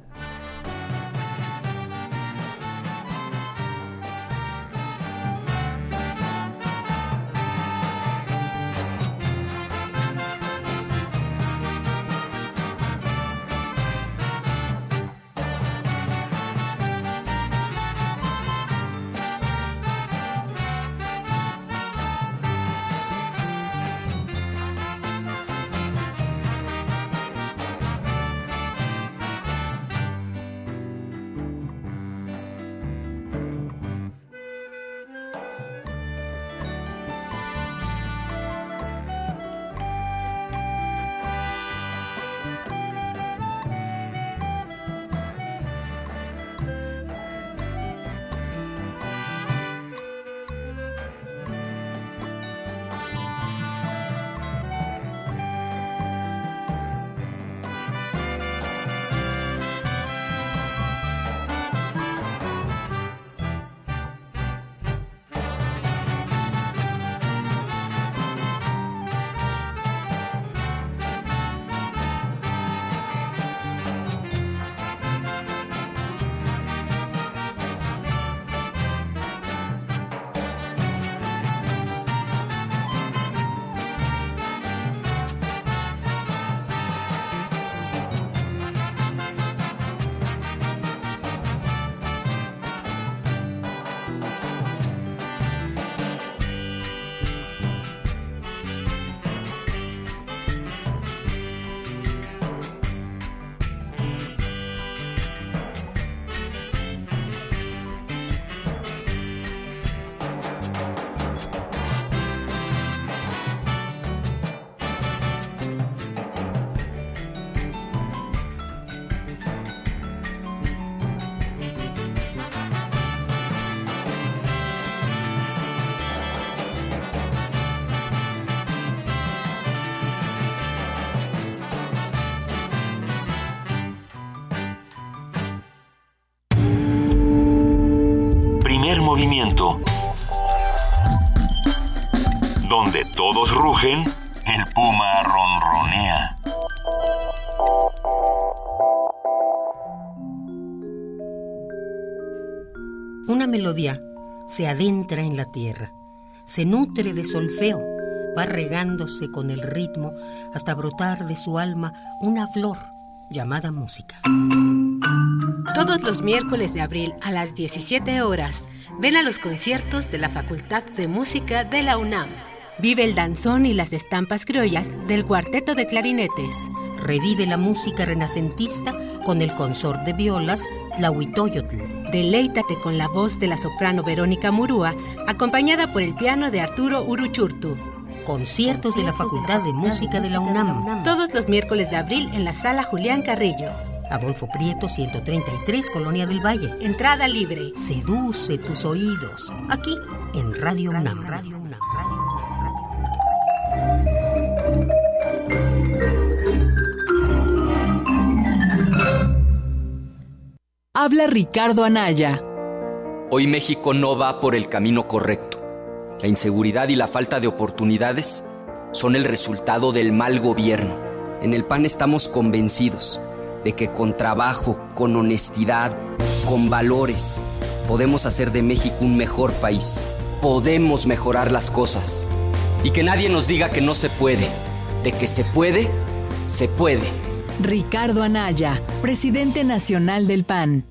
Rugen, el puma ronronea. Una melodía se adentra en la tierra, se nutre de solfeo, va regándose con el ritmo hasta brotar de su alma una flor llamada música. Todos los miércoles de abril a las 17 horas, ven a los conciertos de la Facultad de Música de la UNAM. Vive el danzón y las estampas criollas del cuarteto de clarinetes. Revive la música renacentista con el consort de violas Tlahuitoyotl. Deleítate con la voz de la soprano Verónica Murúa, acompañada por el piano de Arturo Uruchurtu. Conciertos de la Facultad de Música de la UNAM. Todos los miércoles de abril en la sala Julián Carrillo. Adolfo Prieto, 133, Colonia del Valle. Entrada libre. Seduce tus oídos. Aquí, en Radio UNAM. Radio UNAM. Habla Ricardo Anaya. Hoy México no va por el camino correcto. La inseguridad y la falta de oportunidades son el resultado del mal gobierno. En el PAN estamos convencidos de que con trabajo, con honestidad, con valores, podemos hacer de México un mejor país. Podemos mejorar las cosas. Y que nadie nos diga que no se puede. De que se puede, se puede. Ricardo Anaya, presidente nacional del PAN.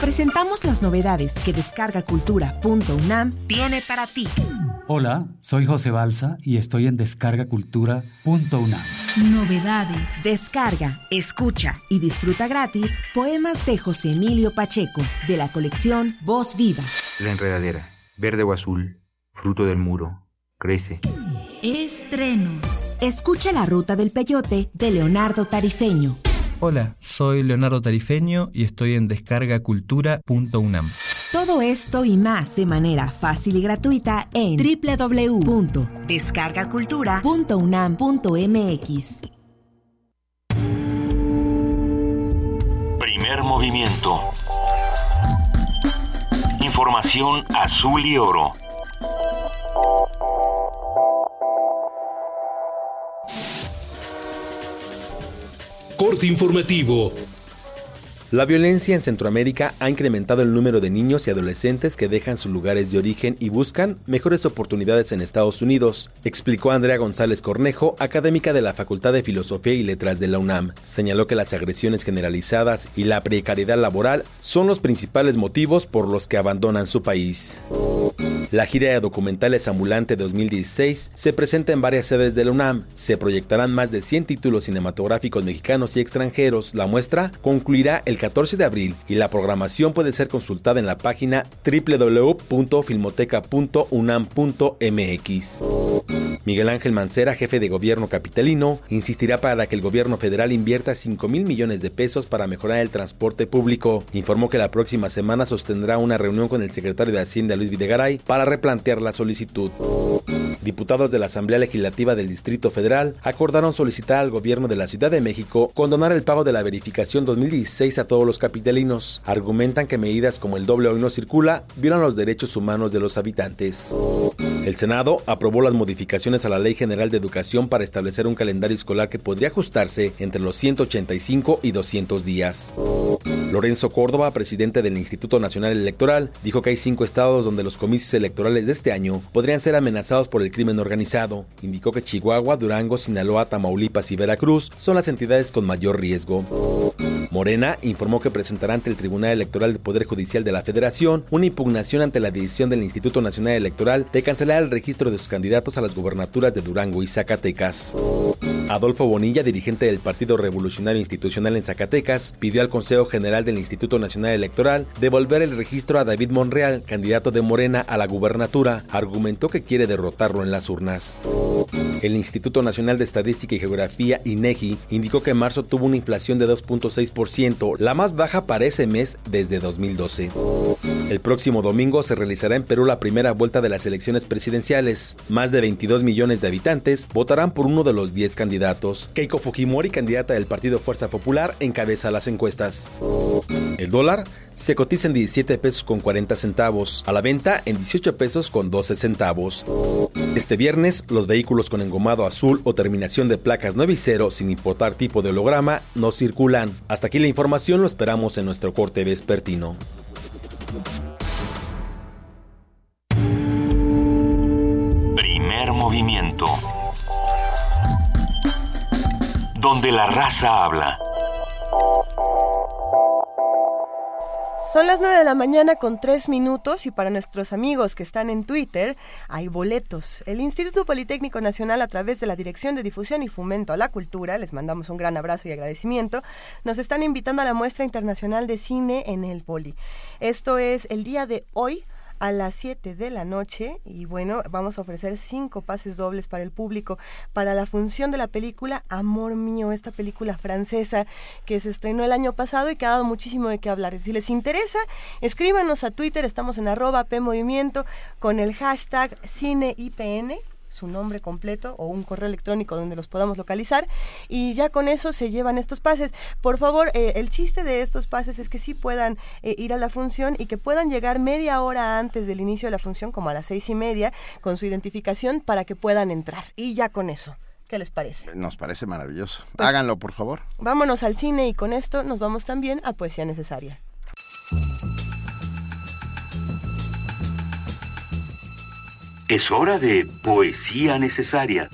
Presentamos las novedades que descargacultura.unam tiene para ti. Hola, soy José Balsa y estoy en descargacultura.unam. Novedades. Descarga, escucha y disfruta gratis poemas de José Emilio Pacheco de la colección Voz Viva. La enredadera, verde o azul, fruto del muro, crece. Estrenos. Escucha La Ruta del Peyote de Leonardo Tarifeño. Hola, soy Leonardo Tarifeño y estoy en descargacultura.unam. Todo esto y más de manera fácil y gratuita en www.descargacultura.unam.mx. Primer movimiento. Información azul y oro. Corte informativo. La violencia en Centroamérica ha incrementado el número de niños y adolescentes que dejan sus lugares de origen y buscan mejores oportunidades en Estados Unidos, explicó Andrea González Cornejo, académica de la Facultad de Filosofía y Letras de la UNAM. Señaló que las agresiones generalizadas y la precariedad laboral son los principales motivos por los que abandonan su país. La gira de documentales ambulante 2016 se presenta en varias sedes de la UNAM. Se proyectarán más de 100 títulos cinematográficos mexicanos y extranjeros. La muestra concluirá el 14 de abril y la programación puede ser consultada en la página www.filmoteca.unam.mx. Miguel Ángel Mancera, jefe de gobierno capitalino, insistirá para que el gobierno federal invierta 5 mil millones de pesos para mejorar el transporte público. Informó que la próxima semana sostendrá una reunión con el secretario de Hacienda Luis Videgaray para replantear la solicitud. Diputados de la Asamblea Legislativa del Distrito Federal acordaron solicitar al gobierno de la Ciudad de México condonar el pago de la verificación 2016 a todos los capitalinos. Argumentan que medidas como el doble hoy no circula violan los derechos humanos de los habitantes. El Senado aprobó las modificaciones a la Ley General de Educación para establecer un calendario escolar que podría ajustarse entre los 185 y 200 días. Lorenzo Córdoba, presidente del Instituto Nacional Electoral, dijo que hay cinco estados donde los comicios electorales de este año podrían ser amenazados por el crimen organizado. Indicó que Chihuahua, Durango, Sinaloa, Tamaulipas y Veracruz son las entidades con mayor riesgo. Morena informó que presentará ante el Tribunal Electoral del Poder Judicial de la Federación una impugnación ante la decisión del Instituto Nacional Electoral de cancelar el registro de sus candidatos a las gubernaturas de Durango y Zacatecas. Adolfo Bonilla, dirigente del Partido Revolucionario Institucional en Zacatecas, pidió al Consejo General del Instituto Nacional Electoral devolver el registro a David Monreal, candidato de Morena a la gubernatura. Argumentó que quiere derrotarlo en las urnas. El Instituto Nacional de Estadística y Geografía, INEGI, indicó que en marzo tuvo una inflación de 2.6%, la más baja para ese mes desde 2012. El próximo domingo se realizará en Perú la primera vuelta de las elecciones presidenciales. Más de 22 millones de habitantes votarán por uno de los 10 candidatos Keiko Fujimori, candidata del Partido Fuerza Popular, encabeza las encuestas. El dólar se cotiza en 17 pesos con 40 centavos, a la venta en 18 pesos con 12 centavos. Este viernes, los vehículos con engomado azul o terminación de placas 9 y 0 sin importar tipo de holograma no circulan. Hasta aquí la información, lo esperamos en nuestro corte vespertino. Primer movimiento donde la raza habla. Son las 9 de la mañana con 3 minutos y para nuestros amigos que están en Twitter hay boletos. El Instituto Politécnico Nacional a través de la Dirección de Difusión y Fomento a la Cultura, les mandamos un gran abrazo y agradecimiento, nos están invitando a la muestra internacional de cine en el Poli. Esto es el día de hoy a las 7 de la noche y bueno, vamos a ofrecer cinco pases dobles para el público para la función de la película Amor Mío, esta película francesa que se estrenó el año pasado y que ha dado muchísimo de qué hablar. Si les interesa, escríbanos a Twitter, estamos en arroba P Movimiento con el hashtag CineIPN su nombre completo o un correo electrónico donde los podamos localizar y ya con eso se llevan estos pases. Por favor, eh, el chiste de estos pases es que sí puedan eh, ir a la función y que puedan llegar media hora antes del inicio de la función, como a las seis y media, con su identificación para que puedan entrar. Y ya con eso. ¿Qué les parece? Nos parece maravilloso. Pues Háganlo, por favor. Vámonos al cine y con esto nos vamos también a Poesía Necesaria. Es hora de poesía necesaria.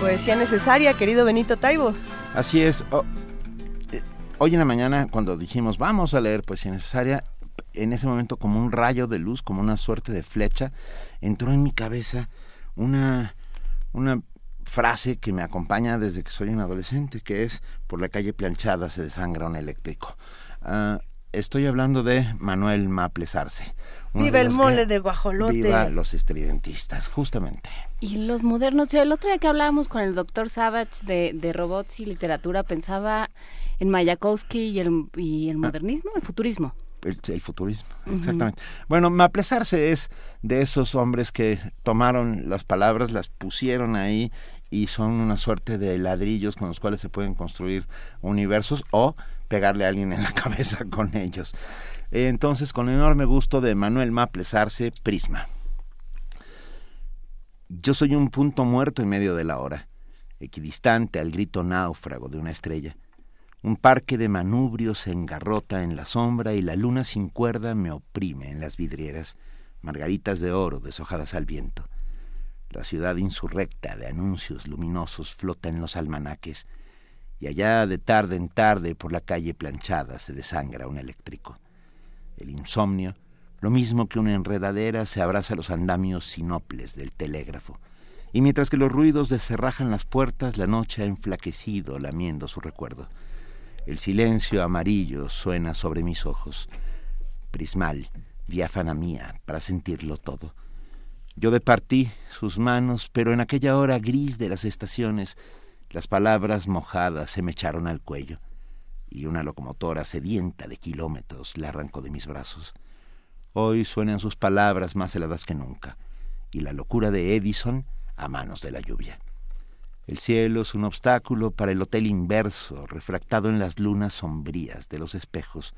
Poesía necesaria, querido Benito Taibo. Así es. Oh, eh, hoy en la mañana, cuando dijimos vamos a leer poesía necesaria, en ese momento como un rayo de luz, como una suerte de flecha, entró en mi cabeza una, una frase que me acompaña desde que soy un adolescente, que es por la calle planchada se desangra un eléctrico. Ah, estoy hablando de Manuel Maples Arce. Viva el mole de guajolote. Viva los estridentistas, justamente. Y los modernos. el otro día que hablábamos con el doctor Savage de, de robots y literatura, pensaba en Mayakovsky y el, y el ah. modernismo, el futurismo. El, futurismo, exactamente. Bueno, Maplesarse es de esos hombres que tomaron las palabras, las pusieron ahí y son una suerte de ladrillos con los cuales se pueden construir universos o pegarle a alguien en la cabeza con ellos. Entonces, con enorme gusto de Manuel Maples Arce, Prisma. Yo soy un punto muerto en medio de la hora, equidistante al grito náufrago de una estrella. Un parque de manubrios se engarrota en la sombra y la luna sin cuerda me oprime en las vidrieras, margaritas de oro deshojadas al viento. La ciudad insurrecta de anuncios luminosos flota en los almanaques, y allá de tarde en tarde por la calle planchada se desangra un eléctrico. El insomnio, lo mismo que una enredadera, se abraza a los andamios sinoples del telégrafo, y mientras que los ruidos deserrajan las puertas, la noche ha enflaquecido lamiendo su recuerdo. El silencio amarillo suena sobre mis ojos. Prismal, diáfana mía, para sentirlo todo. Yo departí sus manos, pero en aquella hora gris de las estaciones, las palabras mojadas se me echaron al cuello, y una locomotora sedienta de kilómetros la arrancó de mis brazos. Hoy suenan sus palabras más heladas que nunca, y la locura de Edison a manos de la lluvia. El cielo es un obstáculo para el hotel inverso, refractado en las lunas sombrías de los espejos.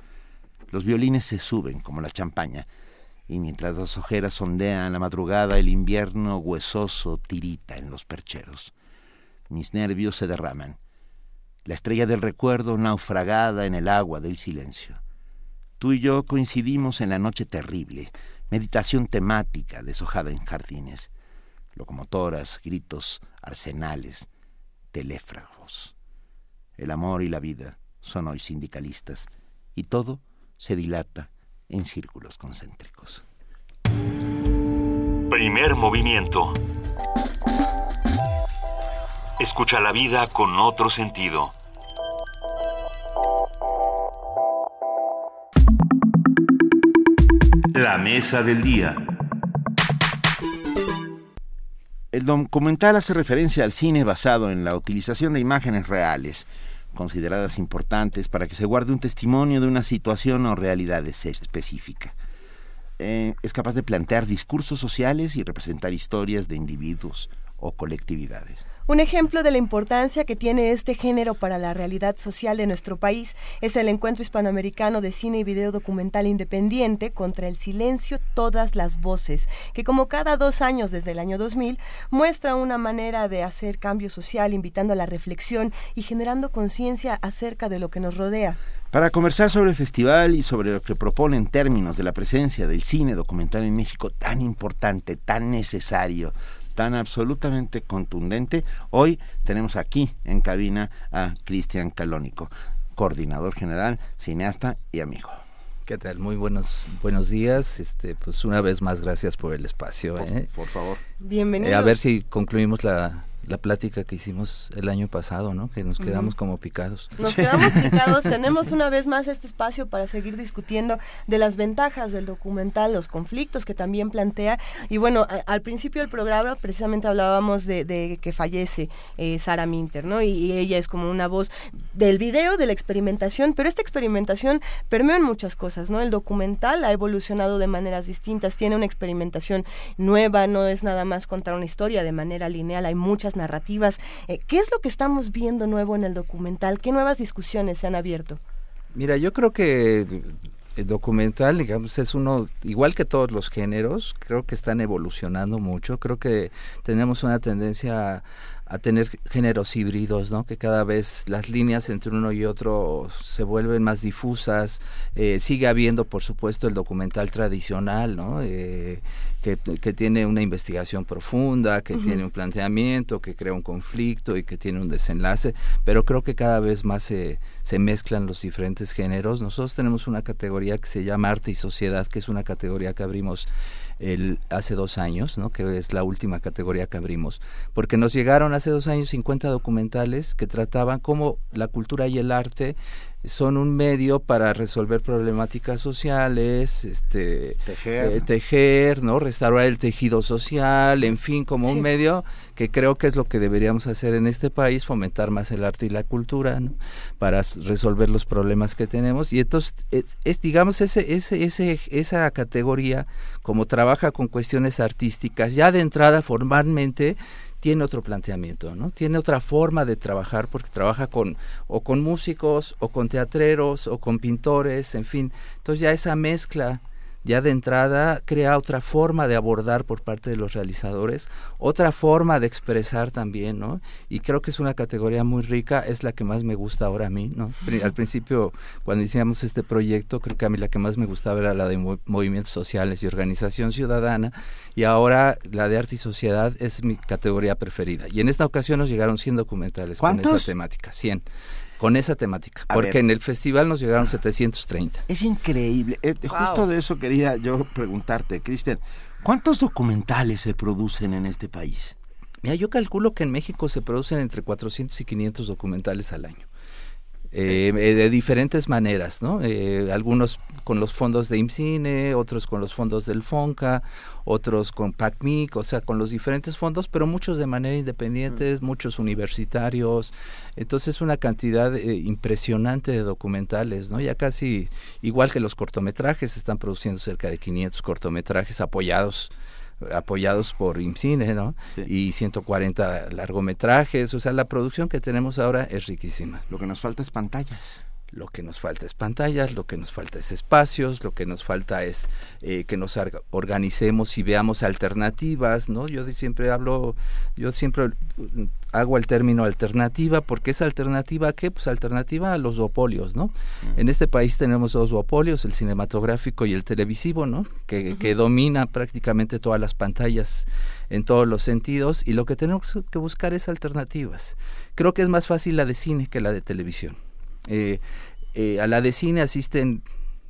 Los violines se suben como la champaña, y mientras las ojeras ondean la madrugada, el invierno huesoso tirita en los percheros. Mis nervios se derraman. La estrella del recuerdo naufragada en el agua del silencio. Tú y yo coincidimos en la noche terrible, meditación temática deshojada en jardines, locomotoras, gritos, arsenales, teléfragos. El amor y la vida son hoy sindicalistas, y todo se dilata en círculos concéntricos. Primer movimiento. Escucha la vida con otro sentido. La mesa del día. El documental hace referencia al cine basado en la utilización de imágenes reales, consideradas importantes para que se guarde un testimonio de una situación o realidad específica. Eh, es capaz de plantear discursos sociales y representar historias de individuos o colectividades. Un ejemplo de la importancia que tiene este género para la realidad social de nuestro país es el Encuentro Hispanoamericano de Cine y Video Documental Independiente contra el Silencio Todas las Voces, que como cada dos años desde el año 2000 muestra una manera de hacer cambio social, invitando a la reflexión y generando conciencia acerca de lo que nos rodea. Para conversar sobre el festival y sobre lo que propone en términos de la presencia del cine documental en México tan importante, tan necesario, tan absolutamente contundente, hoy tenemos aquí en cabina a Cristian Calónico, coordinador general, cineasta y amigo. ¿Qué tal? Muy buenos buenos días. Este, pues una vez más gracias por el espacio. Por, ¿eh? por favor. Bienvenido. Eh, a ver si concluimos la, la plática que hicimos el año pasado, ¿no? Que nos quedamos como picados. Nos quedamos picados. Tenemos una vez más este espacio para seguir discutiendo de las ventajas del documental, los conflictos que también plantea. Y bueno, al principio del programa precisamente hablábamos de, que fallece eh, Sara Minter, ¿no? Y, ella es como una voz del video, de la experimentación, pero esta experimentación permeó en muchas cosas, ¿no? El documental ha evolucionado de maneras distintas, tiene una experimentación nueva, no es nada más contar una historia de manera lineal, hay muchas narrativas. Eh, ¿Qué es lo que estamos viendo nuevo en el documental? ¿Qué nuevas discusiones se han abierto? Mira, yo creo que el documental, digamos, es uno, igual que todos los géneros, creo que están evolucionando mucho. Creo que tenemos una tendencia a tener géneros híbridos, ¿no? Que cada vez las líneas entre uno y otro se vuelven más difusas. Eh, sigue habiendo, por supuesto, el documental tradicional, ¿no? Eh, que, que, tiene una investigación profunda, que tiene un planteamiento, que crea un conflicto y que tiene un desenlace, pero creo que cada vez más se, se mezclan los diferentes géneros. Nosotros tenemos una categoría que se llama arte y sociedad, que es una categoría que abrimos el, hace dos años, ¿no? que es la última categoría que abrimos, porque nos llegaron hace dos años 50 documentales que trataban cómo la cultura y el arte son un medio para resolver problemáticas sociales, este, tejer, eh, tejer ¿no? restaurar el tejido social, en fin, como un medio que creo que es lo que deberíamos hacer en este país, fomentar más el arte y la cultura, ¿no? para resolver los problemas que tenemos. Y entonces, es, es, digamos, ese, ese, ese, esa categoría, como trabaja con cuestiones artísticas, ya de entrada formalmente tiene otro planteamiento, ¿no? Tiene otra forma de trabajar porque trabaja con o con músicos o con teatreros o con pintores, en fin. Entonces ya esa mezcla ya de entrada crea otra forma de abordar por parte de los realizadores, otra forma de expresar también, ¿no? Y creo que es una categoría muy rica, es la que más me gusta ahora a mí, ¿no? Al principio, cuando iniciamos este proyecto, creo que a mí la que más me gustaba era la de movimientos sociales y organización ciudadana, y ahora la de arte y sociedad es mi categoría preferida. Y en esta ocasión nos llegaron 100 documentales con esa temática, 100 con esa temática, porque en el festival nos llegaron 730. Es increíble. Eh, justo de eso quería yo preguntarte, Cristian. ¿Cuántos documentales se producen en este país? Mira, yo calculo que en México se producen entre 400 y 500 documentales al año. Eh, de diferentes maneras, ¿no? Eh, algunos con los fondos de IMCINE, otros con los fondos del FONCA, otros con PACMIC, o sea, con los diferentes fondos, pero muchos de manera independiente, muchos universitarios. Entonces, una cantidad eh, impresionante de documentales, ¿no? Ya casi, igual que los cortometrajes, están produciendo cerca de 500 cortometrajes apoyados apoyados por IMCINE, ¿no? Y 140 largometrajes, o sea, la producción que tenemos ahora es riquísima. Lo que nos falta es pantallas. Lo que nos falta es pantallas, lo que nos falta es espacios, lo que nos falta es eh, que nos organicemos y veamos alternativas, ¿no? Yo siempre hablo, yo siempre hago el término alternativa, porque es alternativa a qué? Pues alternativa a los duopolios, ¿no? En este país tenemos dos duopolios, el cinematográfico y el televisivo, ¿no? Que, que domina prácticamente todas las pantallas en todos los sentidos y lo que tenemos que buscar es alternativas. Creo que es más fácil la de cine que la de televisión. Eh, eh, a la de cine asisten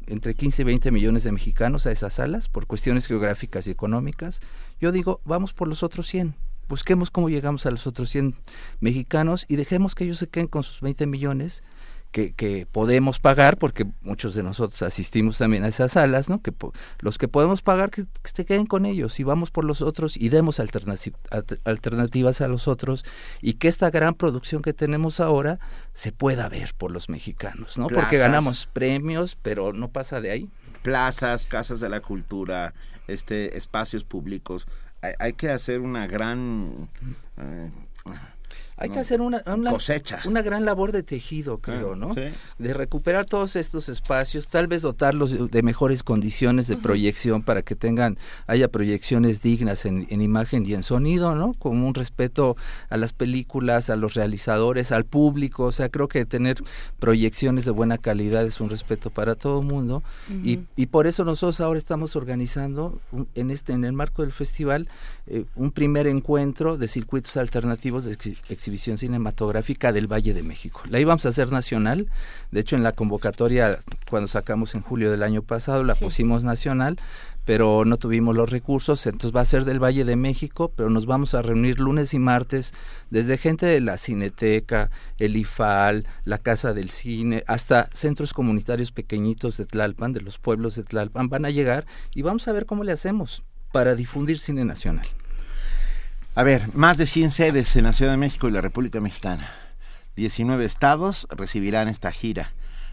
entre 15 y 20 millones de mexicanos a esas salas por cuestiones geográficas y económicas. Yo digo, vamos por los otros 100. Busquemos cómo llegamos a los otros 100 mexicanos y dejemos que ellos se queden con sus 20 millones que, podemos pagar, porque muchos de nosotros asistimos también a esas salas, ¿no? Que los que podemos pagar que, se queden con ellos y vamos por los otros y demos alternativas a los otros y que esta gran producción que tenemos ahora se pueda ver por los mexicanos, ¿no? porque ganamos premios, pero no pasa de ahí. Plazas, casas de la cultura, este espacios públicos. Hay, que hacer una gran eh, hay que hacer una, cosecha. una gran labor de tejido, creo, ¿no? De recuperar todos estos espacios, tal vez dotarlos de, mejores condiciones de proyección para que tengan, haya proyecciones dignas en, imagen y en sonido, ¿no? Con un respeto a las películas, a los realizadores, al público, o sea, creo que tener proyecciones de buena calidad es un respeto para todo el mundo y, y, por eso nosotros ahora estamos organizando en este en el marco del festival eh, un primer encuentro de circuitos alternativos de exhibición cinematográfica del Valle de México. La íbamos a hacer nacional, de hecho en la convocatoria cuando sacamos en julio del año pasado la pusimos nacional, pero no tuvimos los recursos, entonces va a ser del Valle de México, pero nos vamos a reunir lunes y martes desde gente de la Cineteca, el IFAL, la Casa del Cine, hasta centros comunitarios pequeñitos de Tlalpan, de los pueblos de Tlalpan, van a llegar y vamos a ver cómo le hacemos para difundir cine nacional. A ver, más de 100 sedes en la Ciudad de México y la República Mexicana. 19 estados recibirán esta gira.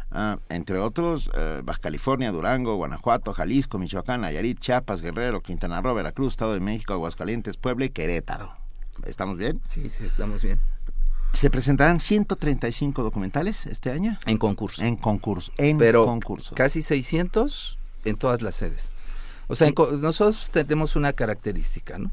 Ah, entre otros, eh, Baja California, Durango, Guanajuato, Jalisco, Michoacán, Nayarit, Chiapas, Guerrero, Quintana Roo, Veracruz, Estado de México, Aguascalientes, Puebla y Querétaro. ¿Estamos bien? Sí, sí, estamos bien. Se presentarán 135 documentales este año. En concurso. En concurso. En Pero concurso. Casi 600 en todas las sedes. O sea, nosotros tenemos una característica, ¿no?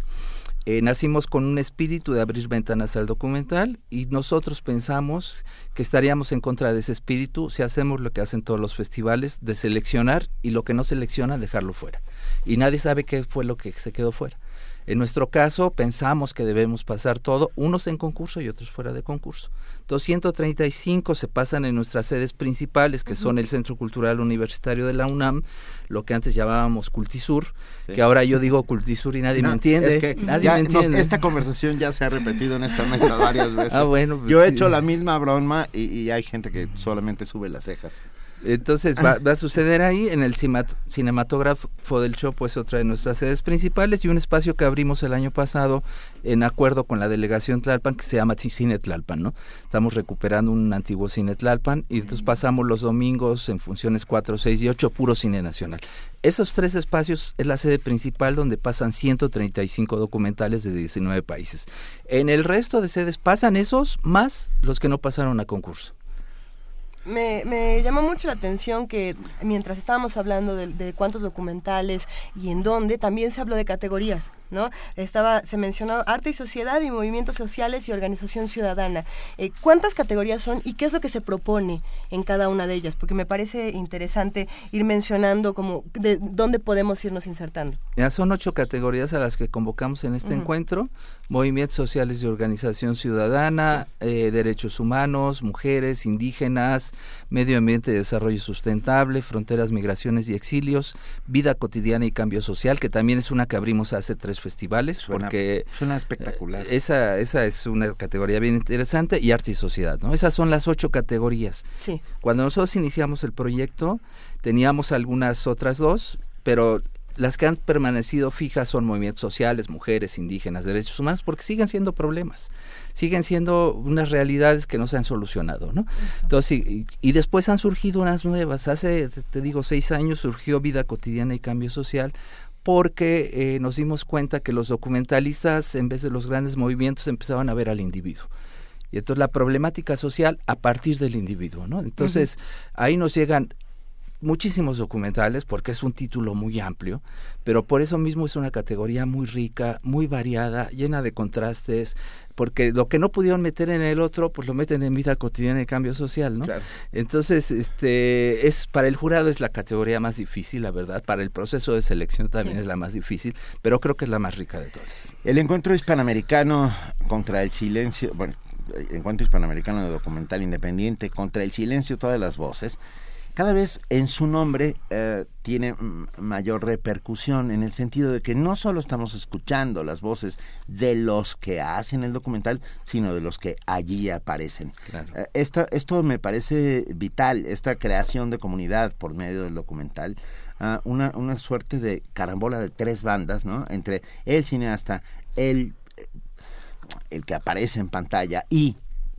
Eh, nacimos con un espíritu de abrir ventanas al documental y nosotros pensamos que estaríamos en contra de ese espíritu si hacemos lo que hacen todos los festivales, de seleccionar y lo que no selecciona dejarlo fuera. Y nadie sabe qué fue lo que se quedó fuera. En nuestro caso, pensamos que debemos pasar todo, unos en concurso y otros fuera de concurso. 235 se pasan en nuestras sedes principales, que son el Centro Cultural Universitario de la UNAM, lo que antes llamábamos Cultisur, que ahora yo digo Cultisur y nadie me entiende. nadie me entiende. esta conversación ya se ha repetido en esta mesa varias veces. Ah, bueno, pues yo he hecho la misma broma y, y hay gente que solamente sube las cejas. Entonces va, a suceder ahí en el cinematógrafo del Chopo es otra de nuestras sedes principales y un espacio que abrimos el año pasado en acuerdo con la delegación Tlalpan que se llama Cine Tlalpan, ¿no? Estamos recuperando un antiguo Cine Tlalpan y entonces pasamos los domingos en funciones 4, 6 y 8 puro cine nacional. Esos tres espacios es la sede principal donde pasan 135 documentales de 19 países. En el resto de sedes pasan esos más los que no pasaron a concurso me, me, llamó mucho la atención que mientras estábamos hablando de, cuántos documentales y en dónde, también se habló de categorías, ¿no? Estaba, se mencionó arte y sociedad y movimientos sociales y organización ciudadana. Eh, ¿Cuántas categorías son y qué es lo que se propone en cada una de ellas? Porque me parece interesante ir mencionando como de dónde podemos irnos insertando. Ya son ocho categorías a las que convocamos en este encuentro. Movimientos sociales y organización ciudadana, eh, derechos humanos, mujeres, indígenas, medio ambiente y desarrollo sustentable, fronteras, migraciones y exilios, vida cotidiana y cambio social, que también es una que abrimos hace tres festivales. Suena, porque suena espectacular. Eh, esa, esa es una categoría bien interesante y arte y sociedad, ¿no? Esas son las ocho categorías. Sí. Cuando nosotros iniciamos el proyecto, teníamos algunas otras dos, pero las que han permanecido fijas son movimientos sociales, mujeres, indígenas, derechos humanos, porque siguen siendo problemas, siguen siendo unas realidades que no se han solucionado, ¿no? Entonces, y, después han surgido unas nuevas. Hace, te digo, seis años surgió Vida Cotidiana y Cambio Social, porque eh, nos dimos cuenta que los documentalistas, en vez de los grandes movimientos, empezaban a ver al individuo. Y entonces la problemática social a partir del individuo, ¿no? Entonces, ahí nos llegan muchísimos documentales porque es un título muy amplio, pero por eso mismo es una categoría muy rica, muy variada, llena de contrastes, porque lo que no pudieron meter en el otro, pues lo meten en vida cotidiana y cambio social, ¿no? Entonces, este es para el jurado es la categoría más difícil, la verdad, para el proceso de selección también es la más difícil, pero creo que es la más rica de todas. El encuentro hispanoamericano contra el silencio, bueno, encuentro hispanoamericano de documental independiente contra el silencio todas las voces cada vez en su nombre eh, tiene mayor repercusión en el sentido de que no solo estamos escuchando las voces de los que hacen el documental, sino de los que allí aparecen. Eh, esto me parece vital, esta creación de comunidad por medio del documental, ah, una, una suerte de carambola de tres bandas, ¿no? Entre el cineasta, el, el que aparece en pantalla y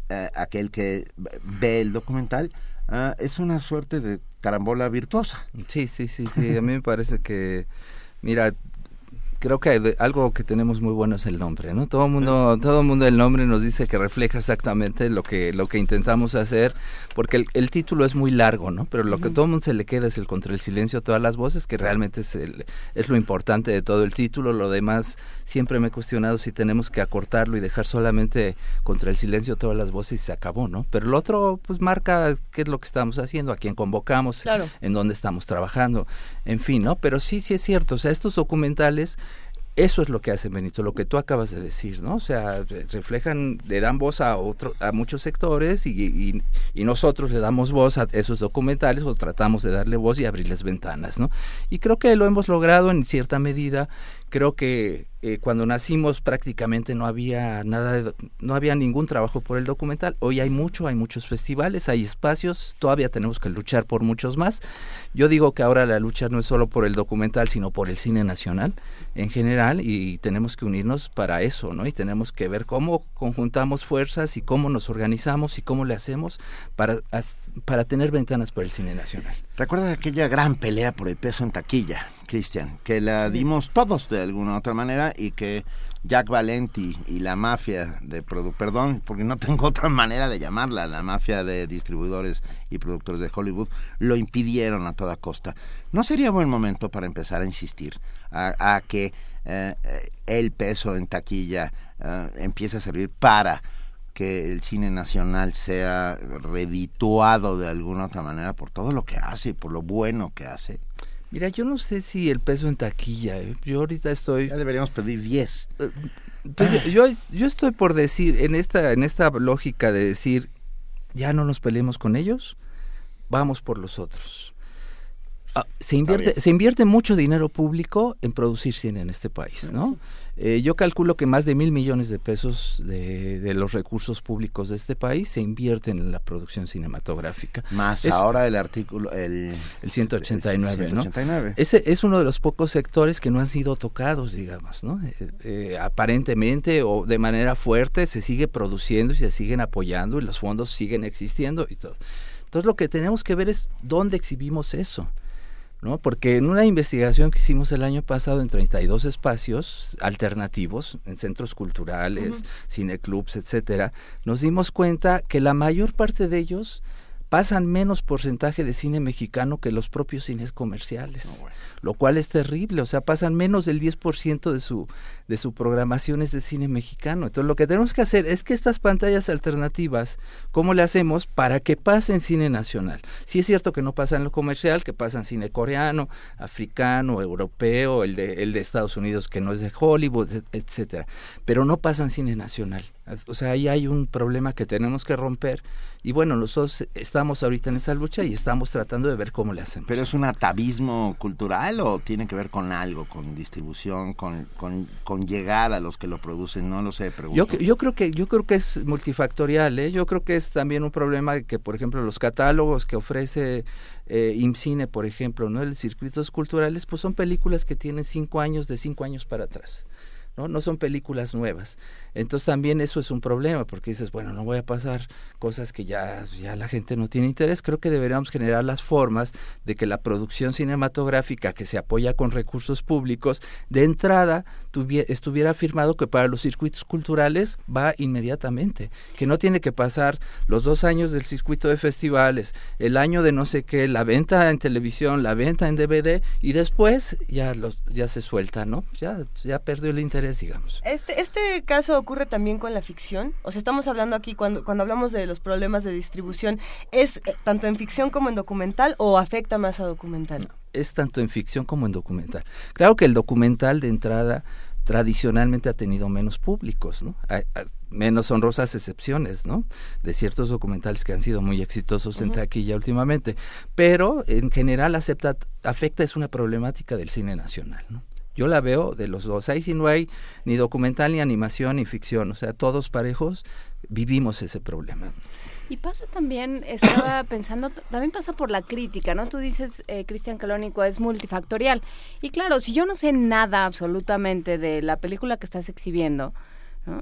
eh, aquel que ve el documental, ah, es una suerte de carambola virtuosa. Sí, sí, sí, sí. A mí me parece que, mira, creo que algo que tenemos muy bueno es el nombre, ¿no? Todo el mundo, todo el mundo el nombre nos dice que refleja exactamente lo que, lo que intentamos hacer, porque el, título es muy largo, ¿no? Pero lo que todo el mundo se le queda es el contra el silencio todas las voces, que realmente es, el, es lo importante de todo el título. Lo demás, siempre me he cuestionado si tenemos que acortarlo y dejar solamente contra el silencio todas las voces y se acabó, ¿no? Pero el otro, pues marca qué es lo que estamos haciendo, a quién convocamos, en dónde estamos trabajando, en fin, ¿no? Pero sí, sí es cierto, o sea, estos documentales eso es lo que hace Benito, lo que tú acabas de decir, ¿no? O sea, reflejan, le dan voz a otro, a muchos sectores y, y, nosotros le damos voz a esos documentales o tratamos de darle voz y abrirles ventanas, ¿no? Y creo que lo hemos logrado en cierta medida creo que eh, cuando nacimos prácticamente no había nada, no había ningún trabajo por el documental. Hoy hay mucho, hay muchos festivales, hay espacios, todavía tenemos que luchar por muchos más. Yo digo que ahora la lucha no es solo por el documental, sino por el cine nacional en general y tenemos que unirnos para eso, ¿no? Y tenemos que ver cómo conjuntamos fuerzas y cómo nos organizamos y cómo le hacemos para, para tener ventanas por el cine nacional. ¿Recuerda aquella gran pelea por el peso en taquilla? Cristian, que la dimos todos de alguna u otra manera y que Jack Valenti y la mafia de perdón, porque no tengo otra manera de llamarla, la mafia de distribuidores y productores de Hollywood, lo impidieron a toda costa. ¿No sería buen momento para empezar a insistir a, que eh, el peso en taquilla eh, empiece a servir para que el cine nacional sea redituado de alguna otra manera por todo lo que hace y por lo bueno que hace? Mira, yo no sé si el peso en taquilla, ¿eh? yo ahorita estoy... Ya deberíamos pedir 10. Eh, pues, yo, yo estoy por decir, en esta, en esta lógica de decir, ya no nos peleemos con ellos, vamos por los otros. Ah, se, invierte, se invierte mucho dinero público en producir cine en este país, ¿no? Eh, yo calculo que más de mil millones de pesos de, los recursos públicos de este país se invierten en la producción cinematográfica. Más ahora el artículo, el, el 189, ¿no? Ese es uno de los pocos sectores que no han sido tocados, digamos, ¿no? Eh, eh, aparentemente o de manera fuerte se sigue produciendo y se siguen apoyando y los fondos siguen existiendo y todo. Entonces lo que tenemos que ver es dónde exhibimos eso. ¿No? Porque en una investigación que hicimos el año pasado en 32 espacios alternativos, en centros culturales, cineclubs, etcétera, nos dimos cuenta que la mayor parte de ellos pasan menos porcentaje de cine mexicano que los propios cines comerciales, lo cual es terrible, o sea, pasan menos del 10% de su de su programación es de cine mexicano. Entonces, lo que tenemos que hacer es que estas pantallas alternativas, ¿cómo le hacemos para que pasen cine nacional? Si es cierto que no pasan lo comercial, que pasan cine coreano, africano, europeo, el de el de Estados Unidos que no es de Hollywood, etcétera, pero no pasan cine nacional. O sea, ahí hay un problema que tenemos que romper y bueno, nosotros estamos ahorita en esa lucha y estamos tratando de ver cómo le hacemos. ¿Pero es un atavismo cultural o tiene que ver con algo, con distribución, con, con, con llegar a los que lo producen? No lo sé, Yo, yo, creo que, yo creo que es multifactorial, ¿eh? yo creo que es también un problema que, por ejemplo, los catálogos que ofrece eh, IMCINE, por ejemplo, ¿no? los circuitos culturales, pues son películas que tienen cinco años, de cinco años para atrás. ¿no? No son películas nuevas. Entonces también eso es un problema, porque dices, bueno, no voy a pasar cosas que ya, ya la gente no tiene interés. Creo que deberíamos generar las formas de que la producción cinematográfica que se apoya con recursos públicos, de entrada estuviera firmado que para los circuitos culturales va inmediatamente, que no tiene que pasar los dos años del circuito de festivales, el año de no sé qué, la venta en televisión, la venta en DVD y después ya, los, ya se suelta, ¿no? Ya, ya perdió el interés, digamos. Este, este caso ocurre también con la ficción? O sea, estamos hablando aquí, cuando, cuando hablamos de los problemas de distribución, ¿es eh, tanto en ficción como en documental o afecta más a documental? es tanto en ficción como en documental. Claro que el documental de entrada tradicionalmente ha tenido menos públicos, ¿no? menos honrosas excepciones, ¿no? De ciertos documentales que han sido muy exitosos en taquilla últimamente, pero en general acepta, afecta es una problemática del cine nacional, ¿no? Yo la veo de los dos. Ahí sí no hay ni documental, ni animación, ni ficción. O sea, todos parejos vivimos ese problema. Y pasa también, estaba pensando, también pasa por la crítica, ¿no? Tú dices, eh, Cristian Calónico, es multifactorial. Y claro, si yo no sé nada absolutamente de la película que estás exhibiendo,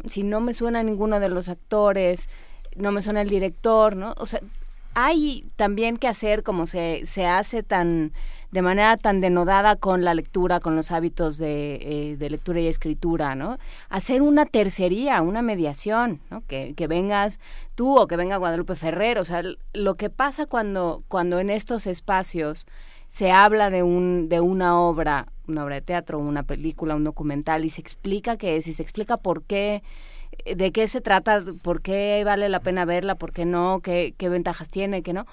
si no me suena ninguno de los actores, no me suena el director, ¿no? O sea, hay también que hacer como se, se hace tan de manera tan denodada con la lectura, con los hábitos de, eh, de lectura y escritura, ¿no? Hacer una tercería, una mediación, ¿no? Que, que, vengas tú o que venga Guadalupe Ferrer, o sea, lo que pasa cuando, cuando en estos espacios se habla de, un, de una obra, una obra de teatro, una película, un documental, y se explica qué es, y se explica por qué de qué se trata, por qué vale la pena verla, por qué no, qué, qué ventajas tiene, qué no.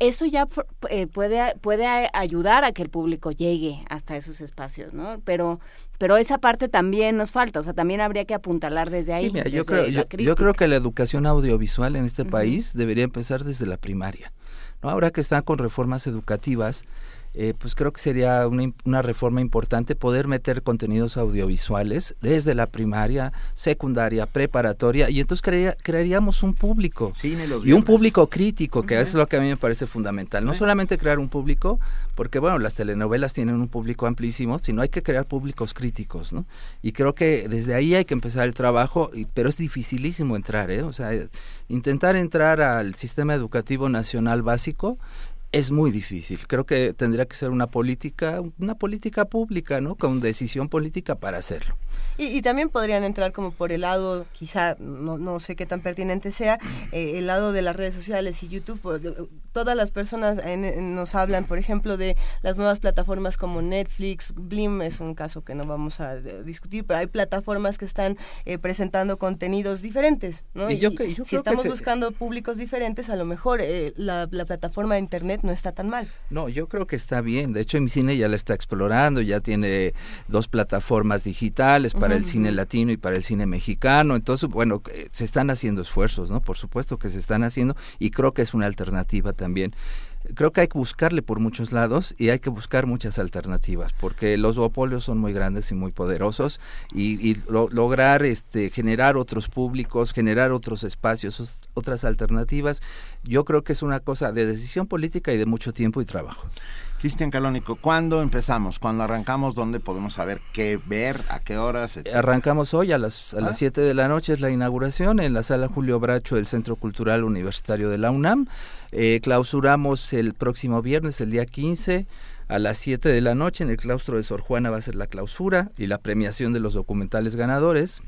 Eso ya eh, puede, puede ayudar a que el público llegue hasta esos espacios, ¿no? Pero, pero esa parte también nos falta, o sea, también habría que apuntalar desde ahí. yo, creo, yo, creo que la educación audiovisual en este país debería empezar desde la primaria. ¿no? Ahora que están con reformas educativas, eh, pues creo que sería una, una, reforma importante poder meter contenidos audiovisuales desde la primaria, secundaria, preparatoria, y entonces crearíamos un público. y un público crítico, que es lo que a mí me parece fundamental. No solamente crear un público, porque bueno, las telenovelas tienen un público amplísimo, sino hay que crear públicos críticos, ¿no? Y creo que desde ahí hay que empezar el trabajo, pero es dificilísimo entrar, ¿eh? O sea, intentar entrar al sistema educativo nacional básico es muy difícil. Creo que tendría que ser una política, una política pública, ¿no? Con decisión política para hacerlo. Y, también podrían entrar como por el lado, quizá, no, no sé qué tan pertinente sea, eh, el lado de las redes sociales y YouTube. Pues, todas las personas nos hablan, por ejemplo, de las nuevas plataformas como Netflix, Blim es un caso que no vamos a discutir, pero hay plataformas que están eh, presentando contenidos diferentes, ¿no? Y, si estamos buscando públicos diferentes, a lo mejor eh, la, la plataforma de Internet no está tan mal. No, yo creo que está bien. De hecho, mi cine ya la está explorando, ya tiene dos plataformas digitales para el cine latino y para el cine mexicano. Entonces, bueno, eh, se están haciendo esfuerzos, ¿no? Por supuesto que se están haciendo y creo que es una alternativa también creo que hay que buscarle por muchos lados y hay que buscar muchas alternativas porque los duopolios son muy grandes y muy poderosos y, lograr este generar otros públicos generar otros espacios otras alternativas yo creo que es una cosa de decisión política y de mucho tiempo y trabajo Cristian Calónico, ¿cuándo empezamos? ¿Cuándo arrancamos? ¿Dónde podemos saber qué ver? ¿A qué horas? Arrancamos hoy a las, a las 7 ¿Ah? de la noche, es la inauguración en la sala Julio Bracho del Centro Cultural Universitario de la UNAM. Eh, clausuramos el próximo viernes, el día 15 a las 7 de la noche en el claustro de Sor Juana va a ser la clausura y la premiación de los documentales ganadores.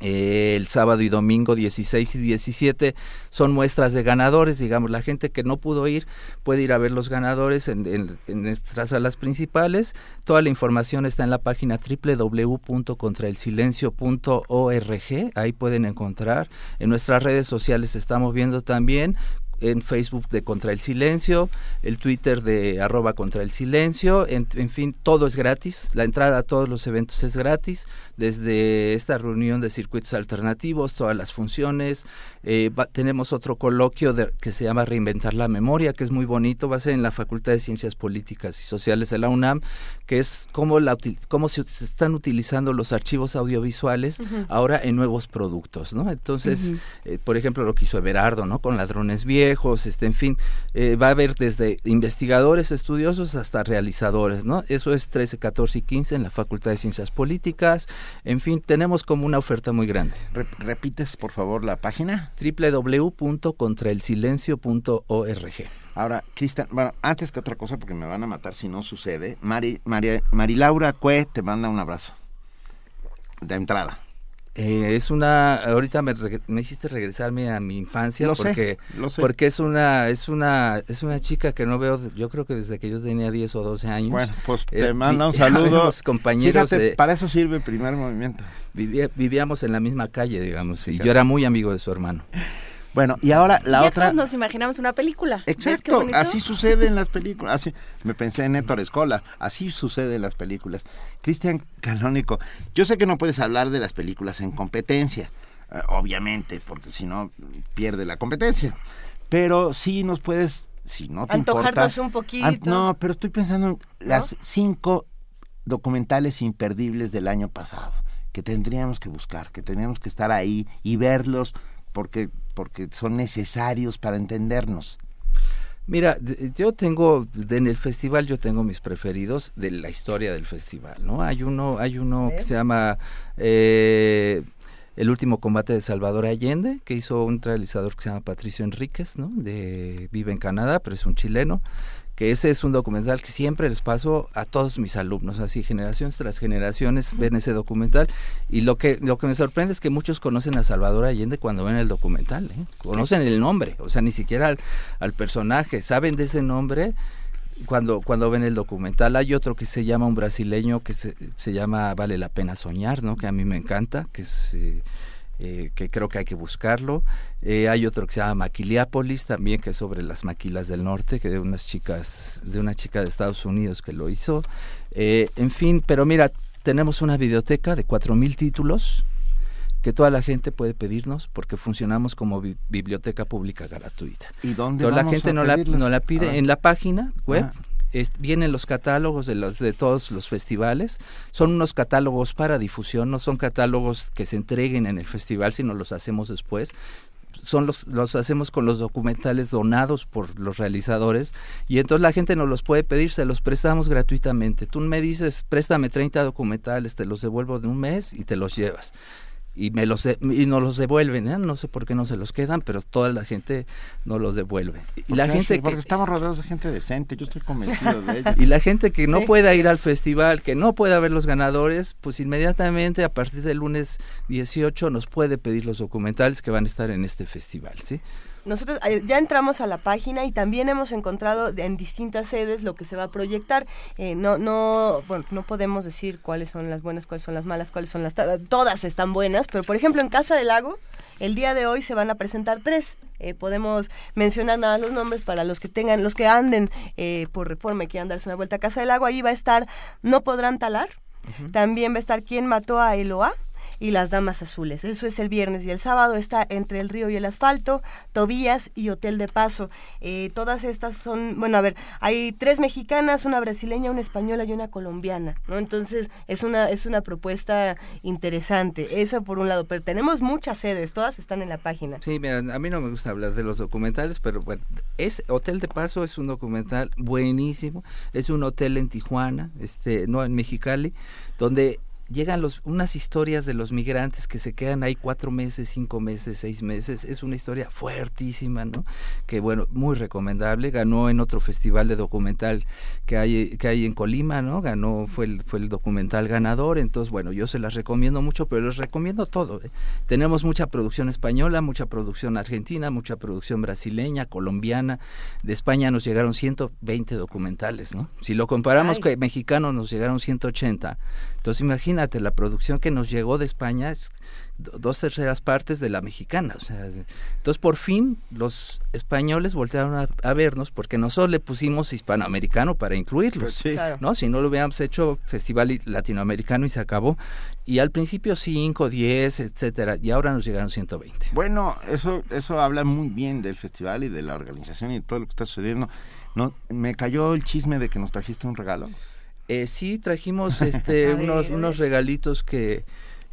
El sábado y domingo 16 y 17 son muestras de ganadores, digamos, la gente que no pudo ir puede ir a ver los ganadores en, en, nuestras salas principales. Toda la información está en la página www.contraelsilencio.org, ahí pueden encontrar. En nuestras redes sociales estamos viendo también en Facebook de Contra el Silencio, el Twitter de arroba Contra el Silencio, en, fin, todo es gratis, la entrada a todos los eventos es gratis, desde esta reunión de circuitos alternativos, todas las funciones, eh, tenemos otro coloquio que se llama Reinventar la Memoria, que es muy bonito, va a ser en la Facultad de Ciencias Políticas y Sociales de la UNAM, que es cómo, la, cómo se, están utilizando los archivos audiovisuales ahora en nuevos productos, ¿no? Entonces, eh, por ejemplo, lo que hizo Everardo, ¿no? Con ladrones viejos, este, en fin, eh, va a haber desde investigadores, estudiosos hasta realizadores, ¿no? Eso es 13, 14 y 15 en la Facultad de Ciencias Políticas. En fin, tenemos como una oferta muy grande. ¿Repites, por favor, la página? www.contraelsilencio.org. Ahora, Cristian, bueno, antes que otra cosa, porque me van a matar si no sucede, Mari, María, Marilaura Cue te manda un abrazo. De entrada. Eh, es una ahorita me, me, hiciste regresarme a mi infancia porque porque es una es una es una chica que no veo yo creo que desde que yo tenía 10 o 12 años. Bueno pues te eh, manda un saludo. Compañeros para eso sirve el primer movimiento. Vivíamos en la misma calle digamos y yo era muy amigo de su hermano Bueno, y ahora la Ya otra... todos nos imaginamos una película. ¿Ves qué Exacto, así sucede en las películas. Así, me pensé en Héctor Escola, así sucede en las películas. Cristian Canónico, yo sé que no puedes hablar de las películas en competencia, eh, obviamente, porque si no pierde la competencia. Pero sí nos puedes, si no te Antojarnos importa, un poquito. an- no, pero estoy pensando en las cinco documentales imperdibles del año pasado que tendríamos que buscar, que tendríamos que estar ahí y verlos porque porque son necesarios para entendernos. Mira, yo tengo en el festival yo tengo mis preferidos de la historia del festival, ¿no? Hay uno hay uno que se llama eh, el último combate de Salvador Allende que hizo un realizador que se llama Patricio Enríquez, ¿no? De vive en Canadá, pero es un chileno que ese es un documental que siempre les paso a todos mis alumnos, así generaciones tras generaciones ven ese documental y lo que lo que me sorprende es que muchos conocen a Salvador Allende cuando ven el documental, ¿eh? conocen el nombre, o sea, ni siquiera al, personaje, saben de ese nombre cuando cuando ven el documental. Hay otro que se llama un brasileño que se, se llama Vale la pena soñar, ¿no? Que a mí me encanta, que es eh, eh, que creo que hay que buscarlo. Eh, hay otro que se llama Maquiliápolis también, que es sobre las maquilas del norte, que de unas chicas, de una chica de Estados Unidos que lo hizo. Eh, en fin, pero mira, tenemos una biblioteca de 4.000 títulos que toda la gente puede pedirnos porque funcionamos como bi- biblioteca pública gratuita. ¿Y dónde Entonces, la gente a no la, no la pide en la página web. Ah. Vienen los catálogos de los de todos los festivales. Son unos catálogos para difusión, no son catálogos que se entreguen en el festival, sino los hacemos después. Son los, los hacemos con los documentales donados por los realizadores y entonces la gente nos los puede pedir, se los prestamos gratuitamente. Tú me dices, préstame 30 documentales, te los devuelvo de un mes y te los llevas y me los de- y nos los devuelven ¿eh? no sé por qué no se los quedan pero toda la gente nos los devuelve y la gente porque que estamos rodeados de gente decente, yo estoy convencido de ello. y la gente que no pueda ir al festival que no pueda ver los ganadores pues inmediatamente a partir del lunes 18 nos puede pedir los documentales que van a estar en este festival sí Nosotros eh, ya entramos a la página y también hemos encontrado en distintas sedes lo que se va a proyectar. Eh, no, no, bueno, no podemos decir cuáles son las buenas, cuáles son las malas, cuáles son las... Todas están buenas, pero por ejemplo en Casa del Lago, el día de hoy se van a presentar tres. Eh, podemos mencionar nada los nombres para los que tengan, los que anden eh, por reforma y quieran darse una vuelta a Casa del Lago. Ahí va a estar No Podrán Talar. También va a estar ¿Quién mató a Eloa? Y Las Damas Azules. Eso es el viernes y el sábado está Entre el Río y el Asfalto, Tobías y Hotel de Paso. Eh, todas estas son, bueno, a ver, hay tres mexicanas, una brasileña, una española y una colombiana, ¿no? Entonces es una, es una propuesta interesante. Eso por un lado, pero tenemos muchas sedes, todas están en la página. Sí, mira, a mí no me gusta hablar de los documentales, pero bueno, es Hotel de Paso es un documental buenísimo. Es un hotel en Tijuana, este, no en Mexicali, donde llegan los, unas historias de los migrantes que se quedan ahí cuatro meses, cinco meses, seis meses. Es una historia fuertísima, ¿no? Que bueno, muy recomendable. Ganó en otro festival de documental que hay, que hay en Colima, ¿no? Ganó, fue el, fue el documental ganador. Entonces, bueno, yo se las recomiendo mucho, pero les recomiendo todo. ¿eh? Tenemos mucha producción española, mucha producción argentina, mucha producción brasileña, colombiana. De España nos llegaron 120 documentales, ¿no? Si lo comparamos Ay. con mexicanos nos llegaron 180. Entonces imagínate, la producción que nos llegó de España es do- dos terceras partes de la mexicana. O sea, de- entonces por fin los españoles voltearon a, a vernos porque nosotros le pusimos hispanoamericano para incluirlos. Pues sí. Claro. ¿no? Si no lo hubiéramos hecho festival latinoamericano y se acabó. Y al principio 5, 10, etcétera. Y ahora nos llegaron 120. Bueno, eso eso habla muy bien del festival y de la organización y todo lo que está sucediendo. No, me cayó el chisme de que nos trajiste un regalo. Eh, sí, trajimos este, unos, unos regalitos que,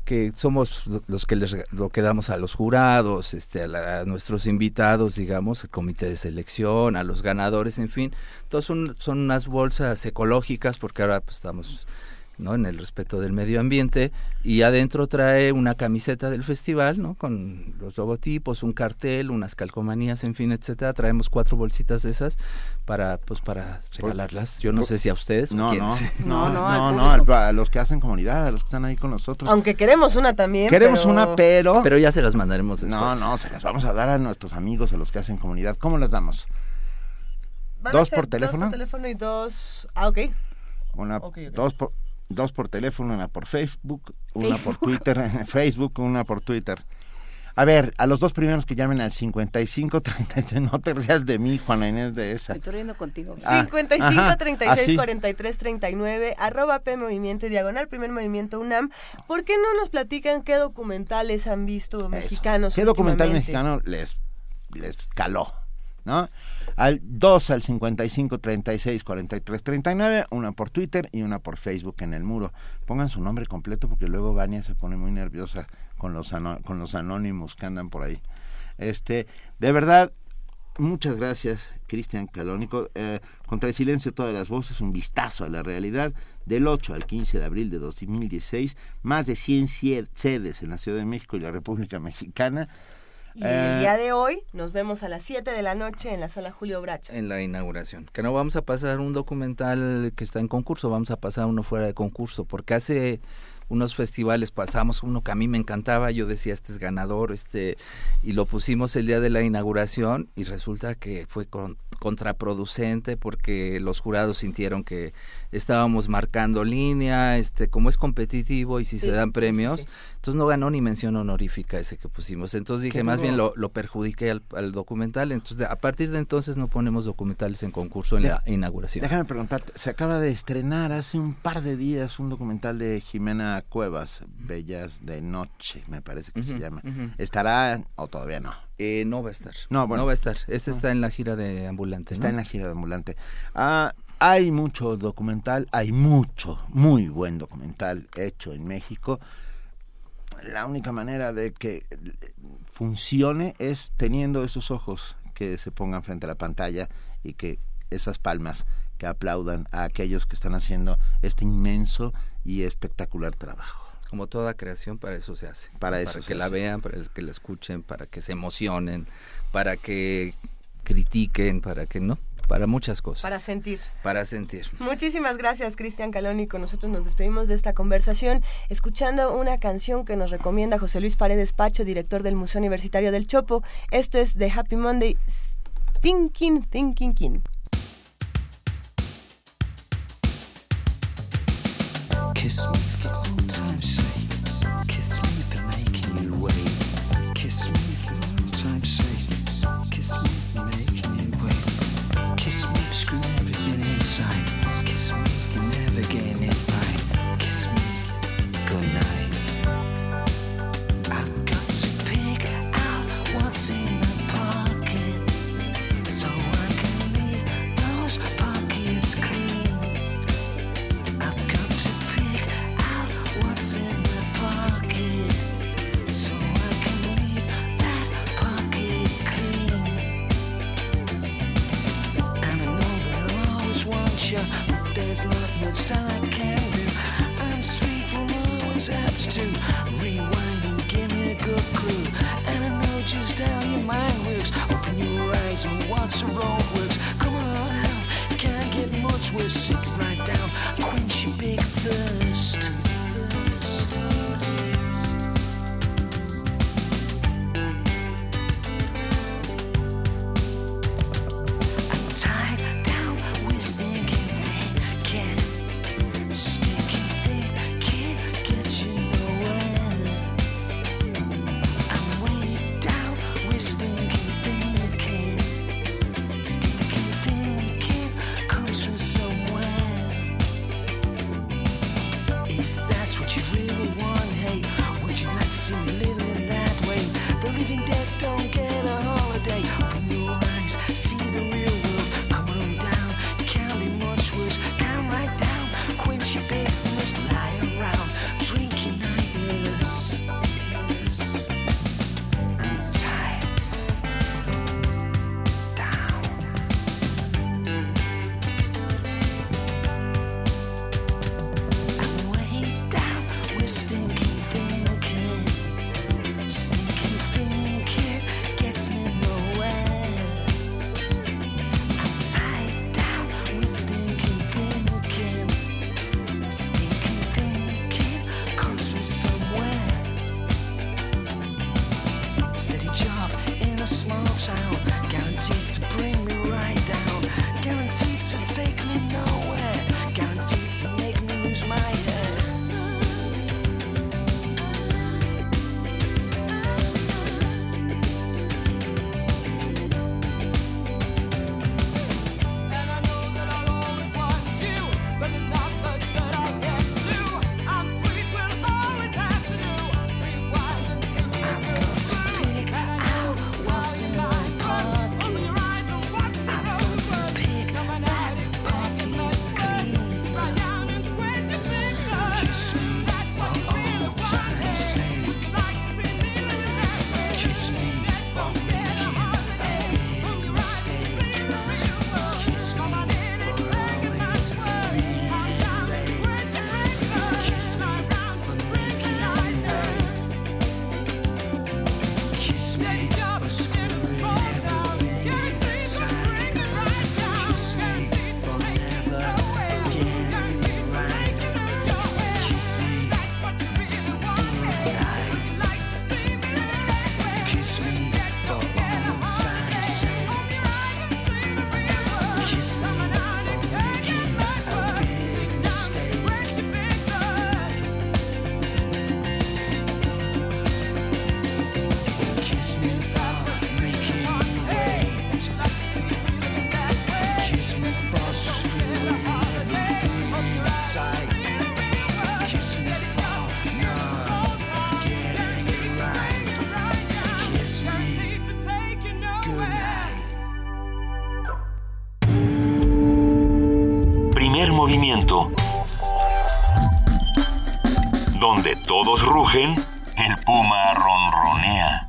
que somos lo- los que les lo que damos a los jurados, este, a, la- a nuestros invitados, digamos, al comité de selección, a los ganadores, en fin. Todos son, son unas bolsas ecológicas porque ahora pues, estamos ¿no? en el respeto del medio ambiente y adentro trae una camiseta del festival ¿no? con los logotipos un cartel unas calcomanías en fin etcétera traemos cuatro bolsitas de esas para pues para regalarlas yo no sé si a ustedes No, no, No, no, no, a los que hacen comunidad, a los que están ahí con nosotros. Aunque queremos una también. Queremos pero- una, pero... Pero ya se las mandaremos después. No, no, se las vamos a dar a nuestros amigos, a los que hacen comunidad. ¿Cómo las damos? Van ¿Dos por teléfono? Dos por teléfono y dos... Ah, ok. Una, Ok, ok. Dos, por, dos por teléfono, una por Facebook, una por. Twitter, Facebook, una por Twitter. A ver, a los dos primeros que llamen al 55 36, no te rías de mí, Juana Inés de esa. Estoy riendo contigo. Ah, 55 ajá, 36 así. 43 39 arroba P Movimiento y Diagonal Primer Movimiento UNAM. ¿Por qué no nos platican qué documentales han visto mexicanos? ¿Qué documental mexicano les, les caló? ¿No? Al 2 al 55 36 43 39, una por Twitter y una por Facebook en el muro. Pongan su nombre completo porque luego Vania se pone muy nerviosa con los con los anónimos que andan por ahí. Este, de verdad, muchas gracias, Cristian Calónico. Eh, contra el silencio de todas las voces, un vistazo a la realidad del 8 al 15 de abril de 2016, más de 100 cie- sedes en la Ciudad de México y la República Mexicana. Y Eh, el día de hoy nos vemos a las 7 de la noche en la sala Julio Bracho. en la inauguración. Que no vamos a pasar un documental que está en concurso, vamos a pasar uno fuera de concurso, porque hace unos festivales pasamos uno que a mí me encantaba, yo decía este es ganador, este y lo pusimos el día de la inauguración y resulta que fue con- contraproducente porque los jurados sintieron que estábamos marcando línea, este como es competitivo y si Sí, se dan sí, premios, sí. entonces no ganó ni mención honorífica ese que pusimos. Entonces dije, más bien lo, lo perjudiqué al, al documental. Entonces, a partir de entonces no ponemos documentales en concurso en De- la inauguración. Déjame preguntarte, se acaba de estrenar hace un par de días un documental de Jimena Cuevas, Bellas de Noche, me parece que se llama. ¿Estará o todavía no? Eh, no va a estar. No, bueno. va a estar. Este Ah. está en la gira de ambulante. Está ¿no? en la gira de ambulante. Ah, hay mucho documental, hay mucho, muy buen documental hecho en México. La única manera de que funcione es teniendo esos ojos que se pongan frente a la pantalla y que esas palmas que aplaudan a aquellos que están haciendo este inmenso y espectacular trabajo. Como toda creación, para eso se hace. Para eso Para se que la hace. vean, para que la escuchen, para que se emocionen, para que critiquen, para que no, para muchas cosas. Para sentir. Para sentir. Muchísimas gracias, Cristian Calónico. Nosotros nos despedimos de esta conversación escuchando una canción que nos recomienda José Luis Paredes Pacho, director del Museo Universitario del Chopo. Esto es The Happy Monday Thinking, Thinking, King. Kiss me for old worse. Sit right down, quench your big thirst. Donde todos rugen, el puma ronronea.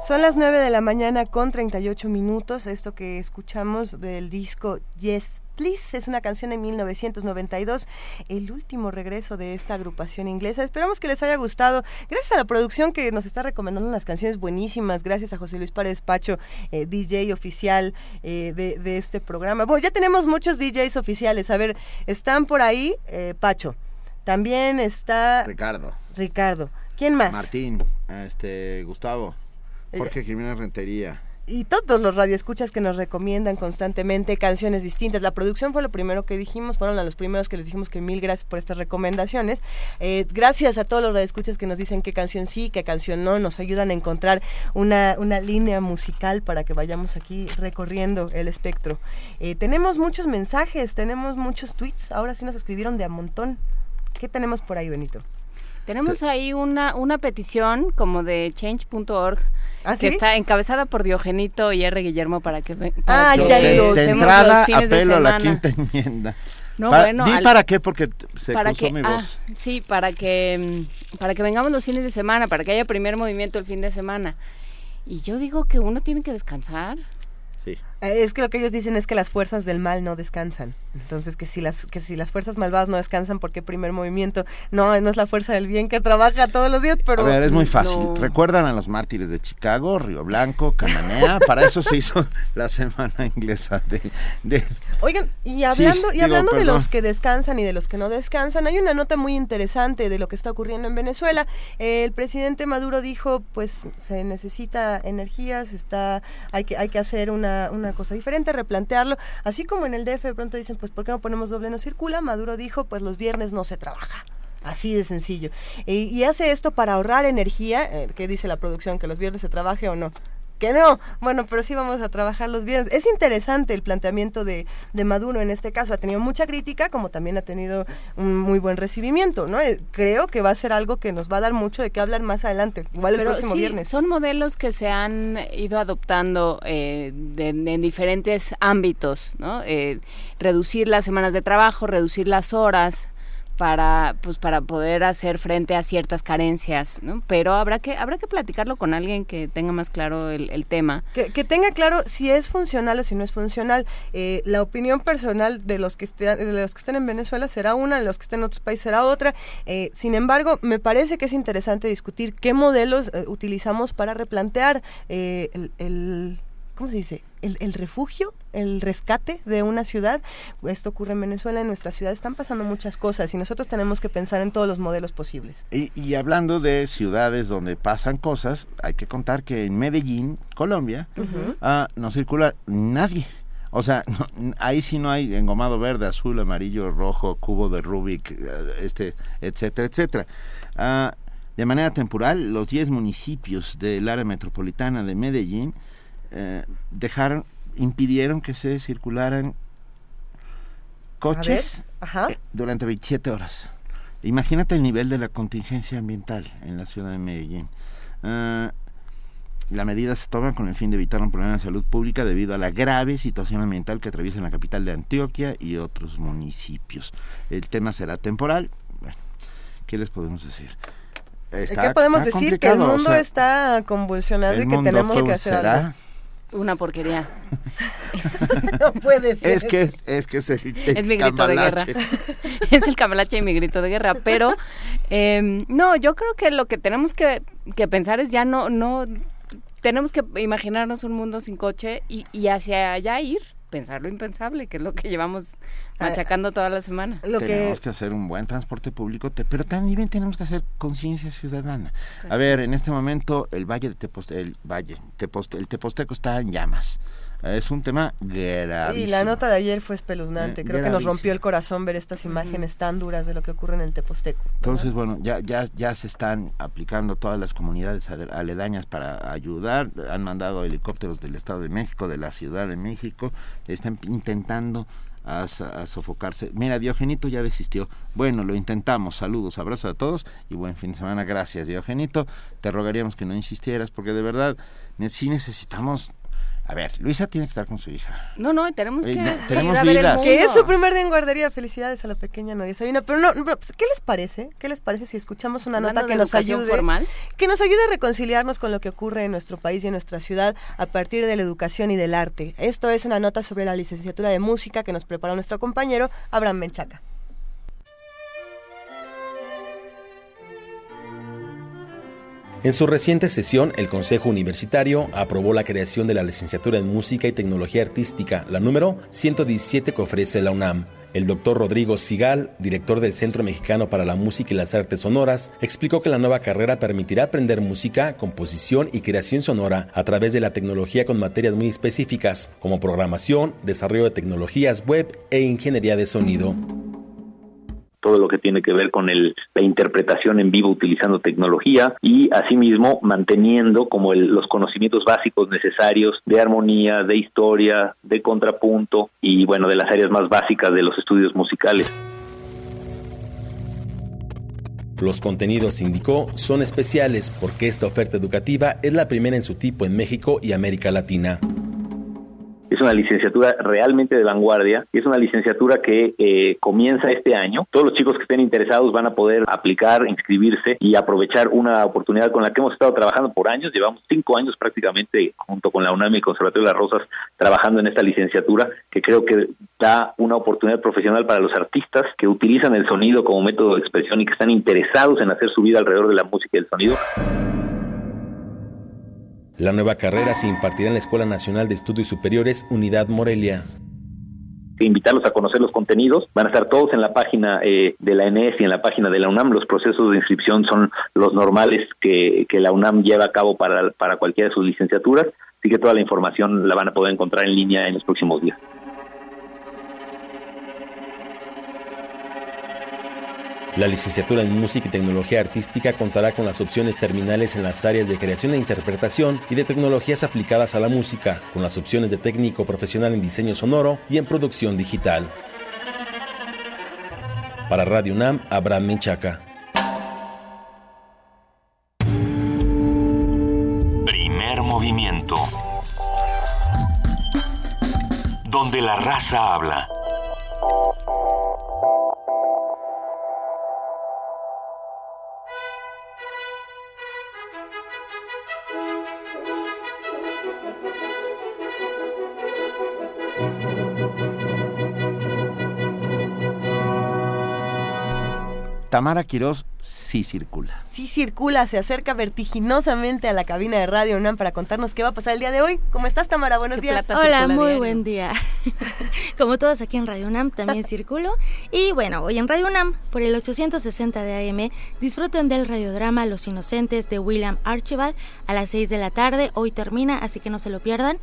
Son las 9 de la mañana con 38 minutos. Esto que escuchamos del disco Yes Please es una canción de 1992, el último regreso de esta agrupación inglesa. Esperamos que les haya gustado. Gracias a la producción que nos está recomendando unas canciones buenísimas. Gracias a José Luis Párez Pacho, eh, DJ oficial eh, de, de este programa. Bueno, ya tenemos muchos DJs oficiales. A ver, están por ahí, eh, Pacho. También está Ricardo. Ricardo. ¿Quién más? Martín, este, Gustavo, Jorge Jiménez Rentería. Y todos los radioescuchas que nos recomiendan constantemente canciones distintas. La producción fue lo primero que dijimos, fueron los primeros que les dijimos que mil gracias por estas recomendaciones. Eh, gracias a todos los radioescuchas que nos dicen qué canción sí, qué canción no, nos ayudan a encontrar una, una línea musical para que vayamos aquí recorriendo el espectro. Eh, tenemos muchos mensajes, tenemos muchos tweets, ahora sí nos escribieron de a montón. ¿Qué tenemos por ahí, Benito? Tenemos ahí una, una petición como de change.org ¿Ah, que sí? está encabezada por Diogenito y R. Guillermo para que, ve- Ah, para que ya de, lo de entrada, los fines de apelo a la semana. quinta enmienda. No, Pa- bueno, Di al- para qué, porque se para cruzó que, mi ah, voz. sí, para que mm, para que vengamos los fines de semana, para que haya primer movimiento el fin de semana. Y yo digo que uno tiene que descansar. Sí. Es que lo que ellos dicen es que las fuerzas del mal no descansan. Entonces, que si las que si las fuerzas malvadas no descansan, ¿por qué primer movimiento? No, no es la fuerza del bien que trabaja todos los días, pero... a ver, es muy fácil. no. ¿Recuerdan a los mártires de Chicago, Río Blanco, Cananea? Para eso se hizo la semana inglesa de... de- Oigan, y Sí, hablando, y digo, hablando de los que descansan y de los que no descansan, hay una nota muy interesante de lo que está ocurriendo en Venezuela. El presidente Maduro dijo, pues se necesita energías, está, hay que, hay que hacer una, una cosa diferente, replantearlo. Así como en el DF de pronto dicen, pues ¿por qué no ponemos doble no circula? Maduro dijo, pues los viernes no se trabaja. Así de sencillo. Y, hace esto para ahorrar energía. Eh, ¿Qué dice la producción? ¿Que los viernes se trabaje o no? Que no. Bueno, pero sí vamos a trabajar los viernes. Es interesante el planteamiento de, de Maduro en este caso. Ha tenido mucha crítica, como también ha tenido un muy buen recibimiento, ¿no? Eh, Creo que va a ser algo que nos va a dar mucho de qué hablar más adelante. Igual el Pero próximo sí, viernes. son modelos que se han ido adoptando eh, de- en diferentes ámbitos, ¿no? Eh, reducir las semanas de trabajo, reducir las horas para pues para poder hacer frente a ciertas carencias, ¿no? Pero habrá que habrá que platicarlo con alguien que tenga más claro el, tema. Que, tenga claro si es funcional o si no es funcional. Eh, la opinión personal de los que estén, de los que estén en Venezuela será una, de los que estén en otros países será otra. Eh, sin embargo, me parece que es interesante discutir qué modelos eh, utilizamos para replantear el, el- ¿cómo se dice? El, el refugio, el rescate de una ciudad. Esto ocurre en Venezuela, en nuestra ciudad están pasando muchas cosas y nosotros tenemos que pensar en todos los modelos posibles. Y, y hablando de ciudades donde pasan cosas, hay que contar que en Medellín, Colombia, ah, no circula nadie. O sea, no- ahí sí no hay engomado verde, azul, amarillo, rojo, cubo de Rubik, eh, este, etcétera, etcétera. Ah, de manera temporal, los 10 municipios del área metropolitana de Medellín eh, dejaron, impidieron que se circularan coches Ajá. eh, durante 27 horas. Imagínate el nivel de la contingencia ambiental en la ciudad de Medellín. Ah, la medida se toma con el fin de evitar un problema de salud pública debido a la grave situación ambiental que atraviesa la capital de Antioquia y otros municipios. El tema será temporal. Bueno, ¿qué les podemos decir? Está- ¿Qué podemos decir? Que el o mundo sea, está convulsionado y que tenemos que hacer algo. Una porquería. no puede ser. Es que es, es que es el, el es mi grito de guerra. es el cambalache y mi grito de guerra. Pero eh, no, yo creo que lo que tenemos que, que pensar es ya no, no, tenemos que imaginarnos un mundo sin coche y, y hacia allá ir, pensar lo impensable, que es lo que llevamos machacando toda la semana. tenemos que... hacer un buen transporte público, te- pero también tenemos que hacer conciencia ciudadana. A ver, en este momento el Valle de Teposteco, el Valle, Teposte- el Teposteco está en llamas. Es un tema gravísimo. Y la nota de ayer fue espeluznante. Eh, Creo que nos rompió el corazón ver estas imágenes tan duras de lo que ocurre en el Teposteco. Entonces, bueno, ya, ya, ya se están aplicando todas las comunidades ale- aledañas para ayudar. Han mandado helicópteros del Estado de México, de la Ciudad de México. Están intentando a, a sofocarse. Mira, Diogenito ya desistió. Bueno, lo intentamos. Saludos, abrazos a todos y buen fin de semana. Gracias, Diogenito. Te rogaríamos que no insistieras porque de verdad sí necesitamos A ver, Luisa tiene que estar con su hija. No, no, tenemos que no, ir tenemos a ver el vidas. Que es su primer día en guardería. Felicidades a la pequeña Noria Sabina. Pero no, no, pues, ¿qué les parece? ¿Qué les parece si escuchamos una nota que nos ayude? formal. Que nos ayude a reconciliarnos con lo que ocurre en nuestro país y en nuestra ciudad a partir de la educación y del arte. Esto es una nota sobre la licenciatura de música que nos preparó nuestro compañero Abraham Menchaca. En su reciente sesión, el Consejo Universitario aprobó la creación de la licenciatura en Música y Tecnología Artística, la número 117 que ofrece la UNAM. El doctor Rodrigo Sigal, director del Centro Mexicano para la Música y las Artes Sonoras, explicó que la nueva carrera permitirá aprender música, composición y creación sonora a través de la tecnología con materias muy específicas, como programación, desarrollo de tecnologías web e ingeniería de sonido todo lo que tiene que ver con la interpretación en vivo utilizando tecnología y asimismo manteniendo como el, los conocimientos básicos necesarios de armonía, de historia, de contrapunto y bueno, de las áreas más básicas de los estudios musicales. Los contenidos, indicó, son especiales porque esta oferta educativa es la primera en su tipo en México y América Latina. Es una licenciatura realmente de vanguardia y es una licenciatura que eh, comienza este año. Todos los chicos que estén interesados van a poder aplicar, inscribirse y aprovechar una oportunidad con la que hemos estado trabajando por años. Llevamos cinco años prácticamente junto con la UNAM y el Conservatorio de las Rosas trabajando en esta licenciatura que creo que da una oportunidad profesional para los artistas que utilizan el sonido como método de expresión y que están interesados en hacer su vida alrededor de la música y el sonido. La nueva carrera se impartirá en la Escuela Nacional de Estudios Superiores Unidad Morelia. invitarlos a conocer los contenidos. Van a estar todos en la página eh, de la ENES y en la página de la UNAM. Los procesos de inscripción son los normales que, que la UNAM lleva a cabo para, para cualquiera de sus licenciaturas. Así que toda la información la van a poder encontrar en línea en los próximos días. La licenciatura en Música y Tecnología Artística contará con las opciones terminales en las áreas de creación e interpretación y de tecnologías aplicadas a la música, con las opciones de técnico profesional en diseño sonoro y en producción digital. Para Radio UNAM, Abraham Menchaca. Primer movimiento. Donde la raza habla. Tamara Quirós sí circula. Sí circula, se acerca vertiginosamente a la cabina de Radio UNAM para contarnos qué va a pasar el día de hoy. ¿Cómo estás, Tamara? Buenos días. Hola, muy buen día. Como todos aquí en Radio UNAM, también circulo. Y bueno, hoy en Radio UNAM, por el 860 de AM, disfruten del radiodrama Los Inocentes de William Archibald a las 6 de la tarde. Hoy termina, así que no se lo pierdan.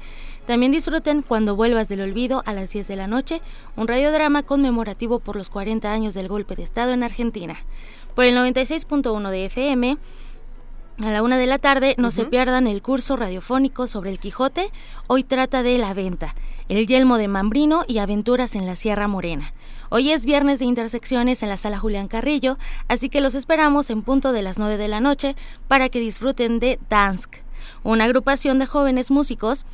También disfruten Cuando vuelvas del olvido a las 10 de la noche, un radiodrama conmemorativo por los 40 años del golpe de Estado en Argentina. Por el 96.1 de FM, a la una de la tarde, no se pierdan el curso radiofónico sobre el Quijote. Hoy trata de la venta, el yelmo de Mambrino y aventuras en la Sierra Morena. Hoy es viernes de intersecciones en la sala Julián Carrillo, así que los esperamos en punto de las 9 de la noche para que disfruten de Dansk, una agrupación de jóvenes músicos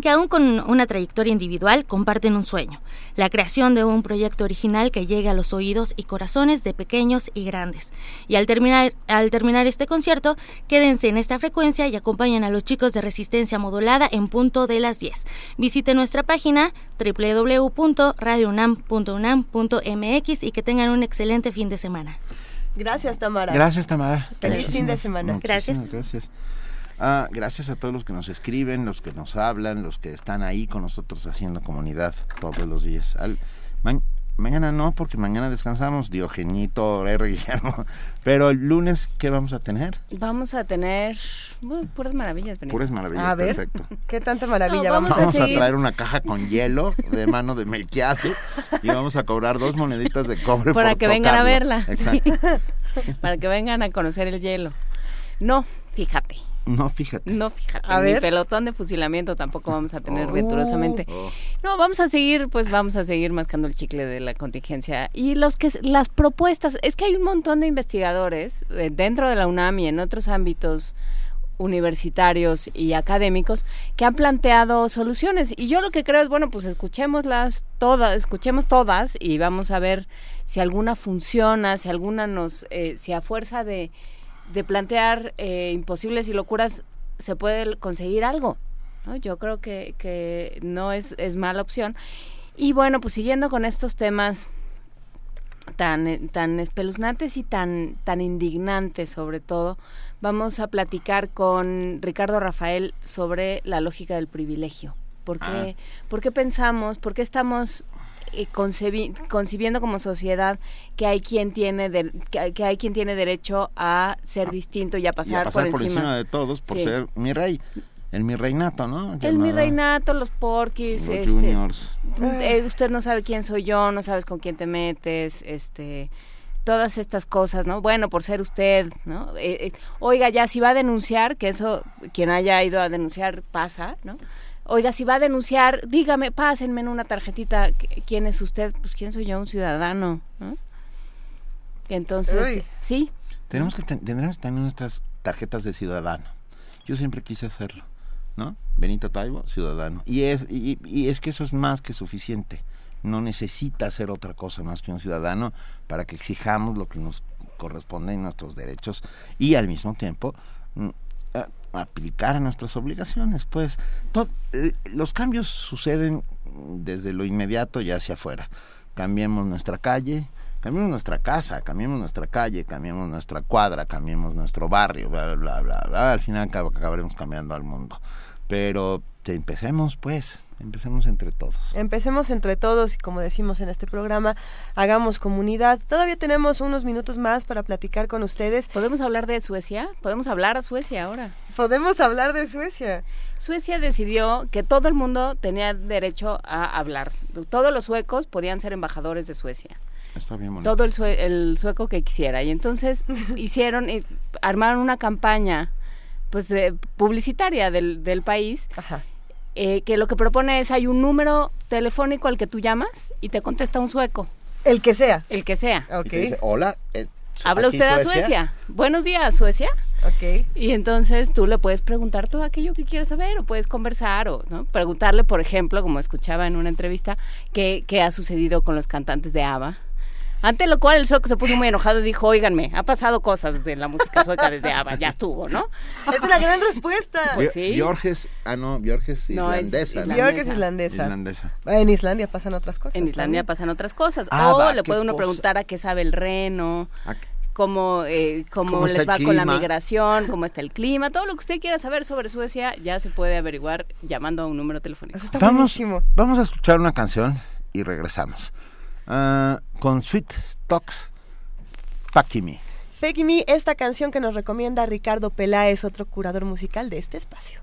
que aún con una trayectoria individual comparten un sueño, la creación de un proyecto original que llegue a los oídos y corazones de pequeños y grandes. Y al terminar, al terminar este concierto, quédense en esta frecuencia y acompañen a los chicos de Resistencia Modulada en punto de las 10. Visite nuestra página www.radiounam.unam.mx y que tengan un excelente fin de semana. Gracias, Tamara. Gracias, Tamara. Feliz fin de semana. Gracias. Ah, gracias a todos los que nos escriben, los que nos hablan, los que están ahí con nosotros haciendo comunidad todos los días. Al- ma- mañana no, porque mañana descansamos, Diogenito, R. Guillermo. Pero el lunes, ¿qué vamos a tener? Vamos a tener uh, puras maravillas. Benito. Puras maravillas, A ver, perfecto. qué tanta maravilla. No, vamos, vamos Vamos a traer una caja con hielo de mano de Melquiades y vamos a cobrar dos moneditas de cobre para por que vengan a verla. Exacto. Sí. para que vengan a conocer el hielo. No, fíjate. No, fíjate. No, fíjate. A ni ver. pelotón de fusilamiento tampoco vamos a tener Oh. venturosamente. Oh. No, vamos a seguir, pues vamos a seguir mascando el chicle de la contingencia. Y los que las propuestas, es que hay un montón de investigadores eh, dentro de la UNAM y en otros ámbitos universitarios y académicos que han planteado soluciones y yo lo que creo es bueno pues escuchémoslas todas escuchemos todas y vamos a ver si alguna funciona si alguna nos eh, si a fuerza de, de plantear eh, imposibles y locuras se puede conseguir algo ¿no? yo creo que, que no es, es mala opción y bueno pues siguiendo con estos temas tan, eh, tan espeluznantes y tan, tan indignantes sobre todo, vamos a platicar con Ricardo Rafael sobre la lógica del privilegio. ¿Por qué, ¿por qué pensamos, por qué estamos concebi- concibiendo como sociedad que hay quien tiene de- que, hay, que hay quien tiene derecho a ser distinto y a Y pasar, a pasar por encima de todos por Sí. ser mi rey. El mi reinato, ¿no? El mi reinato, los porquis, Los este, juniors. eh, usted no sabe quién soy yo, no sabes con quién te metes, este, todas estas cosas, ¿no? Bueno, por ser usted, ¿no? Eh, eh, oiga, ya si va a denunciar, que eso, quien haya ido a denunciar pasa, ¿no? Oiga, si va a denunciar, dígame, pásenme en una tarjetita, ¿qui- ¿quién es usted? Pues quién soy yo, un ciudadano, ¿no? Entonces, sí, Tenemos que ten- tendremos que tener nuestras tarjetas de ciudadano. Yo siempre quise hacerlo, ¿no? Benito Taibo, ciudadano. Y es, y, y es que eso es más que suficiente. No necesita hacer otra cosa más que un ciudadano para que exijamos lo que nos corresponde en nuestros derechos y al mismo tiempo mm, aplicar nuestras obligaciones. Pues los cambios suceden desde lo inmediato y hacia afuera. Cambiemos nuestra calle, cambiemos nuestra casa, cambiemos nuestra calle, cambiemos nuestra cuadra, cambiemos nuestro barrio, bla, bla, bla, bla. Al final acab- acabaremos cambiando al mundo. Pero empecemos, pues, empecemos entre todos. Empecemos entre todos y como decimos en este programa, hagamos comunidad. Todavía tenemos unos minutos más para platicar con ustedes. ¿Podemos hablar de Suecia? Podemos hablar a Suecia ahora. Podemos hablar de Suecia. Suecia decidió que todo el mundo tenía derecho a hablar. Todos los suecos podían ser embajadores de Suecia. Está bien bonito. Todo el, sue- el sueco que quisiera. Y entonces hicieron, y armaron una campaña pues de- publicitaria del, del país. Eh, que lo que propone es hay un número telefónico al que tú llamas y te contesta un sueco. El que sea. El que sea. Y te dice, hola, eh, Habla aquí usted a Suecia. Buenos días, Suecia. Ok. Y entonces tú le puedes preguntar todo aquello que quieras saber o puedes conversar o ¿no? preguntarle, por ejemplo, como escuchaba en una entrevista, qué, qué ha sucedido con los cantantes de ABBA. Ante lo cual el sueco se puso muy enojado y dijo, oíganme, ha pasado cosas de la música sueca desde ABBA, ya estuvo, ¿no? Es una gran respuesta. Pues sí. Björges, ah no, Björges No, es islandesa. es islandesa. Islandesa. En Islandia pasan otras cosas. En Islandia también. pasan otras cosas. Ah, o va, le puede uno cosa. preguntar a qué sabe el reno, cómo, eh, cómo, ¿Cómo está les va con la migración, cómo está el clima, todo lo que usted quiera saber sobre Suecia ya se puede averiguar llamando a un número telefónico. Vamos, vamos a escuchar una canción y regresamos. Ah, con Sweet Talks. Fake Me, esta canción que nos recomienda Ricardo Peláez, otro curador musical de este espacio.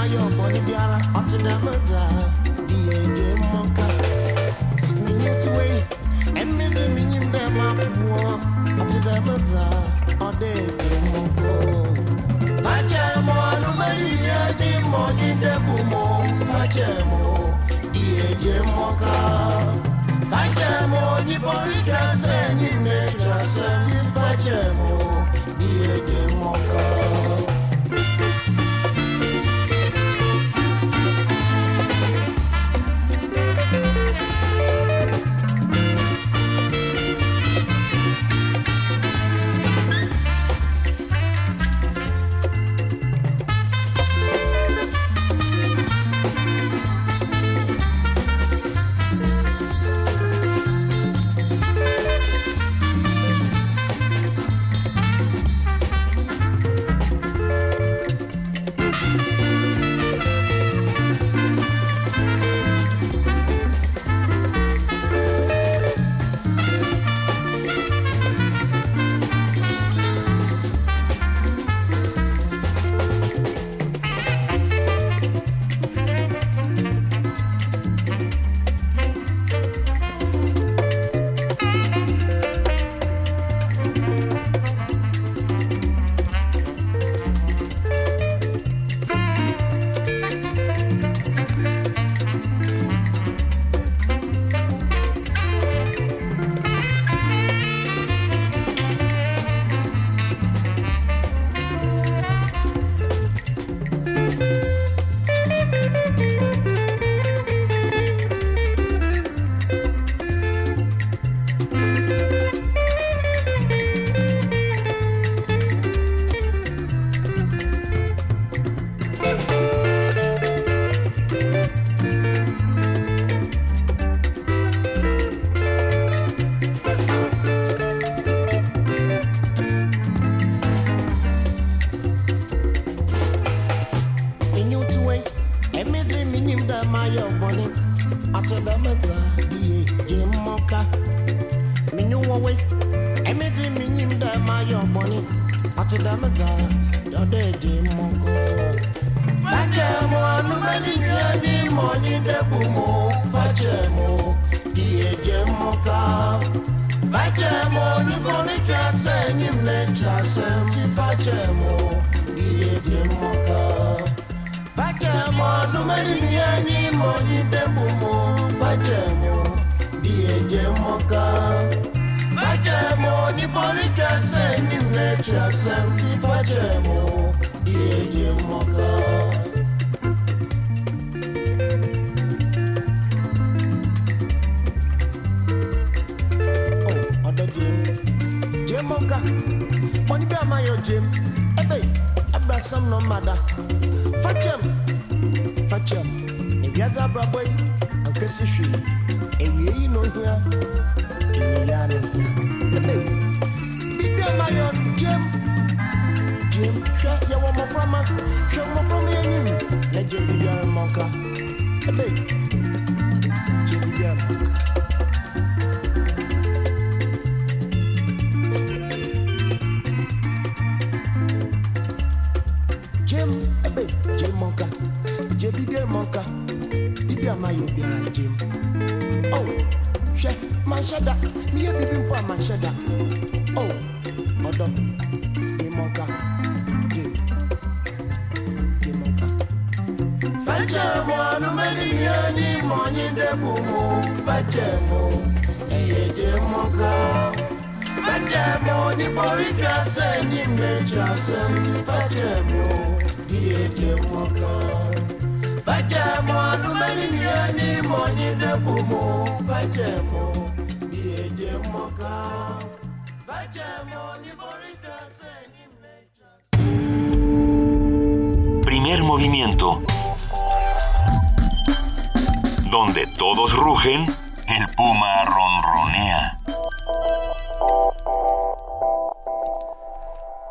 nwayọọ bọni bịara ọtụda mmadụ ihe dị Anidebụmụ fachemụ iyejemụka fachemụ onikonike asa enyi m na-eche asa mchi fachemụ iyejemụka fachemụ ọnụmerihe n'ime onidebụmụ fachemụ iyejemụka fachemụ onikonike asa enyi m na-eche asa mchi fachemụ iyejemụka Money be a my gym. Ebe, abra some no matter. Fetch him. If you have a boy, I'm kissing you. If you know here, if you are Ebe, be a my gym. Gym, you your woman from us. Share more from me and you. Let you be your monka. Ah. Ebe, eh, Jim, yeah. Primer movimiento. Donde todos rugen, el puma ronronea.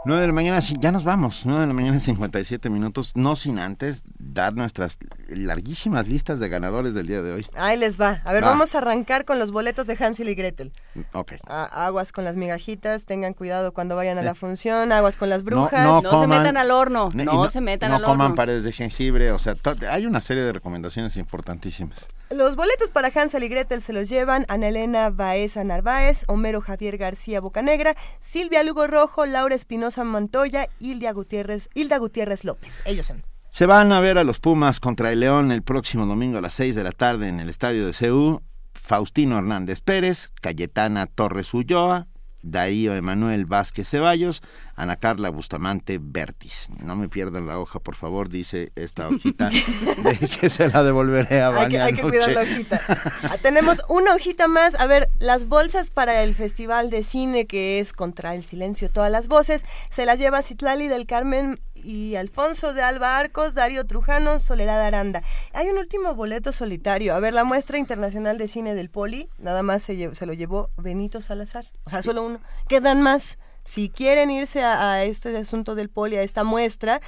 9 de la mañana, ya nos vamos. 9 de la mañana, 57 minutos. No sin antes nuestras larguísimas listas de ganadores del día de hoy. Ahí les va. A ver, Va. vamos a arrancar con los boletos de Hansel y Gretel. Ok. A- aguas con las migajitas, tengan cuidado cuando vayan a la función, aguas con las No, brujas. no No se coman- metan al horno, no se metan no al coman horno. paredes de jengibre, o sea, hay una serie de recomendaciones importantísimas. Los boletos para Hansel y Gretel se los llevan Ana Elena Baeza Narváez, Homero Javier García Bocanegra, Silvia Lugo Rojo, Laura Espinosa Montoya, Hilda Gutiérrez, Hilda Gutiérrez López. Ellos son. Se van a ver a los Pumas contra el León el próximo domingo a las 6 de la tarde en el estadio de CEU. Faustino Hernández Pérez, Cayetana Torres Ulloa, Darío Emanuel Vázquez Ceballos, Ana Carla Bustamante Bertis. No me pierdan la hoja, por favor, dice esta hojita, de que se la devolveré a Hay Vania que, hay que cuidar la hojita. Ah, Tenemos una hojita más. A ver, las bolsas para el Festival de Cine que es contra el silencio, todas las voces, se las lleva Citlali del Carmen y Alfonso de Alba Arcos, Darío Trujano, Soledad Aranda. Hay un último boleto solitario. A ver, la muestra internacional de cine del Poli, nada más se, se lo llevó Benito Salazar. O sea, solo uno. Quedan más. Si quieren irse a este asunto del Poli, a esta muestra,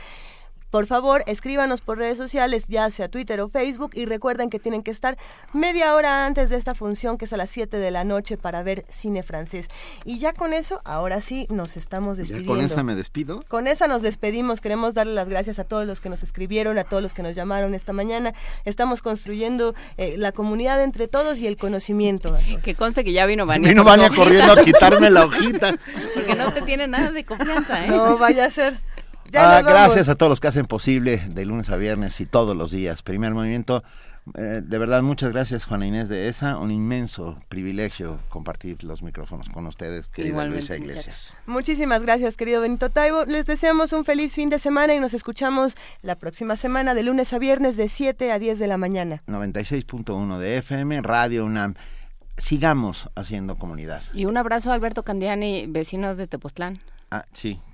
por favor, escríbanos por redes sociales, ya sea Twitter o Facebook, y recuerden que tienen que estar media hora antes de esta función, que es a las 7 de la noche, para ver cine francés. Y ya con eso, ahora sí, nos estamos ¿Ya despidiendo. con esa me despido? Con esa nos despedimos. Queremos darle las gracias a todos los que nos escribieron, a todos los que nos llamaron esta mañana. Estamos construyendo eh, la comunidad entre todos y el conocimiento. Que conste que ya vino Vania. Vino Vania corriendo a quitarme la hojita. Porque no te tiene nada de confianza, ¿eh? No vaya a ser. Ya Ah, gracias a todos los que hacen posible de lunes a viernes y todos los días. Primer movimiento. Eh, de verdad, muchas gracias, Juana Inés de ESA. Un inmenso privilegio compartir los micrófonos con ustedes, querida Igualmente, Luisa Iglesias. Muchísimas gracias, querido Benito Taibo. Les deseamos un feliz fin de semana y nos escuchamos la próxima semana de lunes a viernes de 7 a 10 de la mañana. 96.1 de FM, Radio UNAM. Sigamos haciendo comunidad. Y un abrazo a Alberto Candiani, vecino de Tepoztlán. Ah, sí,